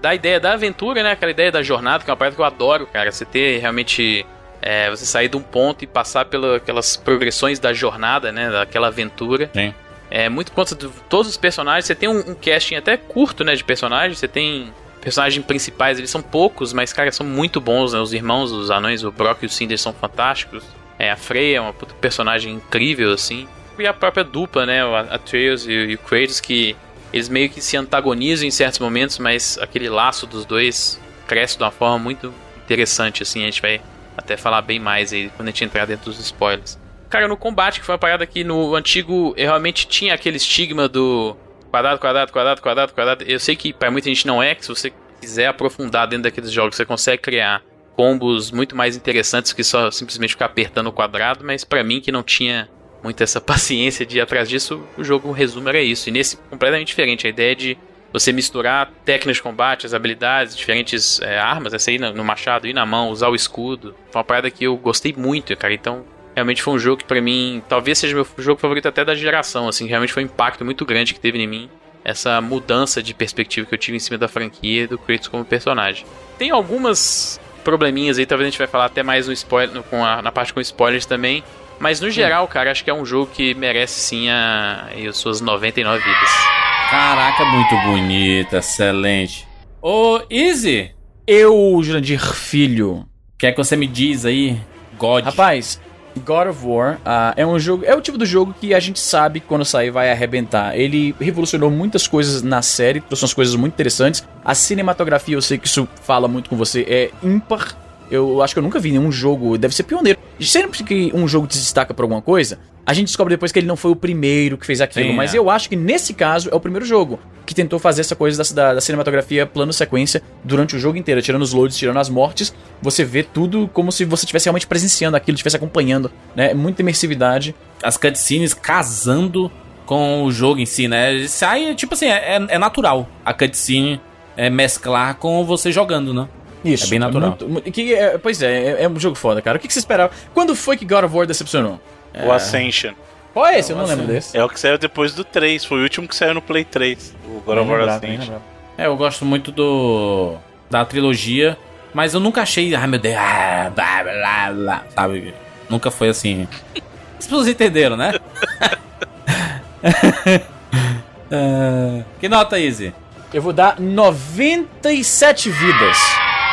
da ideia da aventura, né? Aquela ideia da jornada, que é uma parada que eu adoro, cara. Você ter realmente. É, você sair de um ponto e passar pelas progressões da jornada, né? Daquela aventura. Sim. É muito por conta de todos os personagens. Você tem um, um casting até curto, né? De personagens. Você tem personagens principais, eles são poucos, mas, cara, são muito bons, né? Os irmãos, os anões, o Brock e o Cinder são fantásticos. É, a Freya é uma personagem incrível, assim. E a própria dupla, né? A, a Trails e, e o Kratos, que eles meio que se antagonizam em certos momentos, mas aquele laço dos dois cresce de uma forma muito interessante, assim. A gente vai até falar bem mais aí quando a gente entrar dentro dos spoilers. Cara, no combate, que foi uma parada que no antigo eu realmente tinha aquele estigma do quadrado, quadrado, quadrado, quadrado, quadrado. Eu sei que para muita gente não é, que se você quiser aprofundar dentro daqueles jogos, você consegue criar combos muito mais interessantes que só simplesmente ficar apertando o quadrado, mas para mim que não tinha muito essa paciência de ir atrás disso, o jogo, o resumo era isso. E nesse, completamente diferente. A ideia de você misturar técnicas de combate, as habilidades, diferentes é, armas, essa aí no, no, machado e na mão, usar o escudo. Foi uma parada que eu gostei muito, cara. Então, realmente foi um jogo que para mim, talvez seja meu jogo favorito até da geração, assim. Realmente foi um impacto muito grande que teve em mim. Essa mudança de perspectiva que eu tive em cima da franquia do Kratos como personagem. Tem algumas probleminhas aí, talvez a gente vai falar até mais no spoiler, no, com a, na parte com spoilers também. Mas no geral, cara, acho que é um jogo que merece sim a, as suas 99 vidas. Caraca, muito bonita, excelente. Ô, Easy! Eu, Jurandir Filho. Quer que você me diz aí, God? Rapaz, God of War uh, é um jogo. É o tipo do jogo que a gente sabe que quando sair vai arrebentar. Ele revolucionou muitas coisas na série, trouxe umas coisas muito interessantes. A cinematografia, eu sei que isso fala muito com você, é ímpar. Eu acho que eu nunca vi nenhum jogo, deve ser pioneiro. Sempre que um jogo se destaca por alguma coisa, a gente descobre depois que ele não foi o primeiro que fez aquilo. Sim, mas é. eu acho que nesse caso é o primeiro jogo que tentou fazer essa coisa da, da, cinematografia plano-sequência durante o jogo inteiro, tirando os loads, tirando as mortes. Você vê tudo como se você estivesse realmente presenciando aquilo, estivesse acompanhando, né? Muita imersividade. As cutscenes casando com o jogo em si, né? Sai, tipo assim, é, é natural a cutscene é, mesclar com você jogando, né? Isso. É bem natural. É muito, que, é, pois é, é, é, um jogo foda, cara. O que, que você esperava? Quando foi que God of War decepcionou? O Ascension. Qual é esse? Eu não lembro desse. É o que saiu depois do 3. Foi o último que saiu no Play 3. O God of War Ascension. É, eu gosto muito do. da trilogia. Mas eu nunca achei. Ai meu Deus. Ah, blá, blá, blá, sabe? Nunca foi assim. As pessoas entenderam, né? uh, que nota, Easy? Eu vou dar 97 vidas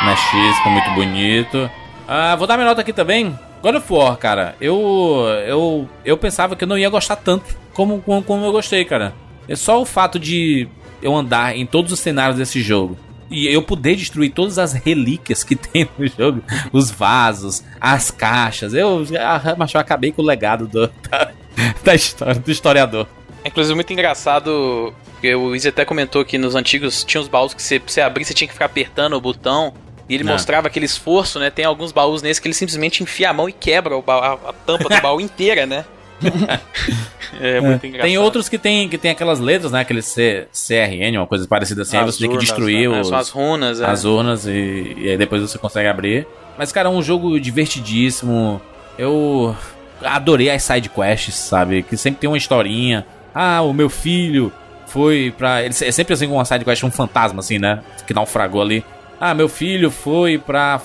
na X, ficou muito bonito. Ah, vou dar minha nota aqui também. God of War, cara, eu, eu, eu pensava que eu não ia gostar tanto como, como, como eu gostei, cara. É só o fato de eu andar em todos os cenários desse jogo e eu poder destruir todas as relíquias que tem no jogo, os vasos, as caixas. Eu, mas eu acabei com o legado do, da, da história, do historiador. É, inclusive, muito engraçado, o Izzy até comentou que nos antigos tinha os baús que você, você abrir, você tinha que ficar apertando o botão e ele Não. mostrava aquele esforço, né? Tem alguns baús nesse que ele simplesmente enfia a mão e quebra a, a tampa do baú inteira, né? é muito engraçado. Tem outros que tem, que tem aquelas letras, né? Aquele C, CRN, uma coisa parecida assim. As aí você urnas, tem que destruir né? os, São as runas, é. As urnas e, e aí depois você consegue abrir. Mas, cara, é um jogo divertidíssimo. Eu adorei as side quests, sabe? Que sempre tem uma historinha. Ah, o meu filho foi pra. Ele é sempre assim com uma side quest, um fantasma, assim, né? Que naufragou ali. Ah, meu filho foi pra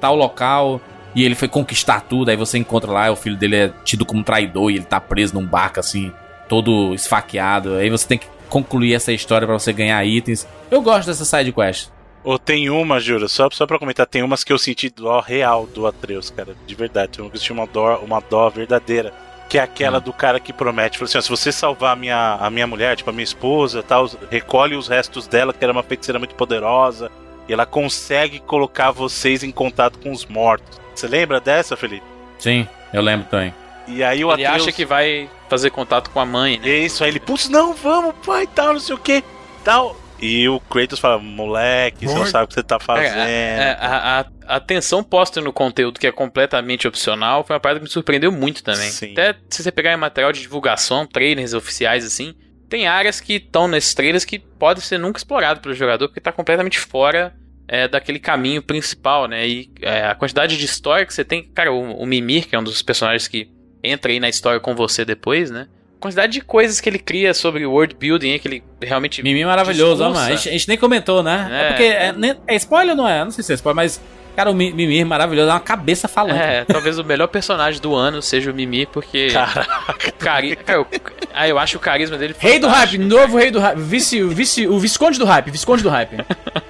tal local e ele foi conquistar tudo. Aí você encontra lá, o filho dele é tido como traidor e ele tá preso num barco assim, todo esfaqueado. Aí você tem que concluir essa história para você ganhar itens. Eu gosto dessa side quest. Ou tem uma, Jura, só, só pra comentar, tem umas que eu senti dó real do Atreus, cara, de verdade. Tem uma que eu senti uma dó, uma dó verdadeira. Que é aquela hum. do cara que promete, falou assim: ó, se você salvar a minha, a minha mulher, tipo a minha esposa, tal, recolhe os restos dela, que era uma feiticeira muito poderosa, e ela consegue colocar vocês em contato com os mortos. Você lembra dessa, Felipe? Sim, eu lembro também. E aí o Ele Atreus... acha que vai fazer contato com a mãe, né? Isso, aí ele, putz, não, vamos, pai, tal, não sei o que, tal. E o Kratos fala, moleque, você não sabe o que você tá fazendo. É, a, a, a atenção posta no conteúdo que é completamente opcional foi uma parada que me surpreendeu muito também. Sim. Até se você pegar em material de divulgação, trailers oficiais assim, tem áreas que estão nesses trailers que pode ser nunca explorado pelo jogador porque tá completamente fora é, daquele caminho principal, né? E é, a quantidade de história que você tem, cara, o, o Mimir, que é um dos personagens que entra aí na história com você depois, né? A quantidade de coisas que ele cria sobre o world building, que ele realmente. Mimi é maravilhoso, ó, mano. A gente, a gente nem comentou, né? É, É. porque. É, nem- é spoiler ou não é? Não sei se é spoiler, mas. Cara, o Mi- Mimi é maravilhoso, é uma cabeça falante. É, talvez o melhor personagem do ano seja o Mimi, porque. Caraca. Cari... Cara, eu... Ah, eu acho o carisma dele Rei do hype, novo rei do hype. Vice, o vice, o Visconde do hype, Visconde do hype.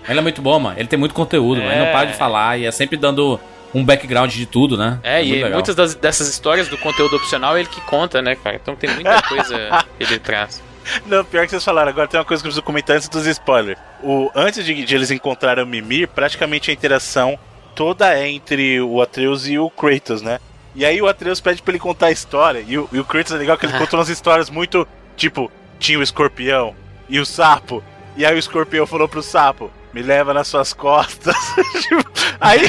Ele é muito bom, mano. Ele tem muito conteúdo, mano. Ele não É. para de falar e é sempre dando um background de tudo, né? É, muito e legal. muitas das- dessas histórias do conteúdo opcional é ele que conta, né, cara? Então tem muita coisa que ele traz. Não, pior que vocês falaram. Agora tem uma coisa que eu preciso comentar antes dos spoilers. O, antes de, de eles encontrarem o Mimir, praticamente a interação toda é entre o Atreus e o Kratos, né? E aí o Atreus pede pra ele contar a história. E o, e o Kratos é legal que ele contou umas histórias muito. Tipo, tinha o escorpião e o sapo. E aí o escorpião falou pro sapo: Me leva nas suas costas. Tipo, aí.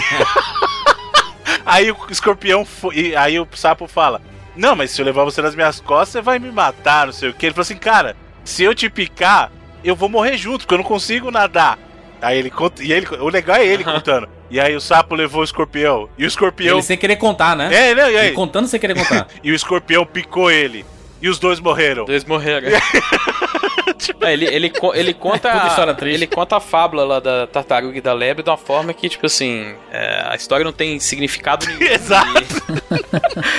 aí o escorpião. E aí o sapo fala: Não, mas se eu levar você nas minhas costas, você vai me matar, não sei o que. Ele falou assim: Cara, se eu te picar, eu vou morrer junto, porque eu não consigo nadar. Aí ele conta. E ele, o legal é ele contando. E aí o sapo levou o escorpião. E o escorpião. Ele sem querer contar, né? É, não, e aí? Ele contando sem querer contar. E o escorpião picou ele. E os dois morreram. Dois morreram. É, ele, ele, co- ele conta triste. ele conta a fábula lá da tartaruga e da lebre de uma forma que, tipo assim, é, a história não tem significado nenhum. Exato.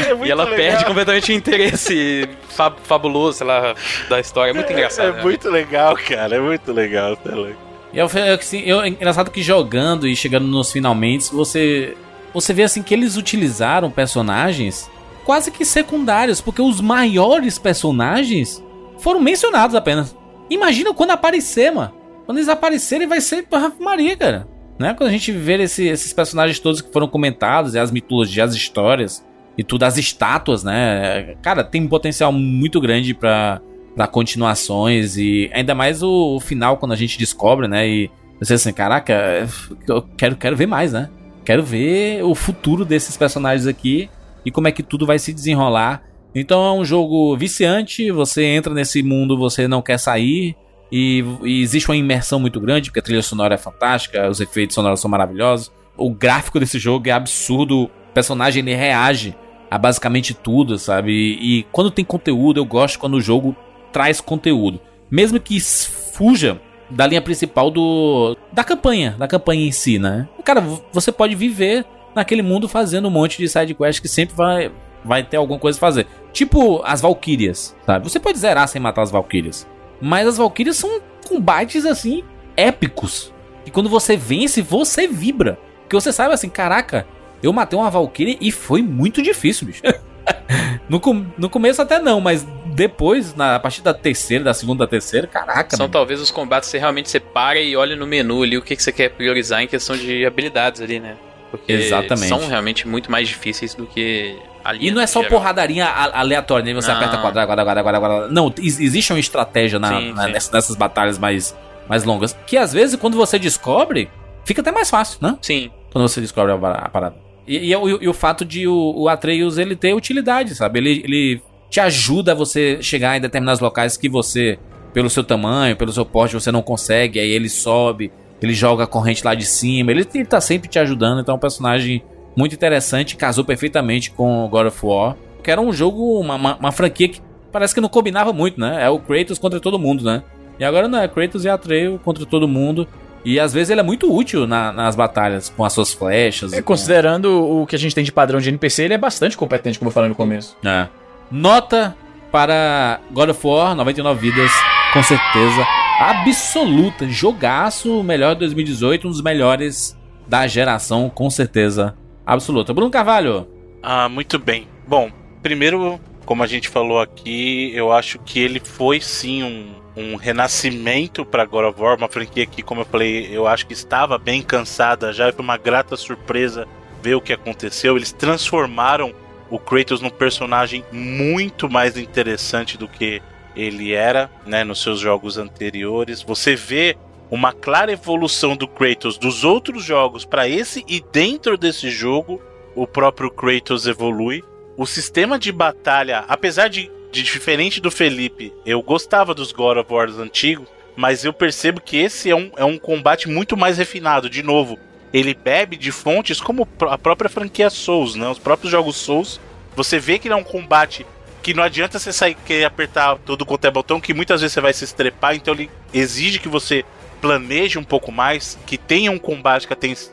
É E, muito e ela legal. perde completamente o interesse fa- fabuloso, sei lá, da história. É muito engraçado. É né? muito legal, cara. É muito legal. Tá louco. E eu, assim, eu, é engraçado que jogando e chegando nos finalmente, você você vê assim que eles utilizaram personagens quase que secundários, porque os maiores personagens foram mencionados apenas. Imagina quando aparecer, mano. Quando eles aparecerem vai ser Maria, cara. Né? Quando a gente ver esse- esses personagens todos que foram comentados, e as mitologias, as histórias e tudo, as estátuas, né? Cara, tem um potencial muito grande pra para continuações e ainda mais o, o final quando a gente descobre, né? E você assim, caraca, eu quero, quero ver mais, né? Quero ver o futuro desses personagens aqui e como é que tudo vai se desenrolar. Então é um jogo viciante, você entra nesse mundo, você não quer sair e, e existe uma imersão muito grande, porque a trilha sonora é fantástica, os efeitos sonoros são maravilhosos. O gráfico desse jogo é absurdo, o personagem ele reage a basicamente tudo, sabe? E, e quando tem conteúdo, eu gosto quando o jogo traz conteúdo. Mesmo que fuja da linha principal do da campanha, da campanha em si, né? Cara, você pode viver naquele mundo fazendo um monte de side quest que sempre vai vai ter alguma coisa a fazer. Tipo as Valkyrias, sabe? Você pode zerar sem matar as Valkyrias. Mas as Valkyrias são combates assim épicos. E quando você vence, você vibra. Porque você sabe assim, caraca, eu matei uma Valkyria e foi muito difícil, bicho. no, com- no começo até não, mas depois, na, a partir da terceira, da segunda, da terceira, caraca, São mano. talvez os combates que você realmente separa e olha no menu ali o que, que você quer priorizar em questão de habilidades ali, né? Porque Exatamente. são realmente muito mais difíceis do que a linha E não é só geral. porradaria a- aleatória, né? Você Não. aperta quadrado, quadrado, quadrado, quadrado. Não, ex- existe uma estratégia na, Sim, na- sim. nessas, nessas batalhas mais, mais longas. Que às vezes, quando você descobre, fica até mais fácil, né? Sim. Quando você descobre a parada. E, e, o- e o fato de o, o Atreus ele ter utilidade, sabe? Ele, ele te ajuda a você chegar em determinados locais que você, pelo seu tamanho, pelo seu porte, você não consegue. Aí ele sobe, ele joga a corrente lá de cima. Ele, ele tá sempre te ajudando. Então é um personagem muito interessante. Casou perfeitamente com God of War. Que era um jogo, uma, uma, uma franquia que parece que não combinava muito, né? É o Kratos contra todo mundo, né? E agora não, é Kratos e Atreus contra todo mundo. E às vezes ele é muito útil na- nas batalhas, com as suas flechas. É, e com- considerando o que a gente tem de padrão de NPC, ele é bastante competente, como eu falei no começo. É. Nota para God of War, 99 vidas, com certeza absoluta. Jogaço, melhor de 2018, um dos melhores da geração, com certeza absoluta. Bruno Carvalho. Ah, muito bem. Bom, primeiro, como a gente falou aqui, eu acho que ele foi sim um, um renascimento para God of War, uma franquia que, como eu falei, eu acho que estava bem cansada já, foi uma grata surpresa ver o que aconteceu. Eles transformaram o Kratos num personagem muito mais interessante do que ele era, né, nos seus jogos anteriores. Você vê uma clara evolução do Kratos dos outros jogos para esse e dentro desse jogo o próprio Kratos evolui. O sistema de batalha, apesar de, de diferente do Felipe, eu gostava dos God of War antigos, mas eu percebo que esse é um, é um combate muito mais refinado. De novo, ele bebe de fontes como a própria franquia Souls, né? Os próprios jogos Souls. Você vê que ele é um combate que não adianta você sair querer apertar todo quanto é botão, que muitas vezes você vai se estrepar, então ele exige que você planeje um pouco mais, que tenha um combate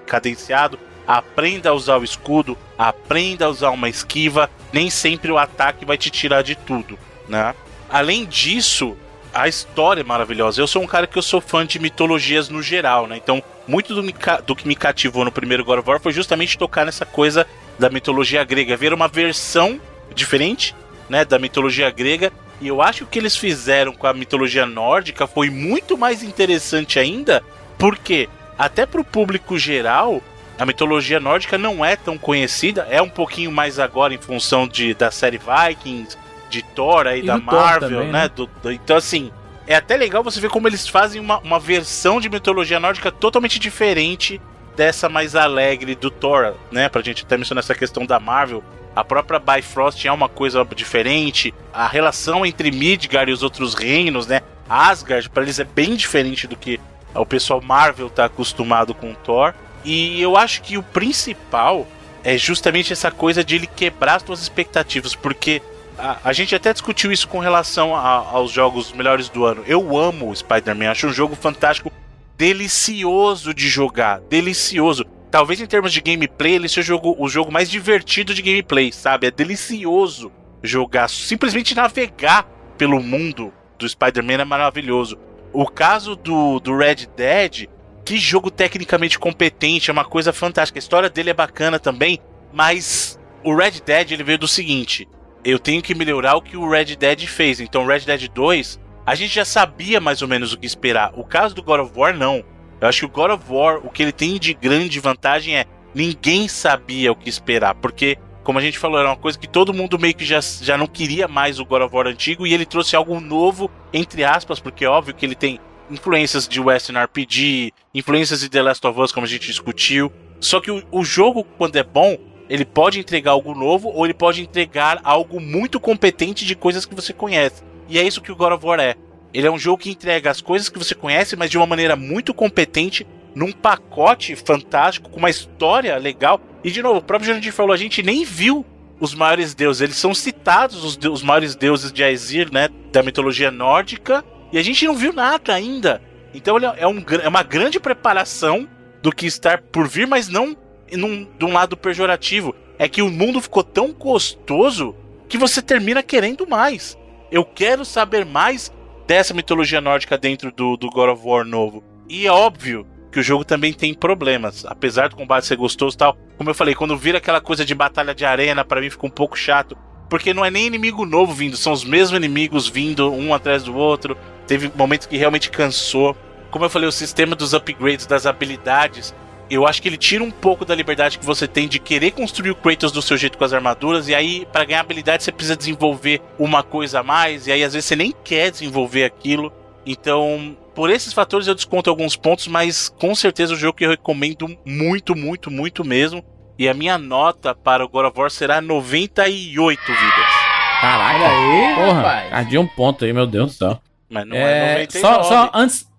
cadenciado, aprenda a usar o escudo, aprenda a usar uma esquiva, nem sempre o ataque vai te tirar de tudo, né? Além disso, a história é maravilhosa. Eu sou um cara que eu sou fã de mitologias no geral, né? Então, muito do, do que me cativou no primeiro God of War foi justamente tocar nessa coisa da mitologia grega, ver uma versão diferente, né, da mitologia grega e eu acho que o que eles fizeram com a mitologia nórdica foi muito mais interessante ainda, porque até para o público geral, a mitologia nórdica não é tão conhecida, é um pouquinho mais agora em função de, da série Vikings, de Thor aí, e da Marvel, também, né? né? Do, do, então, assim, é até legal você ver como eles fazem uma, uma versão de mitologia nórdica totalmente diferente dessa mais alegre do Thor, né? Pra gente até mencionar essa questão da Marvel, a própria Bifrost é uma coisa diferente. A relação entre Midgard e os outros reinos, né? Asgard, para eles é bem diferente do que o pessoal Marvel tá acostumado com Thor. E eu acho que o principal é justamente essa coisa de ele quebrar as suas expectativas, porque a, a gente até discutiu isso com relação a, aos jogos melhores do ano. Eu amo o Spider-Man, acho um jogo fantástico, delicioso de jogar, delicioso talvez em termos de gameplay, ele seja o jogo, o jogo mais divertido de gameplay, sabe? É delicioso jogar, simplesmente navegar pelo mundo do Spider-Man é maravilhoso. O caso do, do Red Dead, que jogo tecnicamente competente, é uma coisa fantástica. A história dele é bacana também, mas o Red Dead ele veio do seguinte: eu tenho que melhorar o que o Red Dead fez. Então, Red Dead 2, a gente já sabia mais ou menos o que esperar. O caso do God of War, não. Eu acho que o God of War, o que ele tem de grande vantagem é ninguém sabia o que esperar, porque como a gente falou, era uma coisa que todo mundo meio que já, já não queria mais o God of War antigo e ele trouxe algo novo, entre aspas, porque é óbvio que ele tem influências de Western RPG, influências de The Last of Us, como a gente discutiu. Só que o, o jogo, quando é bom, ele pode entregar algo novo ou ele pode entregar algo muito competente de coisas que você conhece. E é isso que o God of War é. Ele é um jogo que entrega as coisas que você conhece, mas de uma maneira muito competente, num pacote fantástico, com uma história legal. E de novo, o próprio Jurandir falou, a gente nem viu os maiores deuses. Eles são citados, os, os maiores deuses de Aesir, né? Da mitologia nórdica. E a gente não viu nada ainda. Então é, um, é uma grande preparação do que estar por vir, mas não num, de um lado pejorativo. É que o mundo ficou tão gostoso que você termina querendo mais. Eu quero saber mais dessa mitologia nórdica dentro do, do God of War novo. E é óbvio que o jogo também tem problemas. Apesar do combate ser gostoso e tal, como eu falei, quando vira aquela coisa de batalha de arena, para mim fica um pouco chato. Porque não é nem inimigo novo vindo, são os mesmos inimigos vindo um atrás do outro. Teve momentos que realmente cansou. Como eu falei, o sistema dos upgrades das habilidades eu acho que ele tira um pouco da liberdade que você tem de querer construir o Kratos do seu jeito com as armaduras, e aí, para ganhar habilidade, você precisa desenvolver uma coisa a mais, e aí às vezes você nem quer desenvolver aquilo. Então, por esses fatores eu desconto alguns pontos, mas com certeza o jogo que eu recomendo muito, muito, muito mesmo. E a minha nota para o God of War será 98 vidas. Caraca, aí, porra, perdi um ponto aí, meu Deus do céu. Mas não é, é 99. Só, só antes,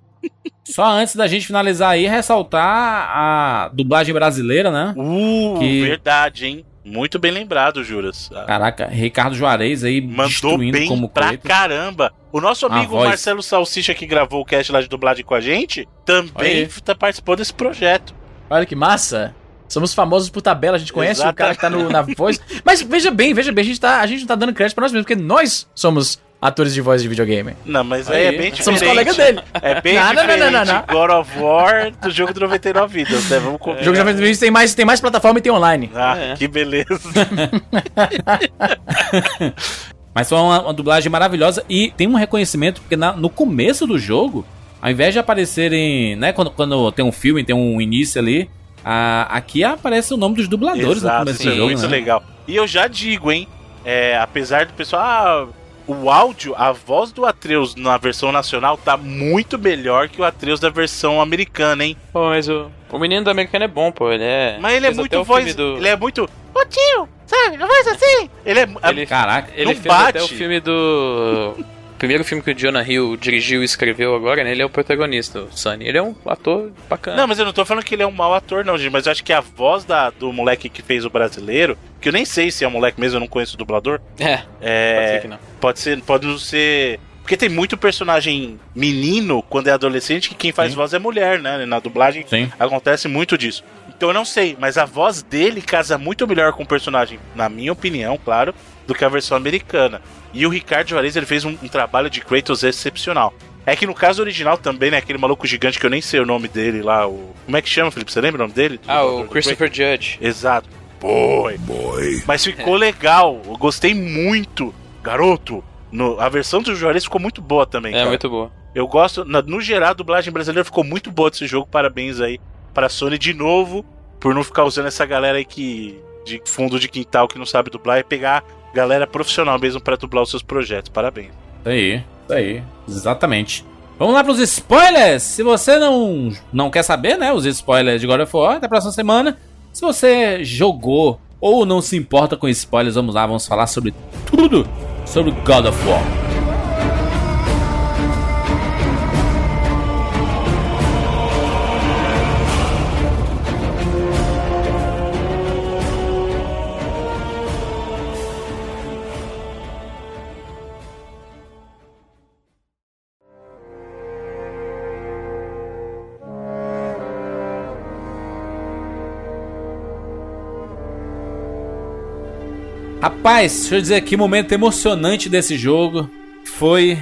só antes da gente finalizar aí, ressaltar a dublagem brasileira, né? Uh, que... verdade, hein? Muito bem lembrado, Juras. Caraca, Ricardo Juarez aí mandou bem como pra Cleiton. caramba. O nosso amigo Marcelo Salsicha que gravou o cast lá de dublagem com a gente também tá participou desse projeto. Olha que massa. Somos famosos por tabela, a gente conhece Exato. o cara que tá no, na voz. Mas veja bem, veja bem, a gente, tá, a gente não tá dando crédito pra nós mesmos, porque nós somos atores de voz de videogame. Não, mas aí, aí é bem diferente. Somos colegas dele. É bem não, diferente. Não, não, não, não, God of War do jogo de 99 vidas, né? Vamos combinar. O jogo de 99 vidas tem mais, tem mais plataforma e tem online. Ah, é. que beleza. mas foi uma, uma, dublagem maravilhosa e tem um reconhecimento, porque na, no começo do jogo, ao invés de aparecerem, né, quando, quando tem um filme, tem um início ali, a, aqui aparece o nome dos dubladores Exato, no começo sim, do jogo. Muito né? legal. E eu já digo, hein, é, apesar do pessoal, ah, o áudio, a voz do Atreus na versão nacional tá muito melhor que o Atreus da versão americana, hein? Pô, mas o, o menino do americano é bom, pô. Ele é. Mas ele é muito até o voz. Do... Ele é muito. Ô tio! Sabe? A voz assim! Ele é. Ele, Caraca, ele não fez até bate. o filme do. O primeiro filme que o Jonah Hill dirigiu e escreveu agora, né? Ele é o protagonista, o Sunny. Ele é um ator bacana. Não, mas eu não tô falando que ele é um mau ator, não, gente. Mas eu acho que a voz da, do moleque que fez o brasileiro, que eu nem sei se é um moleque mesmo, eu não conheço o dublador. É, É. pode ser que não. Pode ser, pode não ser. Porque tem muito personagem menino quando é adolescente que quem faz Sim. voz é mulher, né? Na dublagem Sim. acontece muito disso. Então eu não sei, mas a voz dele casa muito melhor com o personagem, na minha opinião, claro, do que a versão americana. E o Ricardo Juarez ele fez um, um trabalho de Kratos excepcional. É que no caso original também, né? Aquele maluco gigante que eu nem sei o nome dele lá, o. Como é que chama, Felipe? Você lembra o nome dele? Ah, o do Christopher Judge. Exato. Boy. Boy. Mas ficou legal. Eu gostei muito. Garoto. No, a versão do Juarez ficou muito boa também, É cara. muito boa. Eu gosto. na- no geral, a dublagem brasileira ficou muito boa desse jogo. Parabéns aí pra Sony de novo. Por não ficar usando essa galera aí que. De fundo de quintal que não sabe dublar e pegar galera profissional mesmo pra dublar os seus projetos. Parabéns. Isso aí, isso aí. Exatamente. Vamos lá pros spoilers! Se você não, não quer saber, né, os spoilers de God of War, até a próxima semana. Se você jogou ou não se importa com spoilers, vamos lá, vamos falar sobre tudo sobre God of War. Rapaz, deixa eu dizer aqui, o momento emocionante desse jogo foi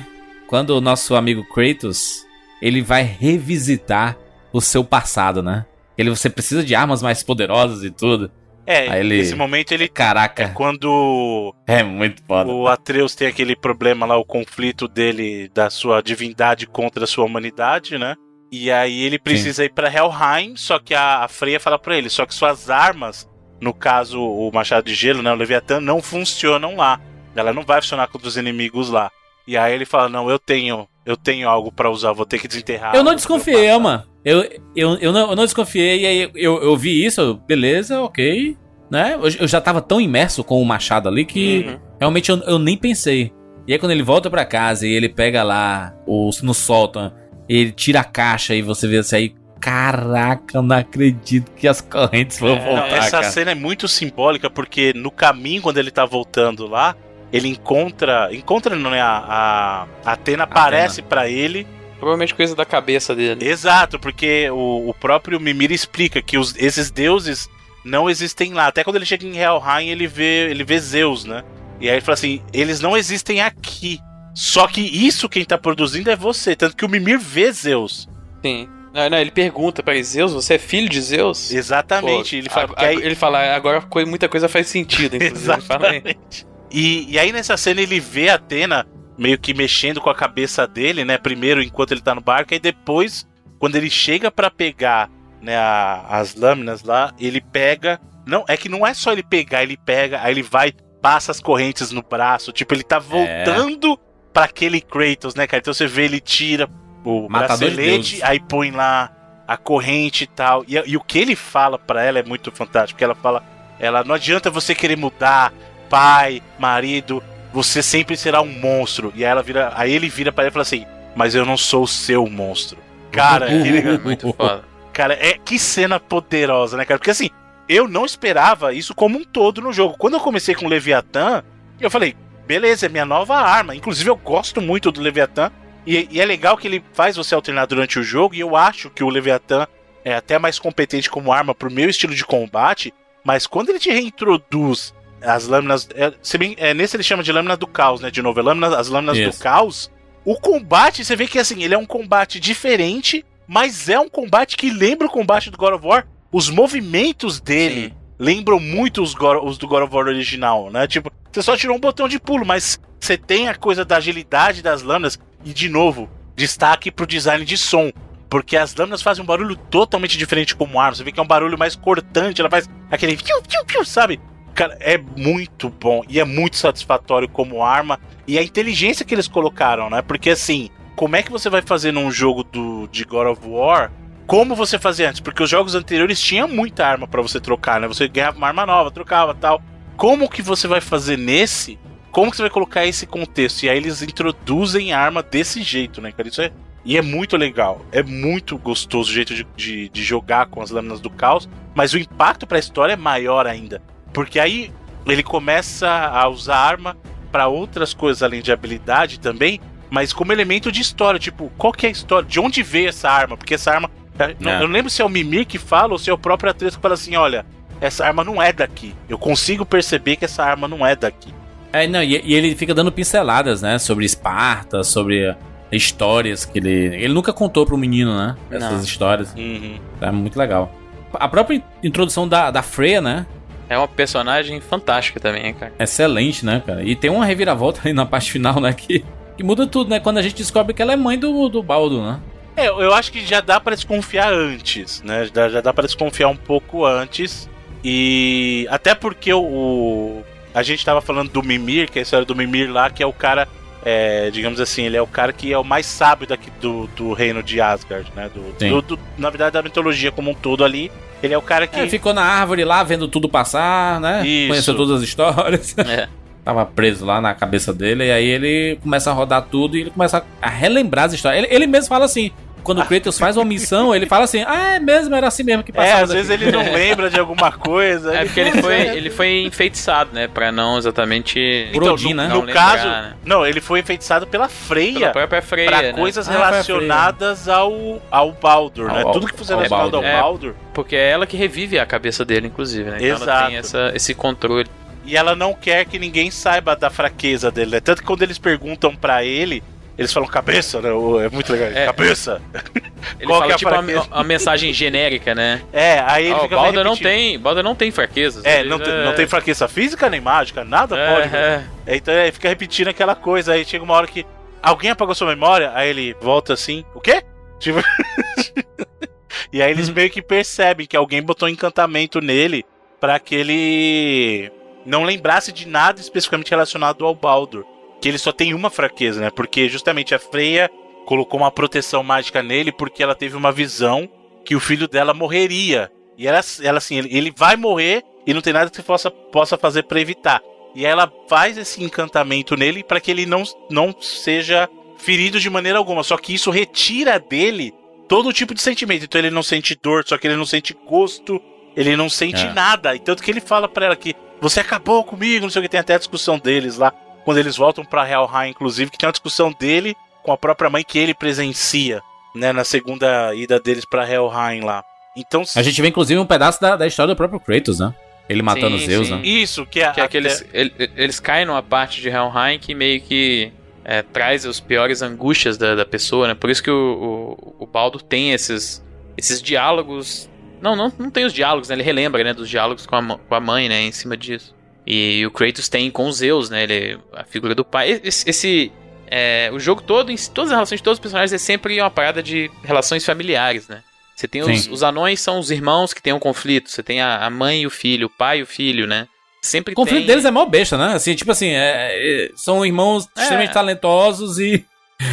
quando o nosso amigo Kratos, ele vai revisitar o seu passado, né? Ele você precisa de armas mais poderosas e tudo. É, Aí ele- nesse momento ele. Caraca, Quando é muito foda. o Atreus tem aquele problema lá, o conflito dele, da sua divindade contra a sua humanidade, né? E aí ele precisa ir pra Helheim, só que a, a Freya fala pra ele, só que suas armas, no caso o Machado de Gelo, né, o Leviatã, não funcionam lá. Ela não vai funcionar contra os inimigos lá. E aí ele fala, não, eu tenho, eu tenho algo pra usar, vou ter que desenterrar. Eu não o desconfiei, meu passado." mano. Eu, eu, eu, não, eu não desconfiei, e aí eu, eu vi isso, eu, beleza, ok. Né? Eu, eu já tava tão imerso com o machado ali que Uhum. realmente eu, eu nem pensei. E aí quando ele volta pra casa e ele pega lá o, no sótão, ele tira a caixa e você vê assim aí. Caraca, eu não acredito que as correntes vão É, voltar, Essa cara. cena é muito simbólica porque no caminho, quando ele tá voltando lá, ele encontra. Encontra, não é? A, a Atena aparece pra ele. Provavelmente coisa da cabeça dele. Exato, porque o, o próprio Mimir explica que os- esses deuses não existem lá. Até quando ele chega em Helheim, ele vê, ele vê Zeus, né? E aí ele fala assim: eles não existem aqui. Só que isso quem tá produzindo é você. Tanto que o Mimir vê Zeus. Sim. Não, não, ele pergunta pra ele, Zeus, você é filho de Zeus? Exatamente. Pô, ele fala. a- aí- Ele fala, agora coi- muita coisa faz sentido. Exatamente. E, e aí nessa cena ele vê a Atena meio que mexendo com a cabeça dele, né? Primeiro enquanto ele tá no barco, e depois, quando ele chega pra pegar né, a- as lâminas lá, ele pega. Não, é que não é só ele pegar, ele pega, aí ele vai, passa as correntes no braço, tipo, ele tá voltando pra aquele Kratos, né, cara? Então você vê ele tira o Matador bracelete, deuses. aí põe lá a corrente e tal. E, e o que ele fala pra ela é muito fantástico, porque ela fala, ela não adianta você querer mudar pai, marido, você sempre será um monstro. E aí ela vira, aí ele vira para ela e fala assim: "Mas eu não sou o seu monstro". Cara, que legal. Muito foda. Cara, é que cena poderosa, né, cara? Porque assim, eu não esperava isso como um todo no jogo. Quando eu comecei com o Leviatã, eu falei, beleza, é minha nova arma. Inclusive, eu gosto muito do Leviatã. E, e é legal que ele faz você alternar durante o jogo. E eu acho que o Leviatã é até mais competente como arma pro meu estilo de combate. Mas quando ele te reintroduz as lâminas. É, se bem, é, nesse ele chama de lâmina do caos, né? De novo, é lâmina, as lâminas do Isso. caos. O combate, você vê que assim, ele é um combate diferente, mas é um combate que lembra o combate do God of War. Os movimentos dele Sim. lembram muito os, os do God of War original, né? Tipo, você só tirou um botão de pulo, mas você tem a coisa da agilidade das lâminas. E, de novo, destaque pro design de som. Porque as lâminas fazem um barulho totalmente diferente como arma. Você vê que é um barulho mais cortante, ela faz aquele fiu, fiu, fiu, sabe? Cara, é muito bom e é muito satisfatório como arma. E a inteligência que eles colocaram, né? Porque assim, como é que você vai fazer num jogo do, de God of War como você fazia antes? Porque os jogos anteriores tinham muita arma para você trocar, né? Você ganhava uma arma nova, trocava tal. Como que você vai fazer nesse? Como que você vai colocar esse contexto? E aí eles introduzem a arma desse jeito, né, cara? Isso é. E é muito legal. É muito gostoso o jeito de, de, de jogar com as lâminas do caos. Mas o impacto pra história é maior ainda. Porque aí ele começa a usar arma para outras coisas além de habilidade também, mas como elemento de história. Tipo, qual que é a história? De onde veio essa arma? Porque essa arma. Não, É. Eu não lembro se é o Mimir que fala ou se é o próprio atriz que fala assim: olha, essa arma não é daqui. Eu consigo perceber que essa arma não é daqui. É, não, e, e ele fica dando pinceladas, né? Sobre Esparta, sobre histórias que ele. Ele nunca contou pro menino, né? Essas Não. histórias. Uhum. É muito legal. A própria introdução da, da Freya, né? É uma personagem fantástica também, cara. Excelente, né, cara? E tem uma reviravolta aí na parte final, né? Que, que muda tudo, né? Quando a gente descobre que ela é mãe do, do Baldo, né? É, eu acho que já dá pra desconfiar antes, né? Já, já dá pra desconfiar um pouco antes. E até porque o, o- a gente tava falando do Mimir, que é a história do Mimir lá, que é o cara, é, digamos assim, ele é o cara que é o mais sábio daqui do, do reino de Asgard, né? Do, do- do- na verdade, da mitologia como um todo ali. Ele é o cara que. É, ficou na árvore lá, vendo tudo passar, né? Isso. Conheceu todas as histórias. É. Tava preso lá na cabeça dele, e aí ele começa a rodar tudo e ele começa a relembrar as histórias. Ele, ele mesmo fala assim. Quando o Kratos faz uma missão, ele fala assim: Ah, é mesmo, era assim mesmo que É, passava. às vezes ele não lembra de alguma coisa. É porque ele foi, ele foi enfeitiçado, né? Pra não exatamente. Por Então, Odin, no, né? no Não lembrar, caso, né? não, ele foi enfeitiçado pela Freya. Pela própria Freya, pra né? coisas Ah, relacionadas ao, ao Baldur, né? Ao- Tudo que fosse ao relacionado ao Baldur. É. Baldur. Porque é ela que revive a cabeça dele, inclusive, né? Então ela Exato. tem essa, esse controle. E ela não quer que ninguém saiba da fraqueza dele, né? Tanto que quando eles perguntam pra ele, eles falam cabeça, né? É muito legal. É. Cabeça! Ele Qual que é fala a tipo uma, fraqueza? uma mensagem genérica, né? É, aí ele Ó, o fica Baldur não tem, Baldur não tem fraquezas. É, não, tem, é- não tem fraqueza física nem mágica, nada É, pode. é. É, Então ele fica repetindo aquela coisa, aí chega uma hora que alguém apagou sua memória, aí ele volta assim, o quê? Tipo. e aí eles meio que percebem que alguém botou um encantamento nele pra que ele não lembrasse de nada especificamente relacionado ao Baldur. Que ele só tem uma fraqueza, né? Porque justamente a Freya colocou uma proteção mágica nele porque ela teve uma visão que o filho dela morreria. E ela, ela assim, ele, ele vai morrer e não tem nada que você possa, possa fazer pra evitar. E ela faz esse encantamento nele para que ele não, não seja ferido de maneira alguma. Só que isso retira dele todo tipo de sentimento. Então ele não sente dor, só que ele não sente gosto, ele não sente É. nada. E tanto que ele fala pra ela que você acabou comigo, não sei o que. Tem até a discussão deles lá, quando eles voltam pra Helheim, inclusive, que tem uma discussão dele com a própria mãe que ele presencia, né, na segunda ida deles pra Helheim lá. Então, A gente vê inclusive um pedaço da, da história do próprio Kratos, né? Ele matando Sim, Zeus, sim. né? isso que é, Que é até- aqueles, ele- eles caem numa parte de Helheim que meio que é, traz as piores angústias da, da pessoa, né? Por isso que o, o, o Baldo tem esses, esses diálogos. Não, não, não tem os diálogos, né? Ele relembra, né? Dos diálogos com a, com a mãe, né? Em cima disso. E o Kratos tem com Zeus, né? Ele, a figura do pai. Esse. esse, é, o jogo todo, em todas as relações de todos os personagens, é sempre uma parada de relações familiares, né? Você tem os, os anões, são os irmãos que têm um conflito. Você tem a, a mãe e o filho, o pai e o filho, né? Sempre O conflito tem... deles é mó besta, né? Assim, tipo assim, é- é- são irmãos É. extremamente talentosos e.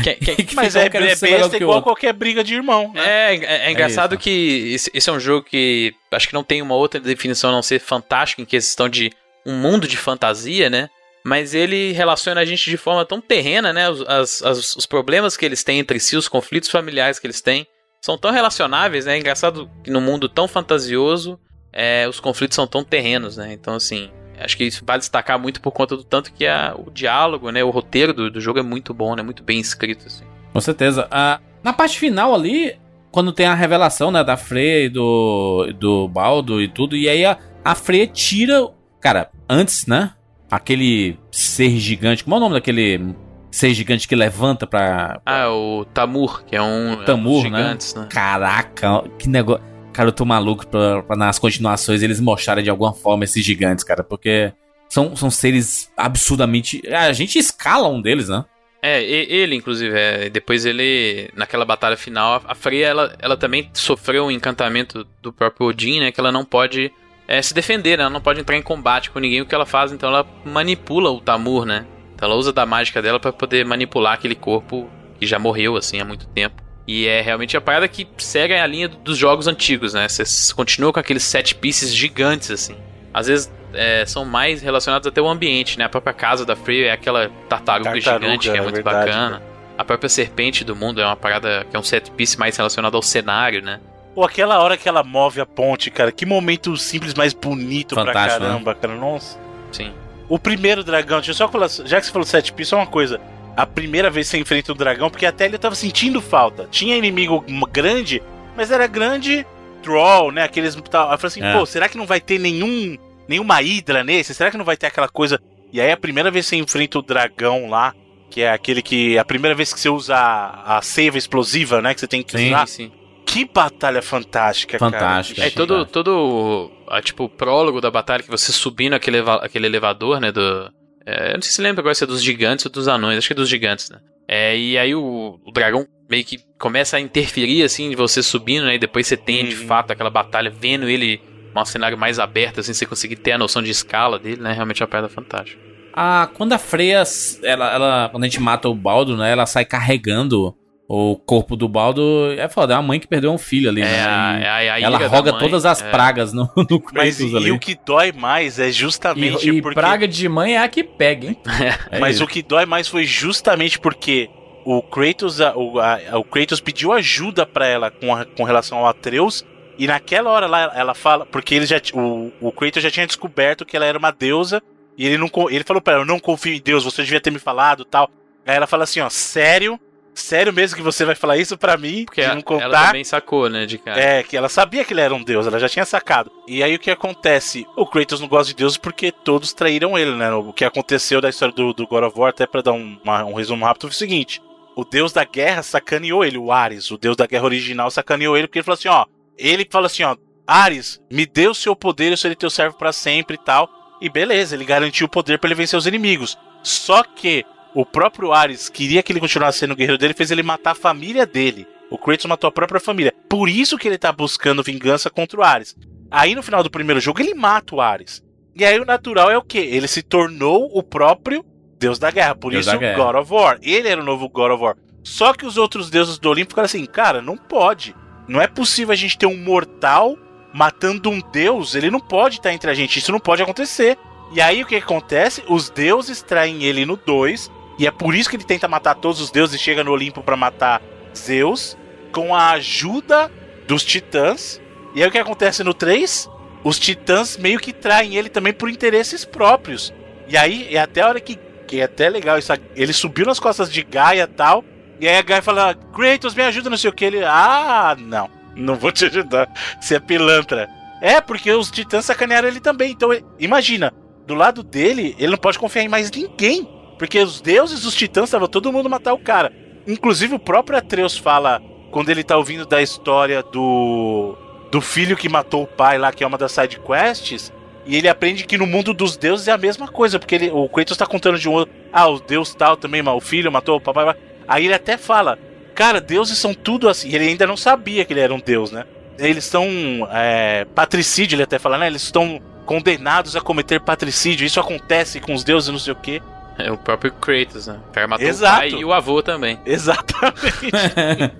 Que- que- que Mas é, é besta igual outro. qualquer briga de irmão, né? É, é, é engraçado isso. que esse, esse é um jogo que acho que não tem uma outra definição a não ser fantástico em questão de um mundo de fantasia, né? Mas ele relaciona a gente de forma tão terrena, né? Os, as- as- os problemas que eles têm entre si, os conflitos familiares que eles têm, são tão relacionáveis, né? É engraçado que no mundo tão fantasioso, é, os conflitos são tão terrenos, né? Então, assim, acho que isso vale destacar muito por conta do tanto que a, o diálogo, né? O roteiro do, do jogo é muito bom, né? Muito bem escrito, assim. Com certeza. Ah, na parte final ali, quando tem a revelação, né, da Freya e do, do Baldo e tudo, e aí a, a Freya tira. Cara, antes, né? Aquele ser gigante. Como é o nome daquele ser gigante que levanta pra. Ah, o Tamur, que é um, é um Tamur, né? gigantes, né? Caraca, que negócio. Cara, eu tô maluco pra, pra nas continuações eles mostrarem de alguma forma esses gigantes, cara, porque são, são seres absurdamente. A gente escala um deles, né? É, ele, inclusive, é, depois ele, naquela batalha final, a- a Freya, ela, ela também sofreu um encantamento do próprio Odin, né, que ela não pode é, se defender, né? Ela não pode entrar em combate com ninguém. O que ela faz, então, ela manipula o Tamur, né? Então ela usa da mágica dela para poder manipular aquele corpo que já morreu, assim, há muito tempo. E é realmente a parada que segue a linha dos jogos antigos, né? Você continua com aqueles set pieces gigantes, assim. Às vezes é, são mais relacionados até ao ambiente, né? A própria casa da Freya é aquela tartaruga, Tartaruga, gigante que é, é muito verdade, bacana. A própria serpente do mundo é uma parada que é um set piece mais relacionado ao cenário, né? Pô, aquela hora que ela move a ponte, cara, que momento simples, mais bonito Fantástico, pra caramba, cara. Nossa. Sim. O primeiro dragão, deixa eu só falar, já que você falou sete piece, só uma coisa. A primeira vez que você enfrenta o dragão, porque até ele tava sentindo falta. Tinha inimigo grande, mas era grande troll, né? Aqueles. tal. Eu falei assim, É. pô, será que não vai ter nenhum. nenhuma hidra nesse? Será que não vai ter aquela coisa. E aí a primeira vez que você enfrenta o dragão lá, que é aquele que. A primeira vez que você usa a, a seiva explosiva, né? Que você tem que Sim, usar. sim. Que batalha fantástica, Fantástica. cara. É todo, todo a, tipo, o prólogo da batalha que você subindo aquele, eleva- aquele elevador, né? Do. é, eu não sei se lembra agora se é dos gigantes ou dos anões, acho que é dos gigantes, né? É, e aí o, o dragão meio que começa a interferir, assim, de você subindo, né? E depois você tem, de Uhum. fato, aquela batalha, vendo ele um cenário mais aberto, assim, você conseguir ter a noção de escala dele, né? Realmente é uma pedra fantástica. Ah, quando a Freya, ela, ela, quando a gente mata o Baldo, né, ela sai carregando o corpo do Baldo. É foda, é uma mãe que perdeu um filho ali, É, né? a, E é a, a ela roga todas as é. pragas no, no Mas Kratos e, ali. o que dói mais é E, justamente e porque. praga de mãe é a que pega, hein? É Mas isso. o que dói mais foi justamente porque o Kratos, o, a- o Kratos pediu ajuda pra ela com, a- com relação ao Atreus. E naquela hora lá ela fala. Porque ele já, o, o Kratos já tinha descoberto que ela era uma deusa. E ele, não, ele falou pra ela: Eu não confio em Deus, você devia ter me falado tal. Aí ela fala assim: Ó, sério? Sério mesmo que você vai falar isso pra mim? Porque não contar? ela também sacou, né, de cara. É, que ela sabia que ele era um deus, ela já tinha sacado. E aí o que acontece? O Kratos não gosta de Deus porque todos traíram ele, né? O que aconteceu da história do, do God of War, até pra dar um, uma- um resumo rápido, foi o seguinte: o deus da guerra sacaneou ele, o Ares, o deus da guerra original sacaneou ele, porque ele falou assim: ó, ele fala assim: ó, Ares, me dê o seu poder, eu serei teu servo pra sempre e tal. E beleza, ele garantiu o poder pra ele vencer os inimigos. Só que o próprio Ares queria que ele continuasse sendo o guerreiro dele, fez ele matar a família dele. O Kratos matou a própria família. Por isso que ele tá buscando vingança contra o Ares. Aí no final do primeiro jogo ele mata o Ares. E aí o natural é o quê? Ele se tornou o próprio Deus da Guerra. Por Deus isso Guerra. God of War. Ele era o novo God of War. Só que os outros deuses do Olimpo ficaram assim, cara, não pode. Não é possível a gente ter um mortal matando um deus. Ele não pode estar entre a gente. Isso não pode acontecer. E aí o que acontece? Os deuses traem ele no 2. E é por isso que ele tenta matar todos os deuses e chega no Olimpo pra matar Zeus. Com a ajuda dos titãs. E aí o que acontece no 3? Os titãs meio que traem ele também por interesses próprios. E aí é até a hora que, que é até legal isso. Ele subiu nas costas de Gaia tal. E aí a Gaia fala: Kratos, me ajuda, não sei o que. Ele, ah, não, não vou te ajudar. Você é pilantra. É, porque os titãs sacanearam ele também. Então, imagina, do lado dele, ele não pode confiar em mais ninguém. Porque os deuses dos titãs estavam todo mundo matar o cara. Inclusive, o próprio Atreus fala, quando ele tá ouvindo da história do. do filho que matou o pai lá, que é uma das side quests. E ele aprende que no mundo dos deuses é a mesma coisa, porque ele, o Kratos tá contando de um outro. Ah, o deus tal também, o filho matou o papai. Aí ele até fala: Cara, deuses são tudo assim. Ele ainda não sabia que ele era um deus, né? Eles estão. É, patricídio, ele até fala, né? Eles estão condenados a cometer patricídio. Isso acontece com os deuses, não sei o quê. É o próprio Kratos, né? O cara matou Exato. o pai e o avô também. Exatamente.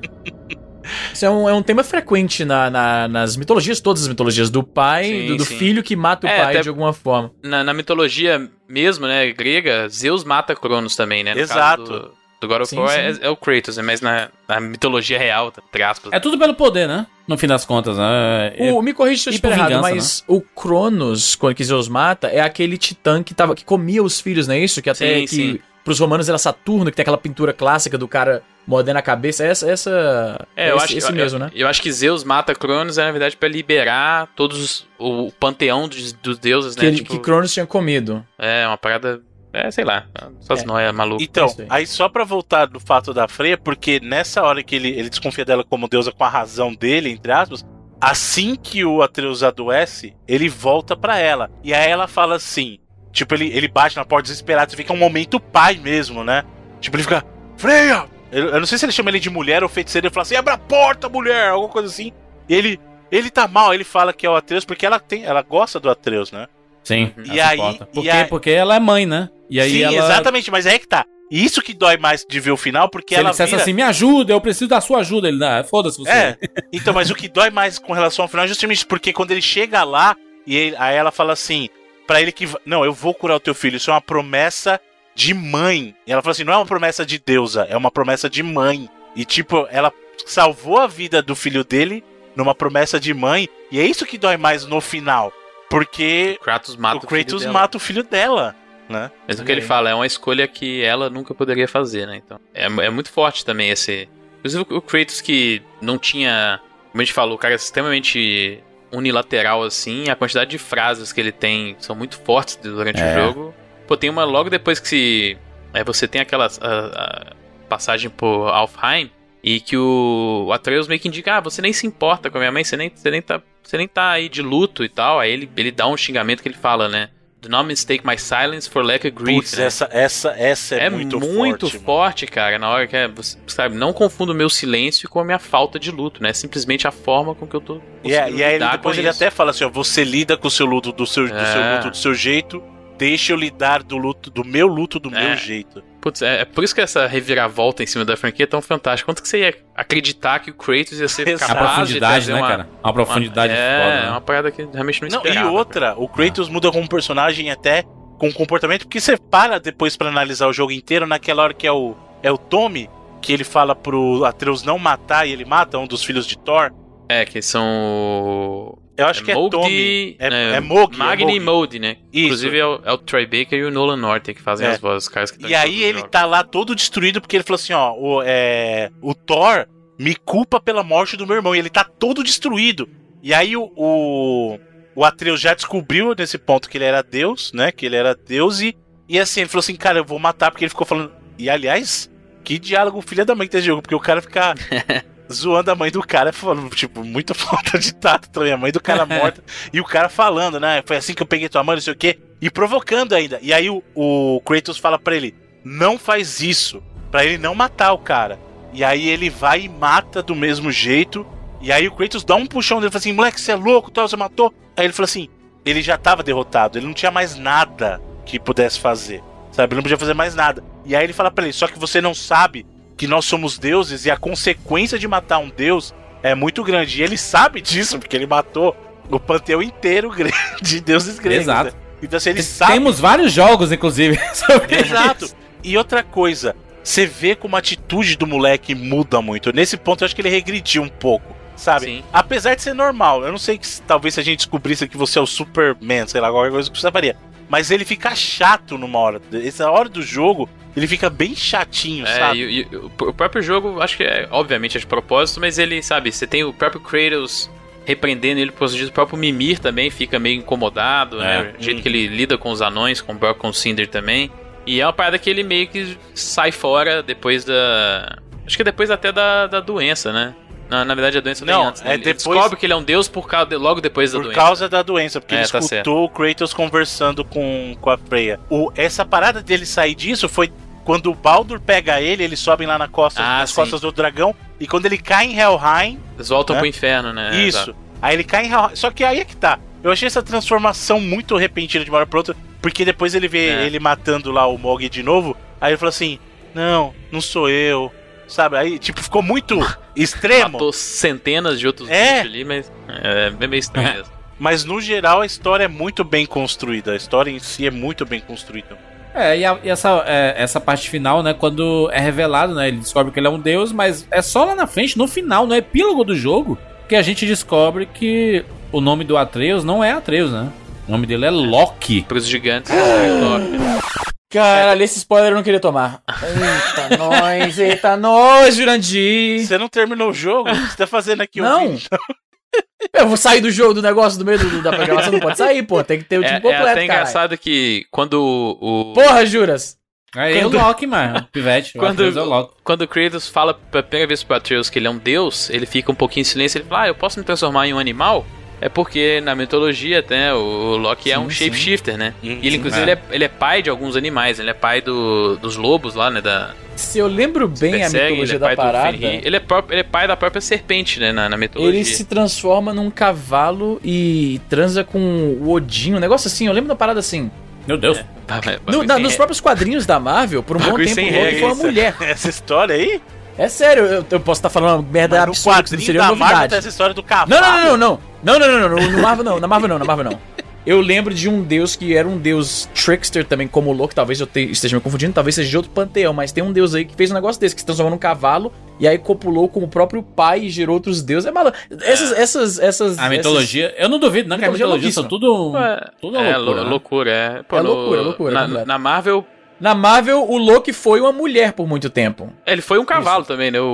Isso é um, é um tema frequente na- na- nas mitologias, todas as mitologias, do pai, Sim, do, do sim. filho que mata o É, pai de alguma forma. Na, na mitologia mesmo, né, grega, Zeus mata Cronos também, né? No Exato. Caso do, do God of War é, é o Kratos, né? Mas na, na mitologia real, entre aspas. É tudo pelo poder, né? No fim das contas, né? É- O, me corrija se eu estiver errado, mas o Cronos, quando que Zeus mata, é aquele titã que, tava, que comia os filhos, não é isso? Que até Sim, que sim. pros romanos era Saturno, que tem aquela pintura clássica do cara mordendo a cabeça. Essa, essa É, eu esse, acho, esse eu, mesmo, eu, né? Eu acho que Zeus mata Cronos, é, na verdade, pra liberar todos os, o, panteão dos, dos deuses, Que, né? ele- Tipo, que Cronos tinha comido. É, uma parada. É, sei lá. Essas É. noias malucas. Então, isso aí. aí só pra voltar do fato da Freya, porque nessa hora que ele, ele desconfia dela como deusa com a razão dele, entre aspas, assim que o Atreus adoece, ele volta pra ela. E aí ela fala assim, tipo, ele, ele bate na porta desesperado, você vê que é um momento pai mesmo, né? Tipo, ele fica, Freya! Eu, eu não sei se ele chama ele de mulher ou feiticeiro, ele fala assim, abra a porta, mulher! Alguma coisa assim. E ele, Ele tá mal, ele fala que é o Atreus porque ela tem, ela gosta do Atreus, né? Sim. E ela se aí- importa. e Porque, aí- porque ela é mãe, né? E aí Sim, ela... exatamente, mas é que tá. E Isso que dói mais de ver o final, porque Se ele ela dissesse vira... assim, me ajuda, eu preciso da sua ajuda. Ele, ah, foda-se você. É, então, mas o que dói mais com relação ao final é justamente porque quando ele chega lá, e ele- aí ela fala assim, pra ele que. Não, eu vou curar o teu filho, isso é uma promessa de mãe. E ela fala assim: não é uma promessa de deusa, é uma promessa de mãe. E tipo, ela salvou a vida do filho dele numa promessa de mãe, e é isso que dói mais no final. Porque Kratos mata o o filho Kratos dela. mata o filho dela, né? Mas o que ele fala é uma escolha que ela nunca poderia fazer, né? Então, é, é muito forte também esse. Inclusive o Kratos que não tinha. Como a gente falou, o cara é extremamente unilateral assim. A quantidade de frases que ele tem são muito fortes durante É. o jogo. Pô, tem uma logo depois que se. É, você tem aquela a- a passagem por Alfheim. E que o, o Atreus meio que indica, ah, você nem se importa com a minha mãe, você nem, você nem, tá, você nem tá aí de luto e tal. Aí ele, ele dá um xingamento que ele fala, né? Do not mistake my silence for lack of grief. Putz, né? essa, essa, essa é, É muito, muito, forte. forte, cara, na hora que é, você sabe, não confunda o meu silêncio com a minha falta de luto, né? É simplesmente a forma com que eu tô E, é- e aí ele- depois ele isso. até fala assim, ó, você lida com o seu luto do seu, do É. seu luto do seu jeito, deixa eu lidar do luto do meu luto do É. meu jeito. Putz, é, é por isso que essa reviravolta em cima da franquia é tão fantástica. Quanto que você ia acreditar que o Kratos ia ser Exato. A capaz de profundidade, trazer né, uma, cara? Uma profundidade é, foda, né? É, uma parada que realmente não Não, esperava. e outra, o Kratos muda como personagem até com comportamento, porque você para depois pra analisar o jogo inteiro naquela hora que é o é o Tommy que ele fala pro Atreus não matar e ele mata um dos filhos de Thor. É, que são... Eu acho que é Tommy, é, né, é Magni é e né? Isso. Inclusive é o, é o Troy Baker e o Nolan Norte que fazem É. as vozes, os caras que E aí ele jogos. tá lá todo destruído porque ele falou assim, ó, o, é, o Thor me culpa pela morte do meu irmão e ele tá todo destruído. E aí o, o, o Atreus já descobriu nesse ponto que ele era Deus, né? Que ele era Deus e, e assim, ele falou assim, cara, eu vou matar porque ele ficou falando... E aliás, que diálogo filha da mãe que tem jogo, porque o cara fica zoando a mãe do cara, falando, tipo, muita falta de tato também, a mãe do cara morta, e o cara falando, né, foi assim que eu peguei tua mãe, não sei o quê, e provocando ainda. E aí o, o Kratos fala pra ele, não faz isso, pra ele não matar o cara. E aí ele vai e mata do mesmo jeito, e aí o Kratos dá um puxão dele, fala assim, moleque, você é louco, tal, você matou. Aí ele fala assim, ele já tava derrotado, ele não tinha mais nada que pudesse fazer, sabe, ele não podia fazer mais nada. E aí ele fala pra ele, só que você não sabe que nós somos deuses e a consequência de matar um deus é muito grande. E ele sabe disso, porque ele matou o panteão inteiro de deuses gregos. Exato. né? Então assim, ele sabe. Temos vários jogos, inclusive, sobre Exato. isso. E outra coisa, você vê como a atitude do moleque muda muito. Nesse ponto eu acho que ele regrediu um pouco. Sabe? Sim. Apesar de ser normal, eu não sei que talvez se a gente descobrisse que você é o Superman, sei lá, qualquer coisa que você faria. Mas ele fica chato numa hora. Essa hora do jogo, ele fica bem chatinho, É, sabe? e, e o próprio jogo, acho que é, obviamente, é de propósito, mas ele, sabe, você tem o próprio Kratos repreendendo ele por o próprio Mimir também fica meio incomodado, né? O jeito que ele lida com os anões, com o Brock, com o Cinder também. E é uma parada que ele meio que sai fora depois da. Acho que depois até da, da doença, né? Na, na verdade, a doença Não, antes. né? é Ele depois- descobre que ele é um deus por causa de- logo depois da Por doença. causa da doença, porque É, ele tá escutou o Kratos conversando com, com a Freya. O, essa parada dele sair disso foi quando o Baldur pega ele, eles sobem lá na costa, Ah, nas sim. costas do dragão, e quando ele cai em Helheim, Eles voltam né? pro inferno, né? isso. Exato. Aí ele cai em Helheim. Só que aí é que tá. Eu achei essa transformação muito repentina de uma hora pra outra, porque depois ele vê É. ele matando lá o Mog de novo, aí ele fala assim: Não, não sou eu. Sabe? Aí, tipo, ficou muito extremo. Matou centenas de outros É. bichos ali, mas é, é meio estranho mesmo. Mas no geral a história é muito bem construída. A história em si é muito bem construída. É, e, a- e essa, é, essa parte final, né, quando é revelado, né, ele descobre que ele é um deus, mas é só lá na frente, no final, no epílogo do jogo, que a gente descobre que o nome do Atreus não é Atreus, né? O nome dele é Loki. Pros gigantes, é Loki. Caralho, esse spoiler eu não queria tomar. Eita, nós, eita, nós, Jurandir. Você não terminou o jogo? O que você tá fazendo aqui Não. ouvindo? Eu vou sair do jogo, do negócio, do meio do- da programação, não pode sair, pô. Tem que ter o É, time é completo, até cara. engraçado que quando o. Porra, Juras. Aí é o Quando- Loki, mano. O pivete. O Quando, é o Loki. quando o Kratos fala pela primeira vez pro Atreus que ele é um deus, ele fica um pouquinho em silêncio ele fala: Ah, eu posso me transformar em um animal? É porque na mitologia até o Loki é Sim, um sim. shapeshifter, né? E ele, inclusive, é. ele, é, ele é pai de alguns animais. Ele é pai do, dos lobos lá, né? Da, Se eu lembro bem a perseguem, mitologia ele é da parada. Ele é, pró- ele é pai da própria serpente, né? Na, na mitologia. ele se transforma num cavalo e transa com o Odin, um negócio assim. Eu lembro da parada assim. Meu Deus. Tá, mas- No- mas na- nos próprios quadrinhos da Marvel, por um bom tempo, o Loki foi uma é- mulher. Essa história aí? É sério, eu, eu posso estar falando uma merda Mas no absurda, não quadrinho seria da Marvel novidade. tem essa história do cavalo. Não, não, não, não, não. Não, não, não. No Marvel não, na Marvel não, na Marvel não. Eu lembro de um deus que era um deus trickster também, como o Loki, talvez eu te- esteja me confundindo, talvez seja de outro panteão, mas tem um deus aí que fez um negócio desse, que se transformou num cavalo e aí copulou com o próprio pai e gerou outros deuses. É maluco. Essas, essas, essas. A mitologia, eu não duvido, não, que a Mitologia mitologia são tudo. Ué, tudo é, loucura. lou- né? loucura, é. Pô, É no- loucura, loucura, Na, completo. na Marvel, Na Marvel, o Loki foi uma mulher por muito tempo. ele foi um cavalo também, né? O,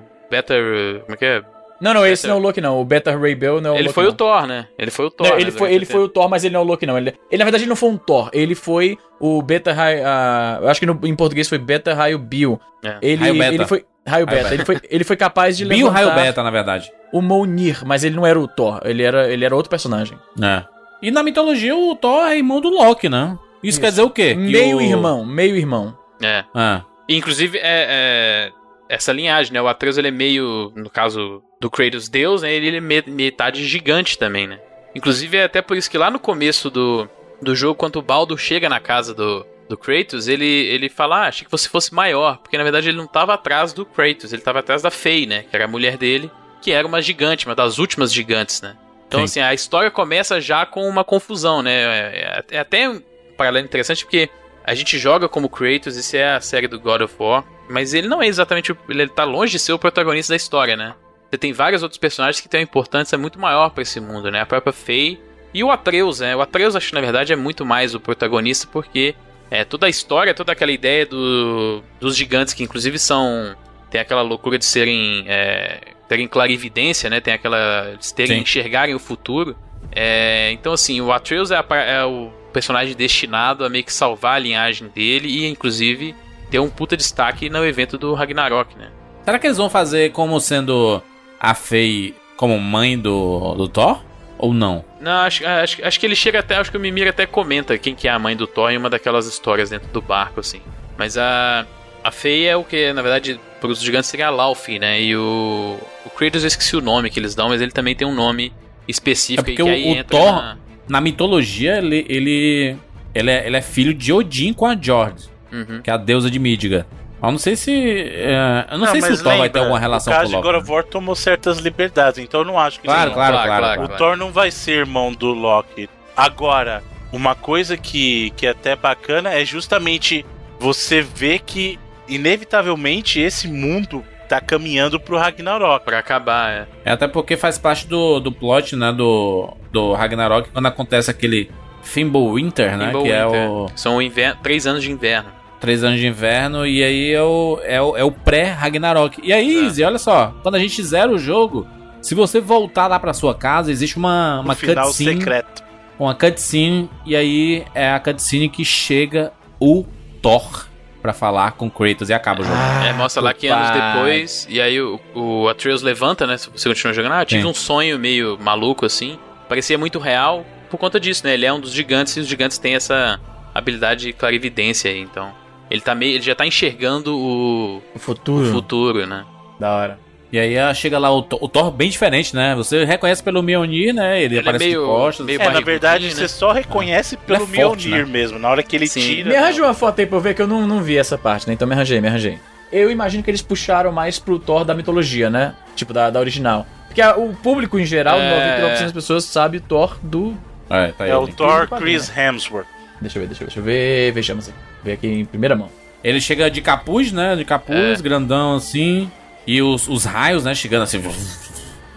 o Better. Como é que é? Não, não, esse não é o Loki, não. O Beta Ray Bell não é o Ele Loki. foi não. o Thor, né? Ele foi o Thor. Não, né, ele foi, durante ele o foi o Thor, mas ele não é o Loki, não. Ele, ele na verdade, ele não foi um Thor. Ele foi o Beta Raio. ah, eu acho que no- em português foi Beta Raio Bill. É. Ele, Raio Beta. ele foi. Raio Beta. Beta. Ele, foi, ele foi capaz de levantar Raio Beta, na verdade. o Mjolnir, mas ele não era o Thor. Ele era, ele era outro personagem. É. E na mitologia, o Thor é irmão do Loki, né? Isso, quer dizer o quê? Que Meio o- irmão, meio irmão. É. Ah. Inclusive, é, é, essa linhagem, né? O Atreus, ele é meio, no caso do Kratos Deus, né? Ele é me- metade gigante também, né? Inclusive, é até por isso que lá no começo do, do jogo, quando o Baldo chega na casa do, do Kratos, ele, ele fala, ah, achei que você fosse maior. Porque, na verdade, ele não tava atrás do Kratos, ele tava atrás da Faye, né? Que era a mulher dele, que era uma gigante, uma das últimas gigantes, né? Então, Sim. assim, a história começa já com uma confusão, né? É, é até um paralelo interessante, porque a gente joga como Kratos, isso é a série do God of War, mas ele não é exatamente. o- Ele tá longe de ser o protagonista da história, né? Você tem vários outros personagens que têm uma importância muito maior pra esse mundo, né? A própria Faye e o Atreus, né? O Atreus, acho que na verdade é muito mais o protagonista, porque é toda a história, toda aquela ideia do, dos gigantes, que inclusive são. Tem aquela loucura de serem. É, terem clarividência, né? Tem aquela. Eles terem, Sim. enxergarem o futuro. É, então, assim, o Atreus é, a é o personagem destinado a meio que salvar a linhagem dele e, inclusive, ter um puta destaque no evento do Ragnarok, né? Será que eles vão fazer como sendo a Faye como mãe do, do Thor? Ou não? Não, acho, acho, acho que ele chega até. Acho que o Mimir até comenta quem que é a mãe do Thor em uma daquelas histórias dentro do barco, assim. Mas a. A Faye é o que, na verdade, para os gigantes seria a Laufey, né? E o. O Kratos eu esqueci o nome que eles dão, mas ele também tem um nome É específico porque e que o, aí o entra Thor, na- na mitologia, ele, ele, ele, é, ele é filho de Odin com a Jord, Uhum. que é a deusa de Midgard. Eu não sei se. é, eu não, sei se o Thor vai ter lembra, alguma relação O com o Loki. God of War tomou certas liberdades, então eu não acho que Claro, sim. claro, Claro, claro. O Thor não vai ser irmão do Loki. Agora, uma coisa que, que é até bacana é justamente você ver que, inevitavelmente, esse mundo tá caminhando pro Ragnarok. Pra acabar, é. É até porque faz parte do, do plot, né, do, do Ragnarok, quando acontece aquele Fimbulwinter, né, que é o São o inverno, três anos de inverno. Três anos de inverno, e aí é o, é o, é o pré-Ragnarok. E aí, É. Izzy, olha só, quando a gente zera o jogo, se você voltar lá pra sua casa, existe uma, uma No final cutscene, secreto. uma cutscene, e aí é a cutscene que chega o Thor pra falar com Kratos e acaba o jogo. é, mostra lá que anos depois, e aí o, o Atreus levanta, né? Se você continua jogando, ah, eu tive Sim. um sonho meio maluco assim. Parecia muito real por conta disso, né? Ele é um dos gigantes e os gigantes têm essa habilidade de clarividência aí, então. Ele, tá meio, ele já tá enxergando o, O futuro. o futuro, né? Da hora. E aí ah, chega lá o, Thor- o Thor bem diferente, né? Você reconhece pelo Mjolnir, né? Ele, Ele é aparece meio- de costas. meio É, na verdade, né? você só reconhece pelo Ele é forte, Mjolnir né? mesmo. Na hora que ele Sim. tira. Me arranja uma foto aí pra eu ver que eu não, não vi essa parte, né? Então me arranjei, me arranjei. Eu imagino que eles puxaram mais pro Thor da mitologia, né? Tipo, da, da original. Porque a- o público em geral, É. 99% das pessoas sabe o Thor do. É, tá aí. É o. Thor. Chris Hemsworth. Deixa eu ver, deixa eu ver, deixa eu ver. Vejamos aqui. Ver aqui em primeira mão. Ele chega de capuz, né? De capuz, É. grandão assim. E os, os raios, né? Chegando assim.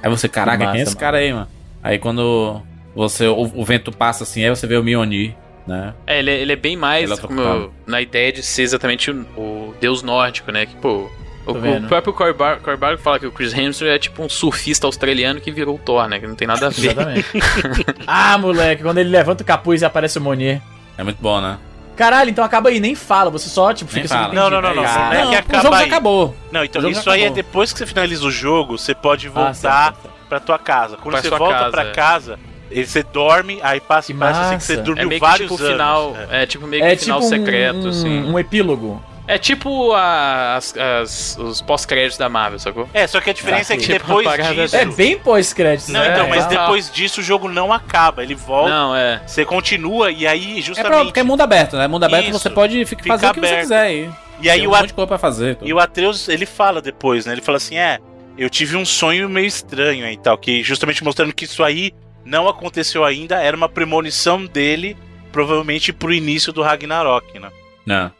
Aí você, caraca, Massa, quem é esse mano. cara aí, mano? Aí quando você o, o vento passa assim, aí você vê o Mjolnir, né? É, ele, é- ele é bem mais é como na ideia de ser exatamente o, o deus nórdico, né? Que, pô, o, Tô o próprio Cory Bar- Cory Barlog fala que o Chris Hemsworth é tipo um surfista australiano que virou o Thor, né? Que não tem nada a ver. Exatamente. ah, moleque, quando ele levanta o capuz e aparece o Monier. É muito bom, né? Caralho, então acaba aí, nem fala, você só, tipo, Nem fica fala. subentendido. Não, não, não, não. Não é que o jogo já aí. acabou. Não, então isso aí é depois que você finaliza o jogo, você pode Ah, voltar certo, certo. pra tua casa. Quando Pra você volta casa, pra é. casa, ele, você dorme, aí passa Que parece assim que você dormiu É meio que vários tipo anos. final. É. É, tipo meio que É final tipo um, secreto, um, assim. um epílogo. É tipo a- as, as- os pós-créditos da Marvel, sacou? É, só que a diferença é que Tipo, depois disso. É bem pós-créditos, Não, né? então, mas é. depois disso o jogo não acaba. Ele volta, Não, é. você continua e aí É justamente. pra, porque é mundo aberto, né? Mundo aberto Isso. você pode ficar, fazer o que você aberto. quiser aí. e aí Tem o, um At- monte de coisa pra fazer. e o Atreus, ele fala depois, né? Ele fala assim: é, eu tive um sonho meio estranho aí e tal, que justamente mostrando que isso aí não aconteceu ainda, era uma premonição dele, provavelmente pro início do Ragnarok, né? Não.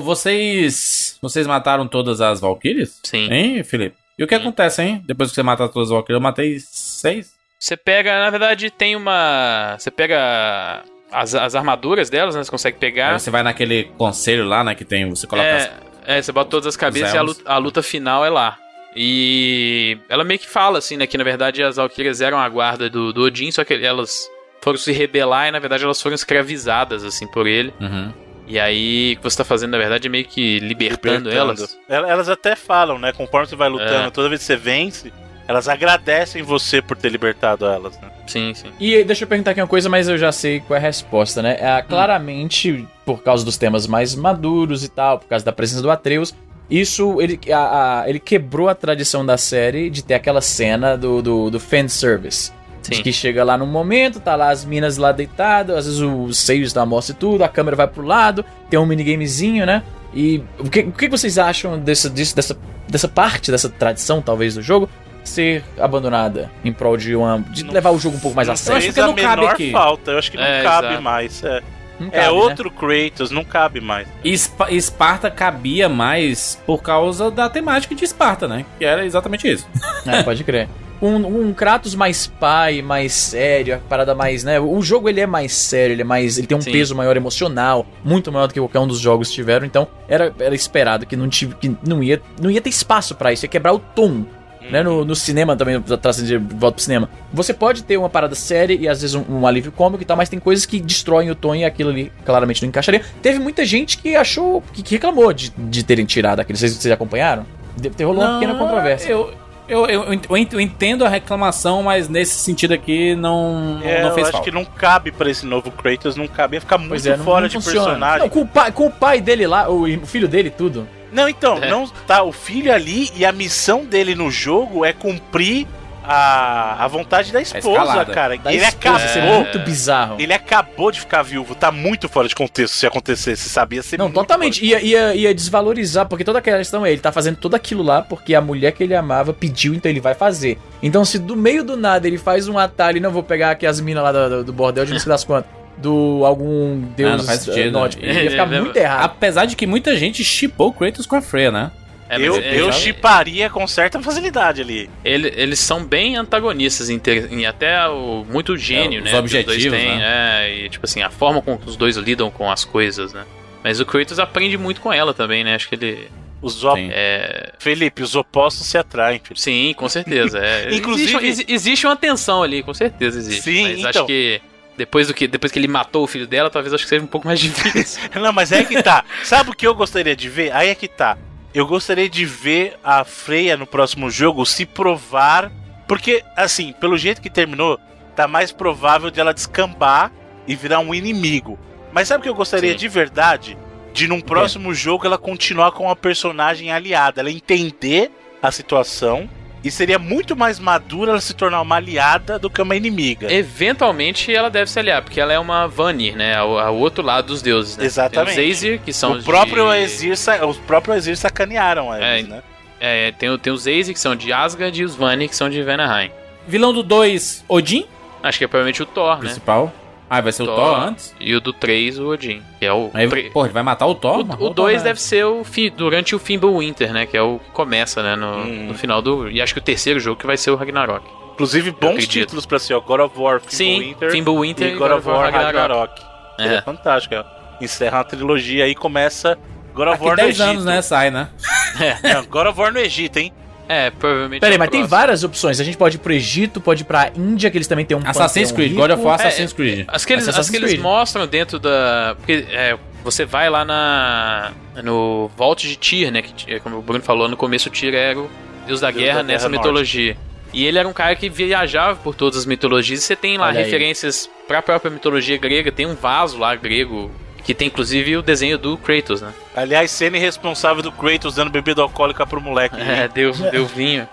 Vocês. Vocês mataram todas as Valkyries? Sim. Hein, Felipe? E o que Hum. acontece, hein? Depois que você mata todas as Valkyries, eu matei seis. Você pega, na verdade, tem uma. Você pega as, as armaduras delas, né? Você consegue pegar. Aí você vai naquele conselho lá, né? Que tem. Você coloca as É, é, você bota todas as cabeças e a luta, a luta final é lá. E ela meio que fala, assim, né? Que na verdade as Valkyrias eram a guarda do, do Odin, só que elas foram se rebelar e na verdade elas foram escravizadas, assim, por ele. Uhum. E aí o que você tá fazendo, na verdade, é meio que libertando, elas. El- Elas até falam, né? Conforme você vai lutando, É. toda vez que você vence, elas agradecem você por ter libertado elas, né? Sim, sim. E deixa eu perguntar aqui uma coisa, mas eu já sei qual é a resposta, né? É, claramente, por causa dos temas mais maduros e tal, por causa da presença do Atreus, isso, ele, a- a- ele quebrou a tradição da série de ter aquela cena do, do, do fanservice. Sim. que chega lá no momento, tá lá as minas lá deitadas, às vezes os seios da mostra e tudo, a câmera vai pro lado, tem um minigamezinho, né? E o que, o que vocês acham desse, disso, dessa, dessa parte, dessa tradição, talvez, do jogo, ser abandonada em prol de, uma, de levar o jogo um pouco mais a Não sério? fez que a não cabe menor aqui. falta. Eu acho que não É, cabe exato. mais. É, Não é cabe, né? outro Kratos, não cabe mais. Espa- Esparta cabia mais por causa da temática de Esparta, né? Que era exatamente isso. É, pode crer. Um, um Kratos mais pai, mais sério, a parada mais, né? O jogo ele é mais sério, ele é mais, ele tem um Sim. peso maior emocional, muito maior do que qualquer um dos jogos tiveram. Então era, era esperado que não tive, que não ia, não ia ter espaço pra isso, ia quebrar o tom. Né, no, no cinema também, trazendo de volta pro cinema. Você pode ter uma parada séria e às vezes um, um alívio cômico e tal, mas tem coisas que destroem o tom e aquilo ali claramente não encaixaria. Teve muita gente que achou, que, que reclamou de, de terem tirado aquilo. Vocês, vocês acompanharam? Deve ter rolou uma pequena controvérsia. Eu, eu, eu, eu ent- eu entendo a reclamação, mas nesse sentido aqui não, É, não eu fez acho falta. que não cabe pra esse novo Kratos, não cabe. Ia ficar muito é, não- fora não de funciona. personagem. Não, com, o pai, com o pai dele lá, o, o filho dele, tudo. Não, então, É. não tá o filho ali e a missão dele no jogo é cumprir a, a vontade da esposa, cara. Da ele esposa, isso é acabou. muito bizarro. Ele acabou de ficar viúvo, tá muito fora de contexto se acontecesse, sabia? Ser Não, muito totalmente. Ia, ia, ia desvalorizar, porque toda aquela questão é, ele tá fazendo tudo aquilo lá porque a mulher que ele amava pediu, então ele vai fazer. Então, se do meio do nada ele faz um atalho, e não vou pegar aqui as minas lá do, do- bordel de não sei das quantas, do algum deus Ah, não faz sentido, eh, nórdico, ia ficar muito errado. Apesar de que muita gente chipou o Kratos com a Freya, né? É, eu eu chiparia com certa facilidade ali. ele- eles são bem antagonistas em, ter- em até o muito gênio, É, os né? que objetivos, dois têm, né? é, e tipo assim, a forma como os dois lidam com as coisas, né? Mas o Kratos aprende muito com ela também, né? Acho que ele. Os op... É... Felipe, os opostos se atraem, Felipe. Sim, com certeza. É. Inclusive- Existe, exi- existe uma tensão ali, com certeza existe. Sim, mas então. acho que. Depois, do que depois que ele matou o filho dela, talvez acho que seja um pouco mais difícil. Não, mas é que tá. Sabe o que eu gostaria de ver? Aí é que tá. Eu gostaria de ver a Freya no próximo jogo se provar. Porque, assim, pelo jeito que terminou, tá mais provável de ela descambar e virar um inimigo. Mas sabe o que eu gostaria Sim. de verdade? De num próximo jogo ela continuar com uma personagem aliada. Ela entender a situação. E seria muito mais madura ela se tornar uma aliada do que uma inimiga. Eventualmente ela deve se aliar, porque ela é uma Vanir, né? Ao, ao outro lado dos deuses, né? Exatamente. Tem os Aesir, que são o os próprio de... Sa- os próprios Exir sacanearam eles, É, né? É, tem, o- tem os Aesir, que são de Asgard, e os Vanir, que são de Vanaheim. Vilão do 2, Odin, Acho que é provavelmente o Thor, né? principal. Ah, vai ser o Thor antes? E o do 3, o Odin. Que é o. Aí, pre- pô, ele vai matar o Thor? O o 2 Thor, deve ser o fi- durante o Fimbulwinter, né? Que é o que começa, né? No, Hum. no final do. E acho que o terceiro jogo que vai ser o Ragnarok. Inclusive, bons títulos pra ser, ó. God of War, Sim, Fimbulwinter Fimbulwinter e God of War Ragnarok. É. É. fantástico, ó. Encerra uma trilogia aí começa God of War no 10 Egito. anos, né? Sai, né? Não, God of War no Egito, hein? É, provavelmente. Peraí, é mas tem próximo. várias opções. A gente pode ir pro Egito, pode ir pra Índia, que eles também têm um Assassin's Creed, rico. God of War, É, Assassin's Creed. As que eles, Assassin's as que eles Creed. mostram dentro da. Porque é, você vai lá na. No Vault de Tyr, né? Que, é, como o Bruno falou, no começo o Tyr era o deus da Deus guerra da nessa mitologia. E ele era um cara que viajava por todas as mitologias. E você tem lá Olha aí. referências pra própria mitologia grega. Tem um vaso lá grego que tem inclusive o desenho do Kratos, né? Aliás, cena irresponsável do Kratos dando bebida alcoólica pro moleque. É, deu, deu vinho.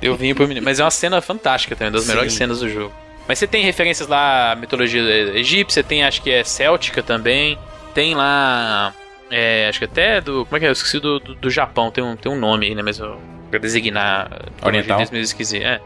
Deu vinho pro menino. Mas é uma cena fantástica também, das Sim. melhores cenas do jogo. Mas você tem referências lá à mitologia egípcia, tem acho que é céltica também. Tem lá. é, acho que até do. Como é que é? Eu esqueci do, do, do Japão, tem um, tem um nome aí, né? Mas eu, pra designar. Oriental. Mesmo esqueci. É.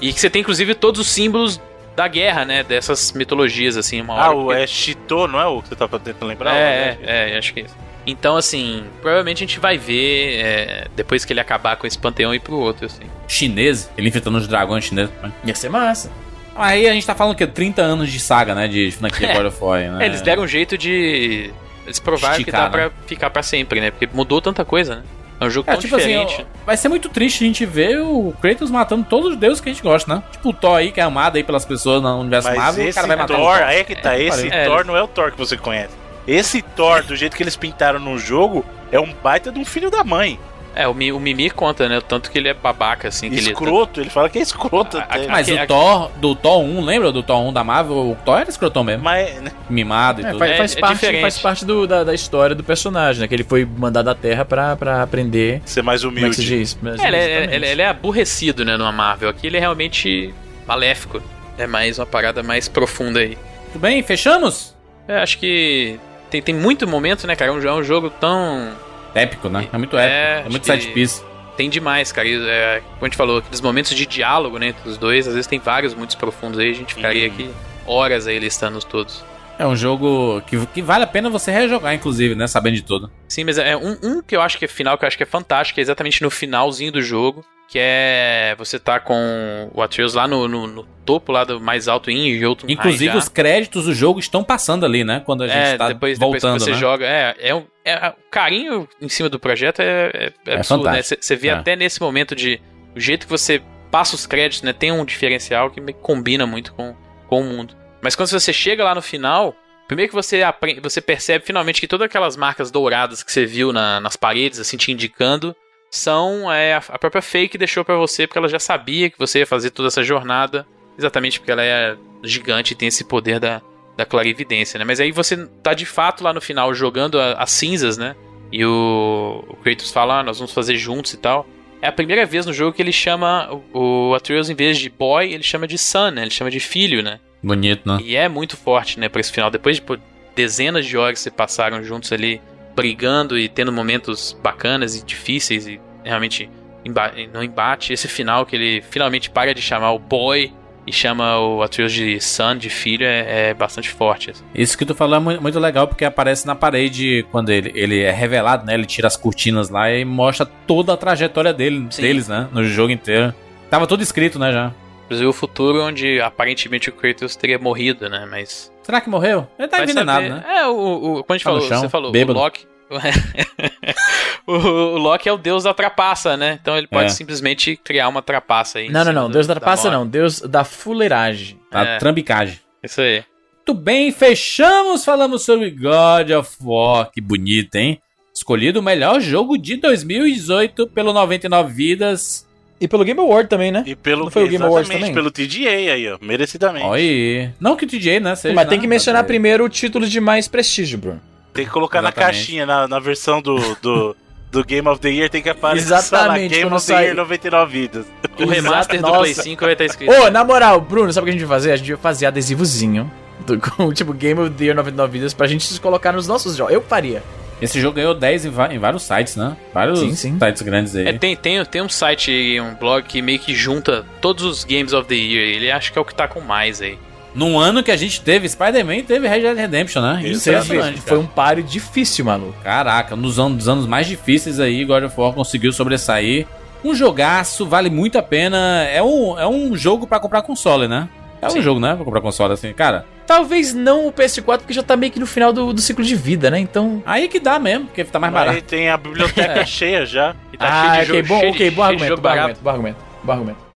E que você tem inclusive todos os símbolos da guerra, né? Dessas mitologias, assim. Uma Ah, o que- é Chitô, não é o que você tava tentando lembrar? é, é, é, acho que é isso. Então, assim, provavelmente a gente vai ver é, depois que ele acabar com esse panteão ir pro outro, assim. Chinês, ele enfrentando os dragões chineses. Ia ser massa. Aí a gente tá falando que 30 anos de saga, né? De franquia God of War, né? É, eles deram um jeito de. Eles provaram que Esticar, dá né? pra ficar pra sempre, né? Porque mudou tanta coisa, né? É um jogo É, tão tipo assim, diferente. ó, vai ser muito triste a gente ver o Kratos matando todos os deuses que a gente gosta, né? Tipo o Thor aí, que é amado aí pelas pessoas no universo Mas Marvel, o esse cara vai matar Thor, o aí é que tá, É, esse pariu. Thor É, não é o Thor que você conhece. Esse Thor, do jeito que eles pintaram no jogo, é um baita de um filho da mãe. É, o, Mi- o Mimir conta, né? O tanto que ele é babaca, assim. Que Escroto, ele, fala que é escroto A- até. a- Mas Aqui- o Thor, do Thor 1, lembra do Thor 1 da Marvel? O Thor era escrotão mesmo. Mas, né, Mimado e É, tudo. faz, É- faz é parte, diferente. faz parte do- da, da história do personagem, né? Que ele foi mandado à Terra pra, pra aprender ser mais como é que se humilde. diz. Mas, É, ele, é, ele- ele é aborrecido, né? Numa Marvel. Aqui ele é realmente maléfico. É mais uma parada mais profunda aí. Tudo bem? Fechamos? Eu acho que tem, tem muito momento, né, cara? É um, é um jogo tão. Épico, né? É muito épico. É, É, muito set piece. Tem demais, cara. É, como a gente falou, aqueles momentos de diálogo né, entre os dois, às vezes tem vários muito profundos aí. A gente ficaria Uhum. aqui horas aí listando todos. É um jogo que, que vale a pena você rejogar, inclusive, né? Sabendo de tudo. Sim, mas é um, um que eu acho que é final, que eu acho que é fantástico, é exatamente no finalzinho do jogo. Que é você tá com o Atreus lá no, no, no topo, lá do mais alto em Jotunheim Inclusive, já. os créditos do jogo estão passando ali, né? Quando a gente é, tá depois, voltando, depois que você né? joga. É, é, um- é- o carinho em cima do projeto é, é, é É absurdo, né? Você vê É. até nesse momento de. O jeito que você passa os créditos, né? Tem um diferencial que combina muito com, com o mundo. Mas quando você chega lá no final. Primeiro que você, aprende, você percebe finalmente que todas aquelas marcas douradas que você viu na- nas paredes, assim, te indicando, são é, a, própria que deixou pra você, porque ela já sabia que você ia fazer toda essa jornada, exatamente porque ela é gigante e tem esse poder da, da clarividência, né? Mas aí você tá de fato lá no final jogando a- as cinzas, né? E o, o Kratos fala, ah, nós vamos fazer juntos e tal. É a primeira vez no jogo que ele chama o, o Atreus, em vez de boy, ele chama de son, né? Ele chama de filho, né? Bonito, né? E é muito forte, né, pra esse final. Depois de pô, dezenas de horas que se passaram juntos ali, brigando e tendo momentos bacanas e difíceis e realmente emba no embate, esse final que ele finalmente para de chamar o boy e chama o Atreus de son, de filho, é, é bastante forte. assim. Isso que tu falou é mu- muito legal porque aparece na parede quando ele, ele é revelado, né? Ele tira as cortinas lá e mostra toda a trajetória dele, Sim. deles, né? No jogo inteiro. Tava tudo escrito, né, já. Inclusive o futuro onde aparentemente o Kratos teria morrido, né, mas... Será que morreu? Ele tá Vai envenenado, saber. né? É, o, o, como a gente Tá falou, chão, você falou, bêbado. o Loki... o, o Loki é o deus da trapaça, né? Então ele pode É. simplesmente criar uma trapaça aí. Não, não, não. do- Deus da trapaça morte. não. Deus da fuleiragem. A É. trambicagem. Isso aí. Muito bem, fechamos. Falamos sobre God of War. Que bonito, hein? Escolhido o melhor jogo de 2018 pelo 99 Vidas. E pelo Game Award também, né? E pelo Não foi o Game exatamente, também? pelo TGA aí, ó, merecidamente. Olha aí. Não que o TJ, né? Seja, Mas tem né? que mencionar Mas- primeiro o título de mais prestígio, Bruno. Tem que colocar na Exatamente. caixinha, na, na versão do, do, do Game of the Year, tem que aparecer Exatamente, lá, Game of the sai- Year 99 vidas. O remaster do Nossa. Play 5 vai estar escrito. Ô, na moral, Bruno, sabe o que a gente vai fazer? A gente vai fazer adesivozinho do, com tipo Game of the Year 99 Vidas pra gente colocar nos nossos jogos. Eu faria. Esse jogo ganhou 10 em, em vários sites, né? Vários Sim, sim. sites grandes aí. É, tem, tem, tem um site, um blog que meio que junta todos os Games of the Year. Ele acho que é o que tá com mais aí. Num ano que a gente teve Spider-Man e teve Red Dead Redemption, né? Impressionante, Foi um páreo difícil, maluco. Caraca, nos anos, dos anos mais difíceis aí, God of War conseguiu sobressair. Um jogaço, vale muito a pena. É um, é um jogo pra comprar console, né? É um Sim. jogo, né? Pra comprar console, assim. Cara, Talvez não o PS4, porque já tá meio que no final do, do ciclo de vida, né? Então. aí que dá mesmo, porque tá mais Aí barato. tem a biblioteca cheia já. E tá ah, cheio de ok, jogo, bom, cheio ok, bom argumento, bom argumento, bom argumento, bom argumento.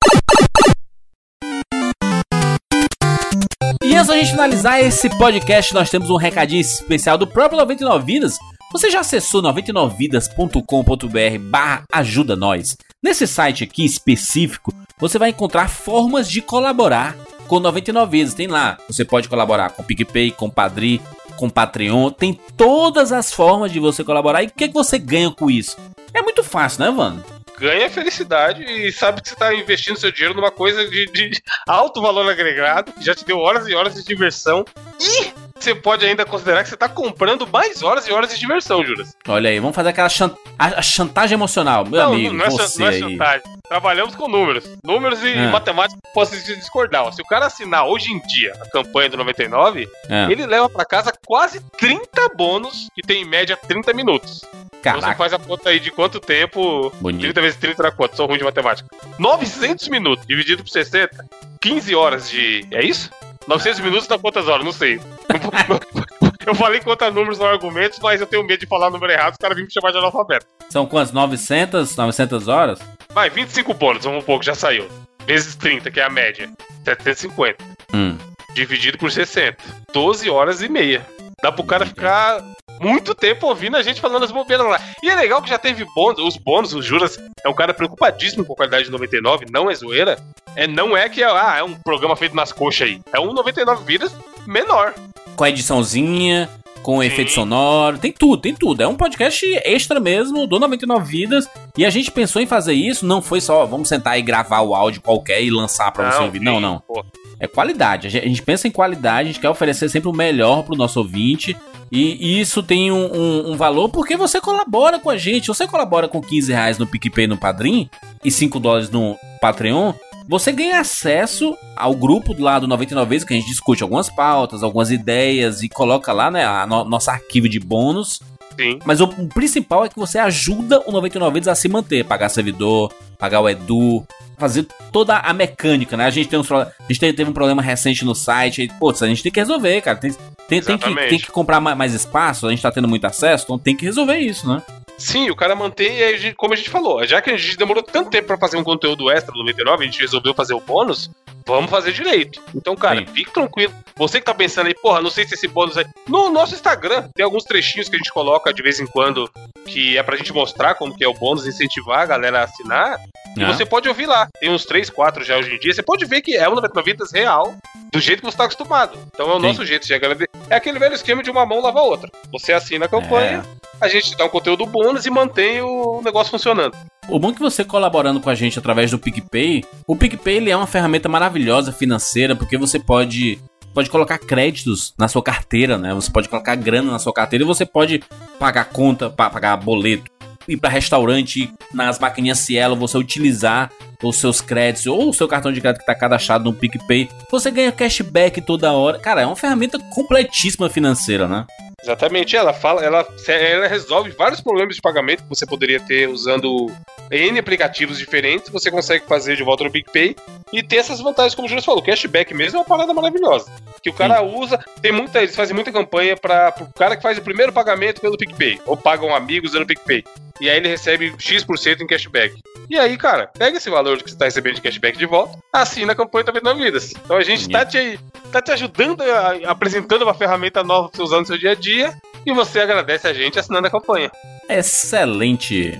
Antes da gente finalizar esse podcast, nós temos um recadinho especial do próprio 99 Vidas. Você já acessou 99vidas.com.br barra ajuda nós? Nesse site aqui específico, você vai encontrar formas de colaborar com 99 vidas. Tem lá, você pode colaborar com PicPay, com Padri, com Patreon, tem todas as formas de você colaborar. E o que, que você ganha com isso? É muito fácil, né, Vano? Ganha felicidade e sabe que você está investindo seu dinheiro numa coisa de, de alto valor agregado, que já te deu horas e horas de diversão. E você pode ainda considerar que você está comprando mais horas e horas de diversão, Juras. Olha aí, vamos fazer aquela chan a, chantagem emocional. Meu não, amigo, não é, você não é aí. chantagem. Trabalhamos com números. Números e É. matemática posso discordar. Se o cara assinar hoje em dia a campanha do 99, É. ele leva pra casa quase 30 bônus, que tem em média 30 minutos. Então Você Caraca, faz a conta aí de quanto tempo. Bonito. 30 vezes 30 dá quanto? Sou ruim de matemática. 900 minutos dividido por 60. 15 horas de. É isso? 900 minutos dá quantas horas? Não sei. Eu falei contra números no argumentos, mas eu tenho medo de falar o número errado, os caras vêm me chamar de analfabeto. são quantos? 900, 900 horas? Vai, 25 bônus, vamos um pouco, já saiu. Vezes 30, que é a média. 750. Hum. Dividido por 60. 12 horas e meia. Dá pro cara ficar muito tempo ouvindo a gente falando as bobeiras lá. E é legal que já teve bônus, os bônus, o Juras é um cara preocupadíssimo com a qualidade de 99, não é zoeira. É, não é que é, ah, é um programa feito nas coxas aí. É um 99 vidas menor. Com a ediçãozinha, com efeito sonoro, tem tudo, tem tudo. É um podcast extra mesmo, do 99 Vidas. E a gente pensou em fazer isso, não foi só, vamos sentar e gravar o áudio qualquer e lançar pra você Não, ouvir. Não, não. pô. É qualidade. A gente, pensa em qualidade, a gente quer oferecer sempre o melhor pro nosso ouvinte. E, e isso tem um, um- um valor porque você colabora com a gente. Você colabora com 15 reais no PicPay no Padrim e 5 dólares no Patreon. Você ganha acesso ao grupo do lado 99 vezes que a gente discute algumas pautas, algumas ideias e coloca lá, né, a no- nosso arquivo de bônus. Sim. Mas o, principal é que você ajuda o 99 vezes a se manter, pagar servidor, pagar o Edu, fazer toda a mecânica, né? A gente tem uns, a gente teve, um problema recente no site, e, putz, a gente tem que resolver, cara. Tem, tem, tem, que, tem que comprar ma- mais espaço, a gente tá tendo muito acesso, então tem que resolver isso, né? Sim, o cara mantém, e aí, como a gente falou, já que a gente demorou tanto tempo pra fazer um conteúdo extra do 99, a gente resolveu fazer o bônus, vamos fazer direito. Então, cara, fique tranquilo. Você que tá pensando aí, porra, não sei se esse bônus aí. No nosso Instagram, tem alguns trechinhos que a gente coloca de vez em quando, que é pra gente mostrar como que é o bônus, incentivar a galera a assinar. E É. você pode ouvir lá. Tem uns 3, 4 já hoje em dia. Você pode ver que é um 99 vidas real, do jeito que você tá acostumado. Então é o Sim. nosso jeito de agradecer. É aquele velho esquema de uma mão lava a outra. Você assina a campanha, a gente dá um conteúdo bônus e mantém o negócio funcionando. O bom é que você colaborando com a gente através do PicPay, o PicPay ele é uma ferramenta maravilhosa financeira, porque você pode pode colocar créditos na sua carteira, né? Você pode colocar grana na sua carteira e você pode pagar conta, pa- pagar boleto, ir para restaurante, nas maquininhas Cielo, você utilizar os seus créditos ou o seu cartão de crédito que está cadastrado no PicPay. Você ganha cashback toda hora. Cara, é uma ferramenta completíssima financeira, né? Exatamente, ela fala, ela, ela resolve vários problemas de pagamento que você poderia ter usando N aplicativos diferentes, você consegue fazer de volta no PicPay e ter essas vantagens, como o Júlio falou, cashback mesmo é uma parada maravilhosa. Que o cara usa, tem muita, eles fazem muita campanha para o cara que faz o primeiro pagamento pelo PicPay, ou pagam amigos usando o PicPay. E aí ele recebe X% em cashback. E aí, cara, pega esse valor que você tá recebendo de cashback de volta, assina a campanha Tá Vendo Vidas. Então a gente tá te, tá te ajudando, a- apresentando uma ferramenta nova pra você usar no seu dia a dia, e você agradece a gente assinando a campanha. Excelente.